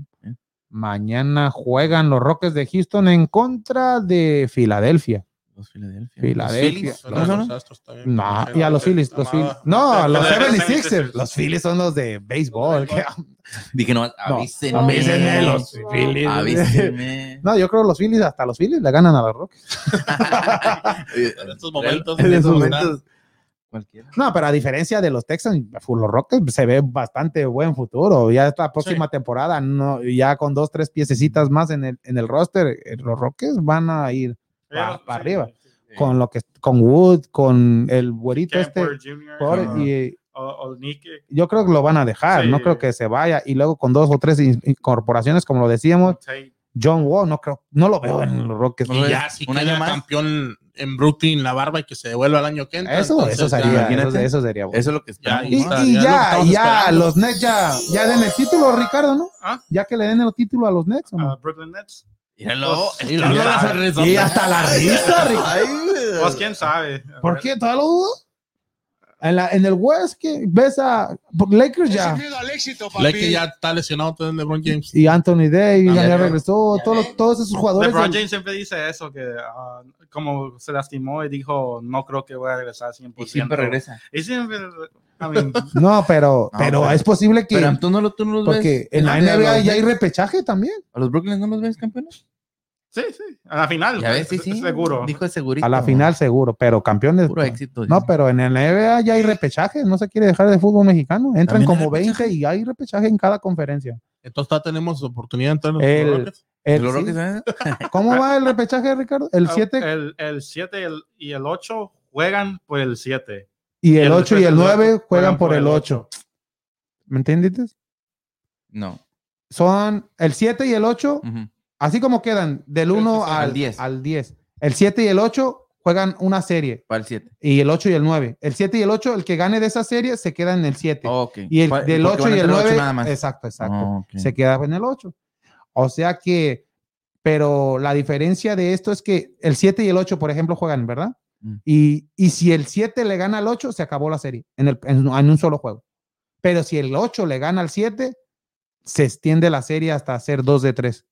S1: Mañana juegan los Rockets de Houston en contra de Filadelfia.
S2: Los Filadelfia.
S1: Filadelfia.
S2: Los.
S1: No, y a (laughs) los Phillies, los. Phillies. No, los
S3: Los
S1: 76ers. Los Phillies son los de béisbol. que-
S2: Dije, no,
S1: No,
S2: avísenme.
S1: avísenme los Phillies.
S2: Avísenme. (laughs)
S1: No, yo creo que los Phillies, hasta los Phillies le ganan a los Rockets. (laughs)
S3: En estos momentos.
S2: En estos
S3: pues,
S2: momentos. Cualquiera.
S1: No, pero a diferencia de los Texans, los Rockets se ve bastante buen futuro. Ya esta próxima temporada, no, ya con dos, tres piececitas más en el, en el roster, eh, los Rockets van a ir pa- para
S6: sí,
S1: arriba.
S6: sí.
S1: con lo que con Wood, con el güerito este. Y
S6: o, o Nick,
S1: yo creo que lo van a dejar,
S6: Sí.
S1: no creo que se vaya. Y luego con dos o tres in- incorporaciones, como lo decíamos. John Wall, no creo, no lo veo en los Rockets.
S3: Y ya, si
S2: ¿Un año más?
S3: campeón en Brooklyn, la barba y que se devuelva al año que entra.
S1: Eso,
S3: entonces
S1: eso
S3: ya-
S1: sería, eso,
S2: imagínate.
S1: eso sería bueno.
S2: Eso es lo que
S3: Ya,
S2: está.
S1: Y,
S3: está,
S1: y
S3: ya
S1: ya, ya, los Nets ya, ya den el título, Ricardo, ¿no?
S6: ¿Ah?
S1: Ya que le den el título a los Nets. ¿o no?
S6: uh, Brooklyn Nets.
S2: Míralo.
S3: Y la-
S1: y hasta la risa,
S6: Pues quién sabe.
S1: ¿Por qué? ¿Todavía lo dudo? En, la, en el West, que ves a Lakers ya.
S3: Lakers ya está lesionado todo LeBron James.
S1: Y Anthony Davis ya, regresó.
S2: ya
S1: todos, todos esos jugadores.
S6: LeBron James siempre dice eso, que ah, como se lastimó y dijo, no creo que voy a regresar 100%.
S2: Y siempre regresa.
S6: Y siempre, I mean, (laughs)
S1: No, pero,
S2: No,
S1: pero
S2: pero-
S1: es posible que.
S2: Pero tú no, lo- tú no los
S1: porque
S2: ves.
S1: en la
S2: ¿A los
S1: NBA ya hay repechaje también.
S2: ¿A los Brooklyn no los ves campeones?
S6: sí, sí, a la final.
S2: Ya ves, sí,
S6: se-
S2: sí.
S6: Seguro.
S2: Dijo de segurito.
S1: A la final seguro, pero campeones.
S2: Puro éxito.
S1: No, pero en la NBA ya hay repechaje. No se quiere dejar de fútbol mexicano. Entran
S2: ¿También hay
S1: como 20 y hay repechaje en cada conferencia.
S3: Entonces todavía tenemos oportunidad de entrar en los
S1: El-
S3: Rockets.
S1: El-
S2: Los
S1: sí.
S2: Rockets, ¿eh? (laughs)
S1: ¿Cómo va el repechaje, Ricardo? El
S6: Ah,
S1: 7
S6: El, el 7 y el- y el 8 juegan por el 7.
S1: Y el
S6: el
S1: 8 y el
S6: resto
S1: 9 juegan por el 8. ¿Me entiendes?
S2: No.
S1: Son el 7 y el 8,
S2: Ujú.
S1: así como quedan del 1
S2: Al
S1: al
S2: 10.
S1: Al 10. El 7 y el 8 juegan una serie.
S2: Para el 7.
S1: Y el 8 y el 9. El 7 y el 8, el que gane de esa serie se queda en el 7.
S2: ok.
S1: y el del
S2: porque
S1: 8
S2: van
S1: y el
S2: entre
S1: 9.
S2: nada más.
S1: Exacto, exacto.
S2: Oh, ok.
S1: Se queda en el 8. O sea que, pero la diferencia de esto es que el 7 y el 8, por ejemplo, juegan, ¿verdad?
S2: Mm.
S1: Y, y si el 7 le gana al 8, se acabó la serie en, el, en, en un solo juego. Pero si el 8 le gana al 7, se extiende la serie hasta hacer 2 de 3.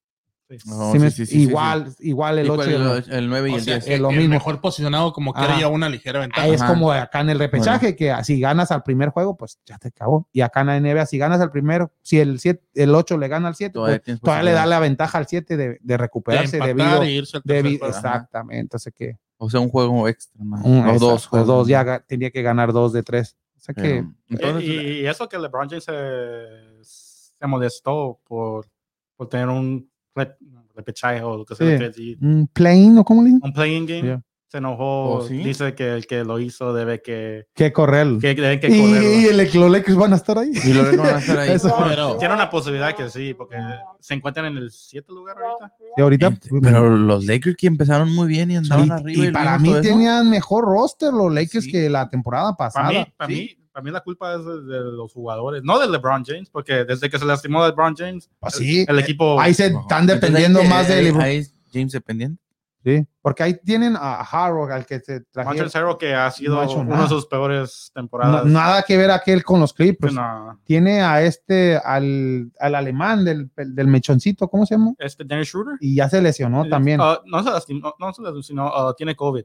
S2: Oh,
S1: Sí
S2: sí, sí, sí, sí,
S1: igual, igual el
S2: ¿Y
S1: 8
S2: cuál
S1: y
S2: es
S1: el
S2: el,
S1: 9.
S2: och- el 9 y
S3: O
S2: el
S3: sea,
S2: 10.
S3: que
S1: es lo
S3: el
S1: mismo.
S3: mejor posicionado como quiera
S1: Ajá.
S3: ya una ligera ventaja.
S1: Ah, es
S2: Ajá.
S1: como acá en el repechaje, que si ganas al primer juego, pues ya te acabó. Y acá en la NBA, si ganas al primero, si el, 7, el 8 le gana al 7,
S2: Todavía
S1: pues, todavía le da la ventaja al 7 de, de recuperarse
S3: de
S1: debido,
S3: e irse al tercer
S1: debi-
S3: juego.
S1: exactamente. Entonces que
S2: O sea, un juego extra. más.
S1: un-
S2: o
S1: exacto,
S2: dos
S1: o
S2: juegos.
S1: dos ya tenía que ganar dos de tres. O sea que
S2: Pero, entonces,
S6: y, y eso que LeBron James se, se molestó por, por tener un re- repechaje o lo que sea, sí,
S1: un plane o cómo le dicen,
S6: un playing game.
S1: Yeah.
S6: Se enojó.
S2: ¿Oh, sí?
S6: Dice que el que lo hizo debe que,
S1: que correr.
S6: que, debe que
S1: y, el, los Lakers van a estar ahí.
S2: y los Lakers van a estar ahí. (laughs)
S1: Eso.
S3: Pero
S6: Tiene una posibilidad que sí, porque se encuentran en el 7 lugar ahorita.
S1: Y ahorita,
S2: Ent- Pero los Lakers que empezaron muy bien y andaban
S1: y,
S2: arriba.
S1: y
S2: y
S1: para mí tenían mejor roster los Lakers
S2: Sí.
S1: que la temporada pasada.
S6: Para mí, para,
S2: sí.
S6: mí, para mí la culpa es de, los jugadores, no de LeBron James, porque desde que se lastimó LeBron James,
S1: Pues sí.
S6: el equipo...
S1: Ahí se están dependiendo más de
S2: ahí-
S1: LeBron.
S2: ahí es James dependiente.
S1: Sí, porque ahí tienen a Harrow, al que se trajeron.
S6: Harrell, que ha sido
S1: No ha
S6: una de sus peores
S1: No-
S6: temporadas.
S1: nada que ver aquel con los Clippers.
S6: No,
S1: Tiene a este, al, al alemán del, del mechoncito, ¿cómo se llama?
S6: este Dennis Schroeder.
S1: Y ya se lesionó también.
S6: Ah, no se lastimó, no se lastimó, sino, ah, tiene COVID.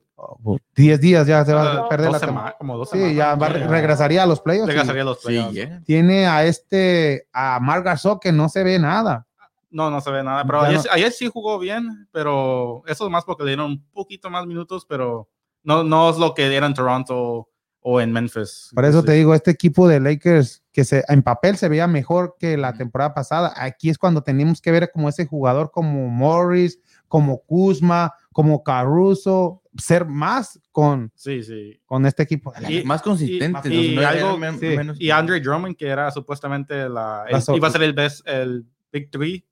S1: 10 días ya se va
S6: Ah,
S1: a perder
S6: dos
S1: la
S6: sema-
S1: temporada.
S6: como dos
S1: Sí,
S6: semanas.
S1: ya va- regresaría a los playoffs.
S6: Regresaría a los
S2: Sí,
S6: playoffs.
S2: llega.
S1: Tiene a este, a Marc Gasol, que no se ve nada.
S6: No, no se ve nada. Pero ayer,
S1: no-
S6: ayer sí jugó bien, pero eso es más porque le dieron un poquito más minutos, pero no, no es lo que era en Toronto o en Memphis.
S1: Por eso
S6: Sí.
S1: te digo, este equipo de Lakers, que se, en papel se veía mejor que la temporada pasada, aquí es cuando tenemos que ver como ese jugador como Morris, como Kuzma, como Caruso, ser más con,
S6: Sí, sí.
S1: con este equipo.
S6: Y-
S2: más consistentes.
S6: y
S2: sea, no
S6: algo-
S1: sí.
S2: menos-
S6: Y Andre Drummond, que era supuestamente la, el-
S1: La so-
S6: iba a ser el best, el Big Three,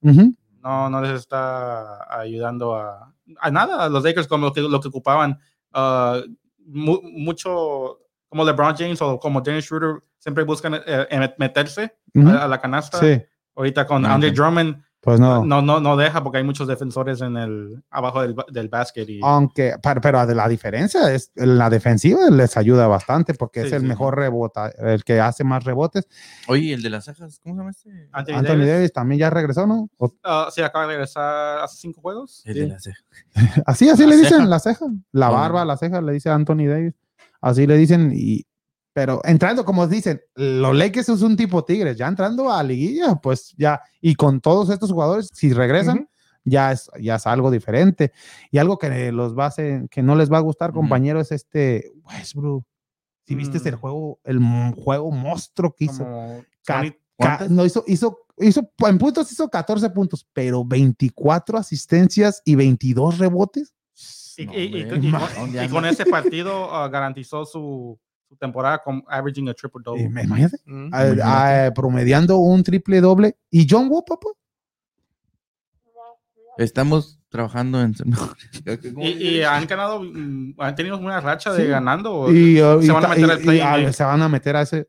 S6: no, no les está ayudando a, a nada a los Lakers como lo que, lo que ocupaban. Ah, mu- mucho como LeBron James o como Dennis Schroeder siempre buscan eh, eh, meterse a, a la canasta.
S1: Sí,
S6: Ahorita con
S2: Ah,
S6: Andre. Drummond
S1: pues no.
S6: no, no, no deja porque hay muchos defensores en el abajo del, del basket y
S1: Aunque, pero, pero de la diferencia es en la defensiva les ayuda bastante porque es
S6: Sí,
S1: el
S6: sí.
S1: mejor rebota, el que hace más rebotes.
S2: Oye, el de las cejas, ¿cómo se llama este?
S6: Anthony,
S1: Anthony
S6: Davis,
S1: Davis también ya regresó, ¿no? O-
S6: ah, sí, acaba de regresar hace cinco juegos.
S2: El
S1: Sí.
S2: de las cejas. (laughs)
S1: Así, así
S3: La
S1: le
S3: ceja.
S1: dicen, la ceja, la barba, la ceja, le dice Anthony Davis. Así le dicen, y, pero entrando, como dicen, los Lakers es un tipo Tigres, ya entrando a liguilla, pues ya, y con todos estos jugadores, si regresan, ya, es, ya es algo diferente. Y algo que los va a hacer- que no les va a gustar, compañero, es este Westbrook. Si viste
S6: Mm.
S1: el juego, el juego monstruo que hizo.
S6: Como
S1: Ca-
S6: 20
S1: Ca-
S2: ¿Cuántas?
S1: no hizo, hizo, hizo, en puntos hizo 14 puntos, pero 24 asistencias y 22 rebotes. (laughs)
S6: Y, con ese partido ah, garantizó su, su temporada con averaging a triple
S1: Eh,
S6: double.
S1: imagínate,
S3: Mm.
S1: a-
S2: Imagínate.
S1: a- promediando un triple doble. ¿Y John Wall, papá?
S2: Estamos trabajando en. (laughs)
S6: Y, y han ganado, mm, han tenido una racha de
S1: Sí.
S6: ganando.
S1: Y, uh,
S6: se
S1: y
S6: van a meter al
S1: se van a meter a ese.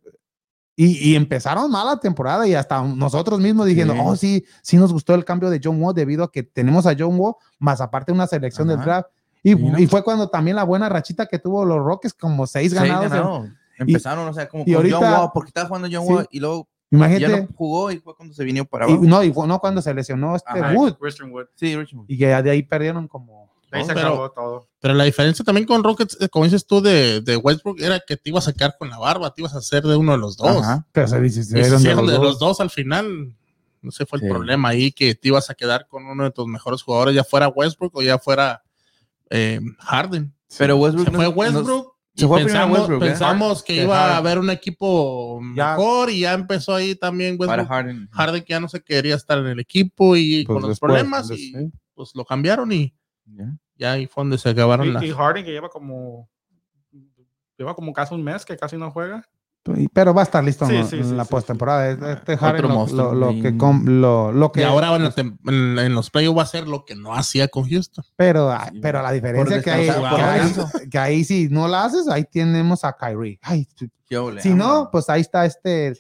S1: Y, y empezaron mal la temporada y hasta nosotros mismos diciendo,
S2: Sí.
S1: oh, sí, sí nos gustó el cambio de John Wall debido a que tenemos a John Wall, más aparte una selección del
S2: Ajá.
S1: draft. Y,
S2: Sí, ¿no?
S1: y fue cuando también la buena rachita que tuvo los Rockets, como seis
S2: Seis
S1: ganados. en-
S2: ganados. Empezaron, o sea, como
S1: y
S2: con John
S1: ahorita-
S2: Wall, porque estaba jugando John
S1: Sí.
S2: Wall y luego
S1: Imagínate.
S2: ya no jugó y fue cuando se vino para
S1: y,
S2: abajo.
S1: no, y fue- no cuando se lesionó este
S2: Ajá.
S1: Wood.
S6: Wood.
S2: Sí, Richmond.
S1: Y que ya de ahí perdieron como.
S6: De ahí se
S3: pero-
S6: acabó todo.
S3: Pero la diferencia también con Rockets, eh, como dices tú, de, de Westbrook, era que te ibas a quedar con la barba, te ibas a hacer de uno de los dos.
S2: Ajá.
S1: Pero se
S3: Y
S1: dieron de
S3: hicieron
S1: los
S3: de
S1: dos.
S3: los dos al final. No sé, fue el
S2: Sí.
S3: problema ahí, que te ibas a quedar con uno de tus mejores jugadores, ya fuera Westbrook o ya fuera eh, Harden.
S2: Pero Westbrook
S3: Se fue Westbrook.
S2: se
S3: y
S2: fue primero
S3: pensamos,
S2: Westbrook, ¿eh?
S3: pensamos que
S1: Que
S3: iba a haber un equipo
S1: Ya.
S3: mejor y ya empezó ahí también
S2: para
S3: Westbrook.
S2: Harden.
S3: Harden que ya no se quería estar en el equipo y
S1: Pues
S3: con los
S1: después,
S3: problemas
S1: pues,
S3: y
S1: sí.
S3: pues lo cambiaron y
S2: Ya.
S3: ya ahí fue donde se acabaron las...
S6: Y, y Harden que lleva como lleva como casi un mes que casi no juega.
S1: Y- Pero va a estar listo
S6: Sí,
S1: en,
S6: sí,
S1: en
S6: sí,
S1: la
S6: sí,
S1: postemporada. Este Harden
S2: Otro
S1: lo, que com- lo, lo que
S3: Y ahora en, la tem- en- en los playoffs va a ser lo que no hacía con Houston.
S1: pero,
S2: Sí.
S1: pero la diferencia que, hay, que, hay, ahí si no la haces, ahí tenemos a Kyrie. Ay, si-
S2: Qué ole,
S1: si no, pues ahí está este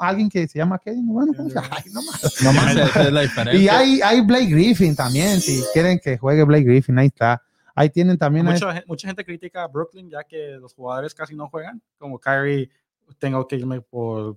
S1: alguien que se llama Kevin. Bueno, ¿cómo se llama? Ay, no más.
S3: No más esa es la diferencia.
S1: Y hay, hay Blake Griffin también. Si quieren que juegue Blake Griffin, ahí está. Ahí tienen también. a
S6: Mucha, gen- mucha gente critica a Brooklyn ya que los jugadores casi no juegan. Como Kyrie, tengo que irme por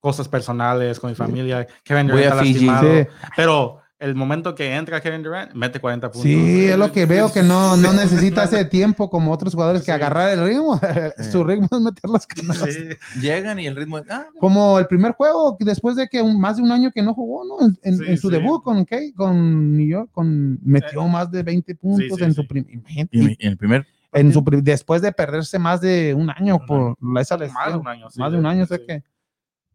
S6: cosas personales con mi familia. Kevin Durant
S2: a
S6: está lastimado.
S1: Sí.
S6: Pero el momento que entra Kevin Durant, mete 40 puntos.
S1: Sí, es lo que veo que no, no necesita ese tiempo como otros jugadores que agarrar el ritmo. (laughs) Su ritmo es meter las canastas.
S6: Sí.
S2: Llegan y el ritmo es. Ah,
S1: Como el primer juego, después de que un- más de un año que no jugó, ¿no? En, en-
S6: Sí,
S1: en su
S6: sí.
S1: debut con, ¿qué? con New York, con, metió
S6: Eh,
S1: más de 20 puntos
S6: sí,
S1: en
S6: sí.
S1: su primer.
S2: y en el primer.
S1: En su, después de perderse más de un año por la- esa
S6: Más de
S1: lesión.
S6: un año. sí,
S1: más de un año,
S6: sí.
S1: sé que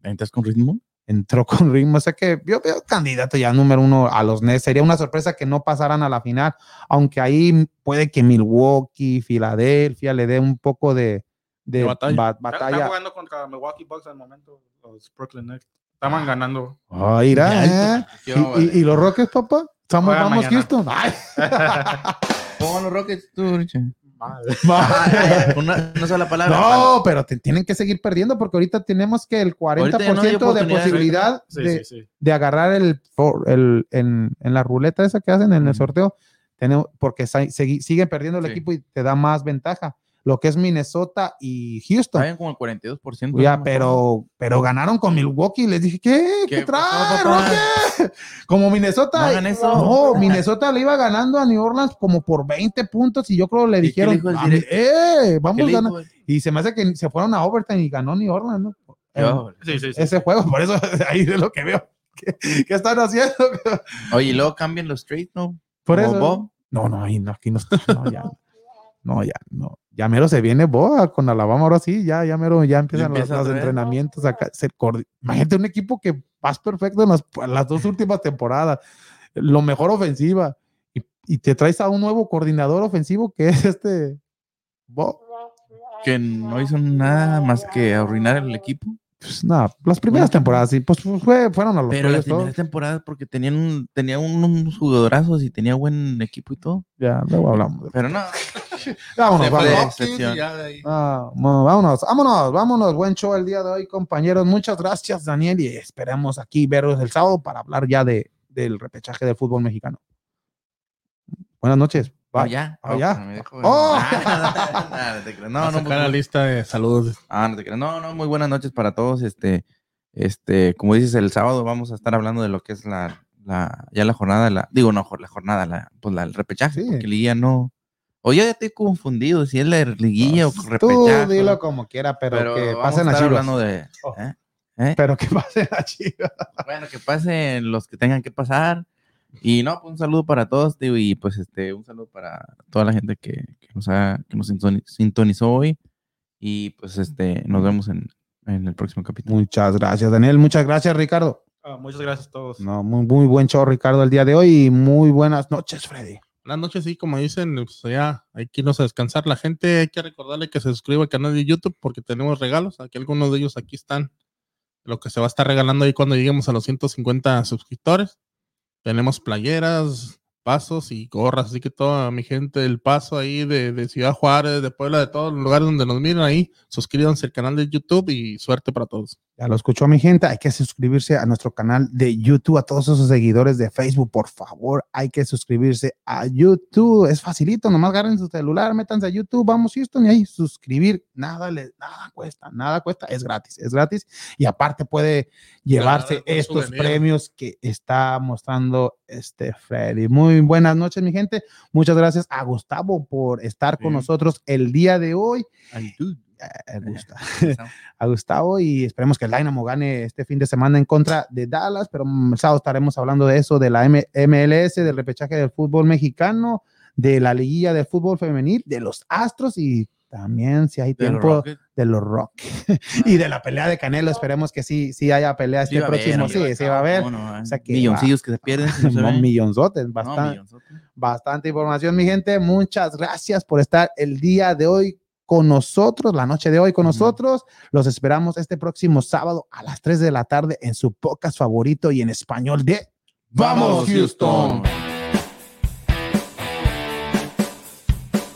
S2: ¿Entras con ritmo?
S1: Entró con ritmo. Sé que yo veo candidato ya número uno a los Nets. Sería una sorpresa que no pasaran a la final, aunque ahí puede que Milwaukee, Filadelfia le dé un poco de, de
S3: De batalla.
S1: ba-
S6: Están- Están
S1: batalla.
S6: jugando contra Milwaukee Bucks al momento, los Brooklyn Nets. Estaban ganando.
S1: Ah, mira, ¿eh? ¿Y, y- y los Rockets, papá? Estamos, vamos,
S6: mañana.
S1: Houston. Ay. (laughs)
S2: ¿Cómo van los Rockets tú, Richard?
S6: Madre.
S2: Con (laughs) una, una sola palabra.
S1: No, pero te tienen que seguir perdiendo porque ahorita tenemos que el 40%
S2: Ahorita ya no
S1: de posibilidad
S6: Sí,
S1: de,
S6: sí, sí.
S1: de agarrar el, for- el en, en la ruleta esa que hacen en el sorteo, tenemos, porque sa- segui- siguen perdiendo el
S2: Sí.
S1: equipo y te da más ventaja. Lo que es Minnesota y Houston.
S2: Como el 42%.
S1: Ya, pero, pero ganaron con Milwaukee. Les dije, ¿qué? ¿Qué,
S2: ¿Qué
S1: trae? Roque? (laughs) Como Minnesota.
S2: No hagan eso.
S1: No, Minnesota le iba ganando a New Orleans como por 20 puntos y yo creo le
S2: ¿Y qué
S1: dijeron,
S2: le dijo el
S1: "Ah,
S2: directo?
S1: eh,
S2: ¿Qué
S1: vamos ganando. Y se me hace que se fueron a overtime y ganó New Orleans, ¿no?
S6: Sí, sí, sí.
S1: ese juego, por eso (laughs) ahí es lo que veo. ¿Qué, qué están haciendo?
S2: Oye, y luego cambian los trades, ¿no?
S1: Por eso.
S2: Bob.
S1: No, no, ahí no, aquí no está. No, ya. No, ya, no. Ya mero se viene Boa con Alabama, ahora sí, ya, ya mero, ya empiezan los,
S2: empieza
S1: los
S2: otra vez.
S1: entrenamientos acá. Se Imagínate un equipo que vas perfecto en las, las dos últimas temporadas, lo mejor ofensiva, y, y te traes a un nuevo coordinador ofensivo que es este Bo.
S2: Que no hizo nada más que arruinar el equipo.
S1: Pues nada, las primeras
S2: Bueno,
S1: temporadas, sí, pues fue, fueron a los
S2: Pero las primeras temporadas, porque tenían, un, tenía un- unos jugadorazos y tenía buen equipo y todo.
S1: Ya, luego hablamos.
S2: Pero no.
S1: Vámonos, vámonos. Ah, vámonos, vámonos, vámonos. Buen show el día de hoy, compañeros. Muchas gracias, Daniel, y esperamos aquí veros el sábado para hablar ya de, del repechaje del fútbol mexicano. Buenas noches.
S2: Oh,
S1: Bye.
S2: ya.
S1: Oh, ya. Oh.
S2: Ah, no.
S3: No,
S2: No, no, (laughs)
S3: sacar la
S2: muy-
S3: lista de saludos.
S2: Ah, no te creas. No, no, muy buenas noches para todos. Este, este, como dices, el sábado vamos a estar hablando de lo que es la, la ya la jornada, la, digo, no, la jornada, la, pues la, el repechaje,
S1: Sí.
S2: porque liguilla no. O yo ya estoy confundido si es la liguilla o
S1: Tú
S2: repechaje.
S1: dilo como quiera, pero,
S2: pero
S1: que pasen
S2: a
S1: Chivas.
S2: hablando de.
S1: Oh.
S2: ¿eh? ¿Eh?
S1: Pero que (laughs) pasen a Chivas.
S2: Bueno, que pasen los que tengan que pasar. Y no, pues un saludo para todos, digo, y pues este, un saludo para toda la gente que, que nos ha, que nos sintoni- sintonizó hoy. Y pues este, nos vemos en, en el próximo capítulo.
S1: Muchas gracias, Daniel. Muchas gracias, Ricardo.
S6: Ah, muchas gracias a todos.
S1: No, muy, muy buen show, Ricardo, el día de hoy. Y muy buenas noches, Freddy.
S3: Buenas noches, sí, como dicen, pues ya hay que irnos a descansar. La gente hay que recordarle que se suscriba al canal de YouTube porque tenemos regalos. Aquí algunos de ellos aquí están. Lo que se va a estar regalando ahí cuando lleguemos a los 150 suscriptores. Tenemos playeras, pasos y gorras. Así que toda mi gente del paso ahí de, de Ciudad Juárez, de Puebla, de todos los lugares donde nos miren ahí, suscríbanse al canal de YouTube y suerte para todos.
S1: Ya lo escuchó mi gente, hay que suscribirse a nuestro canal de YouTube, a todos esos seguidores de Facebook, por favor, hay que suscribirse a YouTube, es facilito, nomás agarren su celular, métanse a YouTube, vamos y ahí suscribir, nada le, nada cuesta, nada cuesta, es gratis, es gratis. Y aparte puede llevarse estos
S3: souvenir.
S1: premios que está mostrando este Freddy. Muy buenas noches, mi gente, muchas gracias a Gustavo por estar con nosotros el día de hoy.
S2: Ay,
S1: Eh, (laughs) (laughs) a Gustavo y esperemos que el Dynamo gane este fin de semana en contra de Dallas, pero el sábado estaremos hablando de eso, de la M- MLS, del repechaje del fútbol mexicano, de la liguilla del fútbol femenil, de los Astros y también si hay tiempo de los Rockets (laughs) y de la pelea de Canelo, esperemos que sí, sí haya pelea este próximo, sí, sí va a haber.
S2: No, no,
S1: O sea que
S2: milloncillos que se pierden. si no se.
S1: Millonzotes, bastante
S2: millonzotes.
S1: bastante información, mi gente. Muchas gracias por estar el día de hoy con nosotros, la noche de hoy con nosotros. Los esperamos este próximo sábado a las 3 de la tarde en su podcast favorito y en español de
S2: Vamos, Houston.